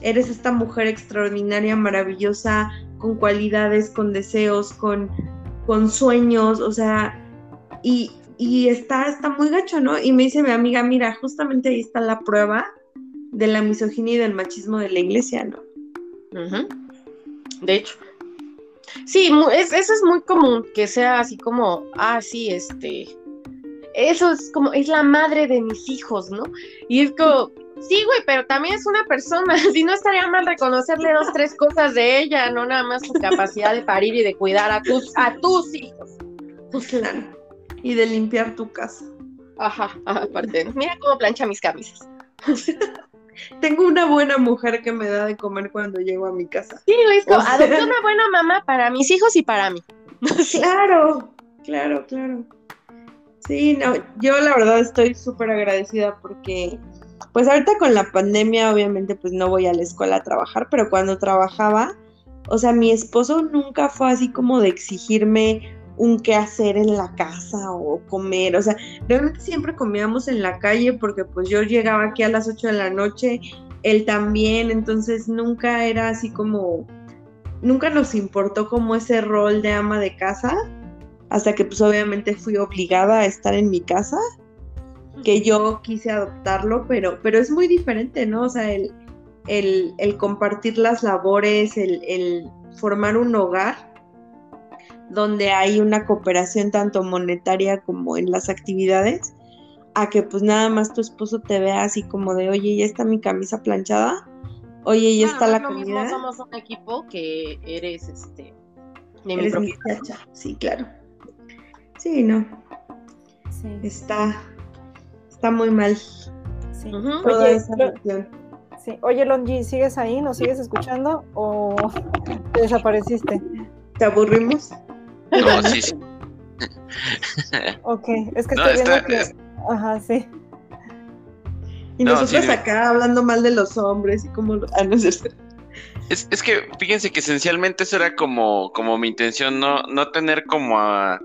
eres esta mujer extraordinaria, maravillosa, con cualidades, con deseos, con, con sueños, o sea, y, y está, está muy gacho, ¿no? Y me dice mi amiga, mira, justamente ahí está la prueba de la misoginia y del machismo de la iglesia, ¿no? De hecho. Sí, eso es muy común, que sea así como, ah, sí, este, eso es como, es la madre de mis hijos, ¿no? Y es como, sí, güey, pero también es una persona, si no estaría mal reconocerle dos, tres cosas de ella, no nada más su capacidad de parir y de cuidar a tus, a tus hijos. Y de limpiar tu casa. Ajá, aparte, mira cómo plancha mis camisas. Tengo una buena mujer que me da de comer cuando llego a mi casa. Sí, es como, una buena mamá para mis hijos y para mí. claro, claro, claro. Sí, no, yo la verdad estoy súper agradecida porque, pues ahorita con la pandemia obviamente pues no voy a la escuela a trabajar, pero cuando trabajaba, o sea, mi esposo nunca fue así como de exigirme un qué hacer en la casa o comer, o sea, realmente siempre comíamos en la calle porque pues yo llegaba aquí a las 8 de la noche, él también, entonces nunca era así como, nunca nos importó como ese rol de ama de casa, hasta que pues obviamente fui obligada a estar en mi casa, que yo quise adoptarlo, pero, pero es muy diferente, ¿no? O sea, el, el, el compartir las labores, el, el formar un hogar, donde hay una cooperación tanto monetaria como en las actividades, a que pues nada más tu esposo te vea así como de, oye, ya está mi camisa planchada, oye, ya está la no comida. somos un equipo que eres este de mi Sí, claro. Sí, no. Sí. Está, está muy mal. Sí. Oye, sí. Oye, Longi, ¿sigues ahí? ¿Nos sigues escuchando o te desapareciste? ¿Te aburrimos? No, sí, sí. ok, es que estoy viendo que. Ajá, sí. Y nosotros acá hablando mal de los hombres y como. Ah, no es, es, que fíjense que esencialmente eso era como, como mi intención, no, no tener como a.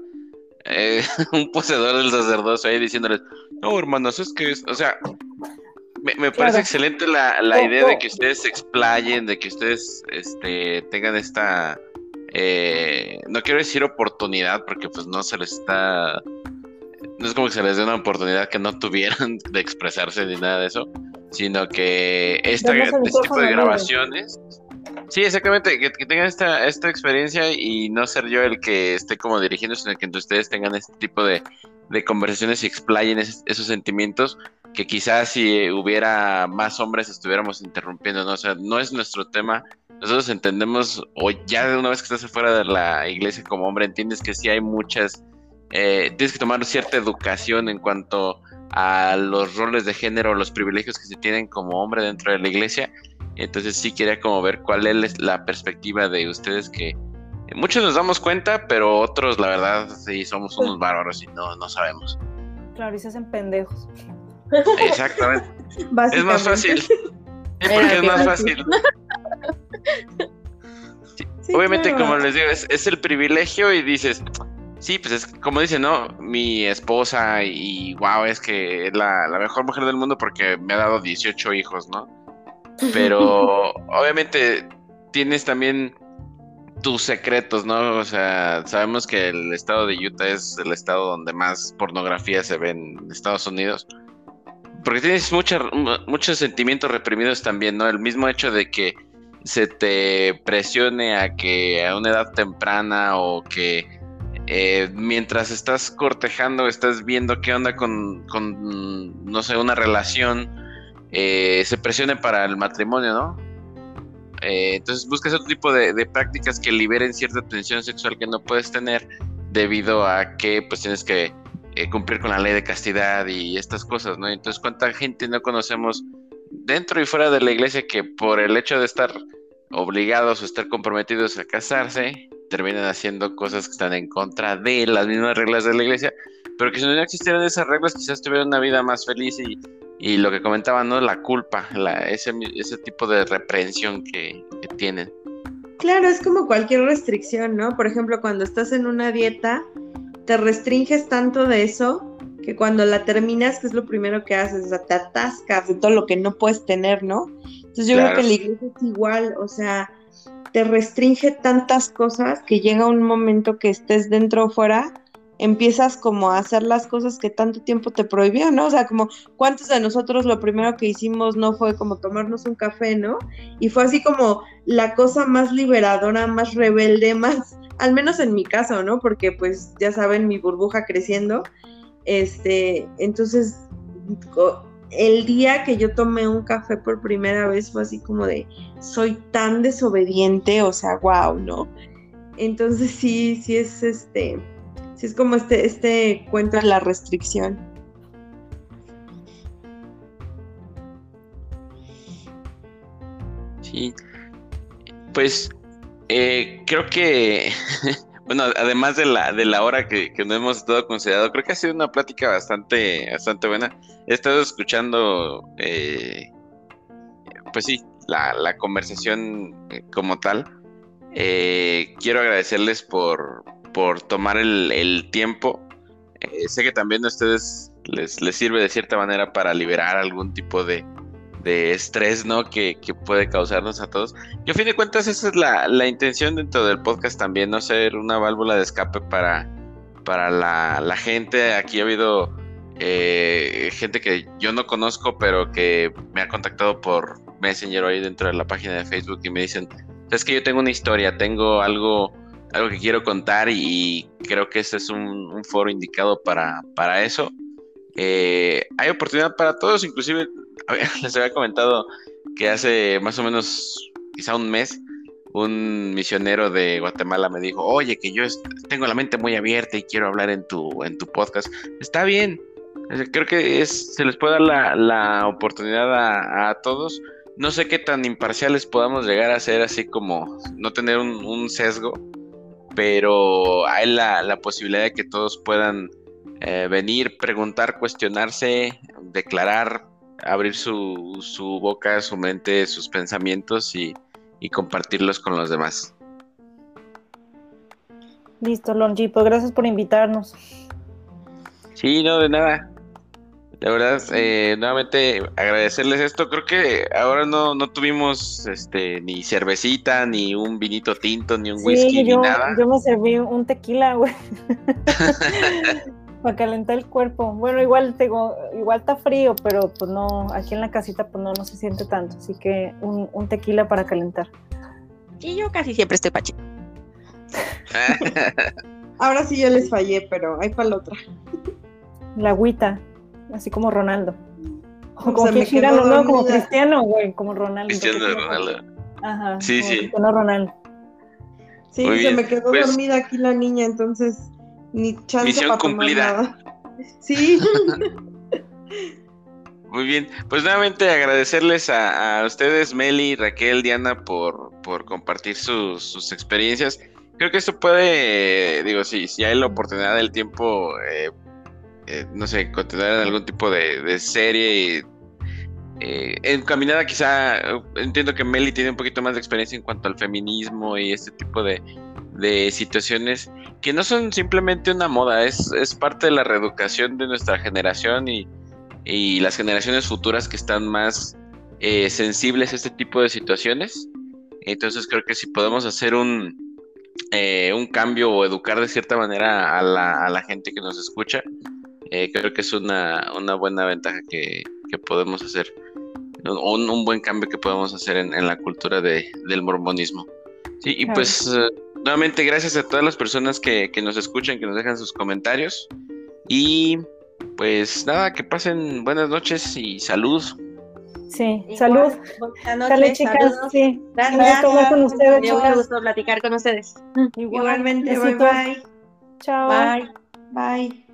Eh, un poseedor del sacerdocio ahí diciéndoles, no, hermanos, es que, o sea, me, parece excelente la, la idea de que ustedes se explayen, de que ustedes este, tengan esta eh, no quiero decir oportunidad porque pues no se les está, no es como que se les dé una oportunidad que no tuvieran de expresarse ni nada de eso, sino que esta, este tipo de grabaciones, sí, exactamente, que, tengan esta, esta experiencia y no ser yo el que esté como dirigiendo, sino que ustedes tengan este tipo de, de conversaciones y explayen esos sentimientos que quizás si hubiera más hombres estuviéramos interrumpiendo, ¿no? O sea, no es nuestro tema nosotros entendemos, o ya de una vez que estás fuera de la iglesia como hombre, entiendes que sí hay muchas, eh, tienes que tomar cierta educación en cuanto a los roles de género, los privilegios que se tienen como hombre dentro de la iglesia. Entonces sí quería como ver cuál es la perspectiva de ustedes que muchos nos damos cuenta, pero otros la verdad sí somos unos bárbaros y no, no sabemos. Claro, y se hacen pendejos. Exactamente. es más fácil. porque es más fácil. obviamente, como les digo, es, el privilegio y dices, sí, pues es como dice, ¿no? Mi esposa y wow, es que es la, mejor mujer del mundo porque me ha dado 18 hijos, ¿no? Pero obviamente tienes también tus secretos, ¿no? O sea, sabemos que el estado de Utah es el estado donde más pornografía se ve en Estados Unidos. Porque tienes muchos sentimientos reprimidos también, ¿no? El mismo hecho de que se te presione a que a una edad temprana o que eh, mientras estás cortejando, estás viendo qué onda con, no sé, una relación, eh, se presione para el matrimonio, ¿no? Eh, entonces buscas otro tipo de, prácticas que liberen cierta tensión sexual que no puedes tener debido a que pues tienes que cumplir con la ley de castidad y estas cosas, ¿no? Entonces, ¿cuánta gente no conocemos dentro y fuera de la iglesia que por el hecho de estar obligados o estar comprometidos a casarse, terminan haciendo cosas que están en contra de las mismas reglas de la iglesia, pero que si no existieran esas reglas quizás tuvieran una vida más feliz y, y lo que comentaban, ¿no? La culpa, la, ese, ese tipo de reprehensión que, que tienen. Claro, es como cualquier restricción, ¿no? Por ejemplo, cuando estás en una dieta, te restringes tanto de eso que cuando la terminas, que es lo primero que haces? O sea, te atascas de todo lo que no puedes tener, ¿no? Entonces yo creo que la iglesia es igual, o sea, te restringe tantas cosas que llega un momento que estés dentro o fuera empiezas como a hacer las cosas que tanto tiempo te prohibió, ¿no? O sea, como cuántos de nosotros lo primero que hicimos no fue como tomarnos un café, ¿no? Y fue así como la cosa más liberadora, más rebelde, más, al menos en mi caso, ¿no? Porque pues ya saben, mi burbuja creciendo. Este, entonces, el día que yo tomé un café por primera vez fue así como de, soy tan desobediente, o sea, wow, ¿no? Entonces sí, sí es este Sí, es como este, este cuento de la restricción. Sí, pues eh, creo que, bueno, además de la, de la hora que, que no hemos estado considerado, creo que ha sido una plática bastante, bastante buena. He estado escuchando, eh, pues sí, la, la conversación eh, como tal. quiero agradecerles por, por tomar el, tiempo. Eh, sé que también a ustedes les, les, sirve de cierta manera para liberar algún tipo de, estrés, ¿no? Que, puede causarnos a todos. Y a fin de cuentas, esa es la, intención dentro del podcast también, no ser una válvula de escape para, para la, gente. Aquí ha habido eh, gente que yo no conozco, pero que me ha contactado por Messenger ahí dentro de la página de Facebook y me dicen, es que yo tengo una historia, tengo algo algo que quiero contar y creo que este es un, foro indicado para, para eso. Eh, hay oportunidad para todos, inclusive les había comentado que hace más o menos quizá un mes un misionero de Guatemala me dijo, oye, que yo tengo la mente muy abierta y quiero hablar en tu, en tu podcast. Está bien, creo que es, se les puede dar la, la oportunidad a, a, todos. No sé qué tan imparciales podamos llegar a ser, así como no tener un, un sesgo pero hay la, posibilidad de que todos puedan eh, venir, preguntar, cuestionarse, declarar, abrir su, su, boca, su mente, sus pensamientos y, compartirlos con los demás. Listo, Longipo, gracias por invitarnos. Sí, no, de nada. La verdad, eh, nuevamente agradecerles esto. Creo que ahora no, no tuvimos este ni cervecita, ni un vinito tinto, ni un whisky, ni nada. Yo me serví un tequila, güey. para calentar el cuerpo. Bueno, igual tengo, igual está frío, pero pues no, aquí en la casita pues no, no se siente tanto. Así que un, un tequila para calentar. Y yo casi siempre estoy pache. ahora sí yo les fallé, pero hay para la otra. La agüita así como Ronaldo. O como no, como Cristiano, güey, como Ronaldo. Cristiano de Ronaldo. Ajá. Sí, sí. Cristiano Ronaldo. Sí, se me quedó pues dormida aquí la niña, entonces ni chance Misión para cumplida. Nada. Sí. Muy bien, pues nuevamente agradecerles a, ustedes, Meli, Raquel, Diana, por, por compartir sus, sus, experiencias. Creo que esto puede, digo, sí, si hay la oportunidad del tiempo, eh, eh, no sé, continuar en algún tipo de, serie. Eh, encaminada quizá, entiendo que Meli tiene un poquito más de experiencia en cuanto al feminismo y este tipo de, situaciones que no son simplemente una moda, es, es parte de la reeducación de nuestra generación y, las generaciones futuras que están más eh, sensibles a este tipo de situaciones. Entonces creo que si podemos hacer un, eh, un cambio o educar de cierta manera a la, a la gente que nos escucha, eh, creo que es una, buena ventaja que, podemos hacer, un, un, buen cambio que podemos hacer en, la cultura de, del mormonismo. Sí, y pues eh, nuevamente gracias a todas las personas que, nos escuchan, que nos dejan sus comentarios. Y pues nada, que pasen buenas noches y salud. Sí, salud. Buenas noches, chicas. Sí. Gracias. con ustedes. Me gustó platicar con ustedes. Igualmente, bye bye. Chao. Bye. Bye.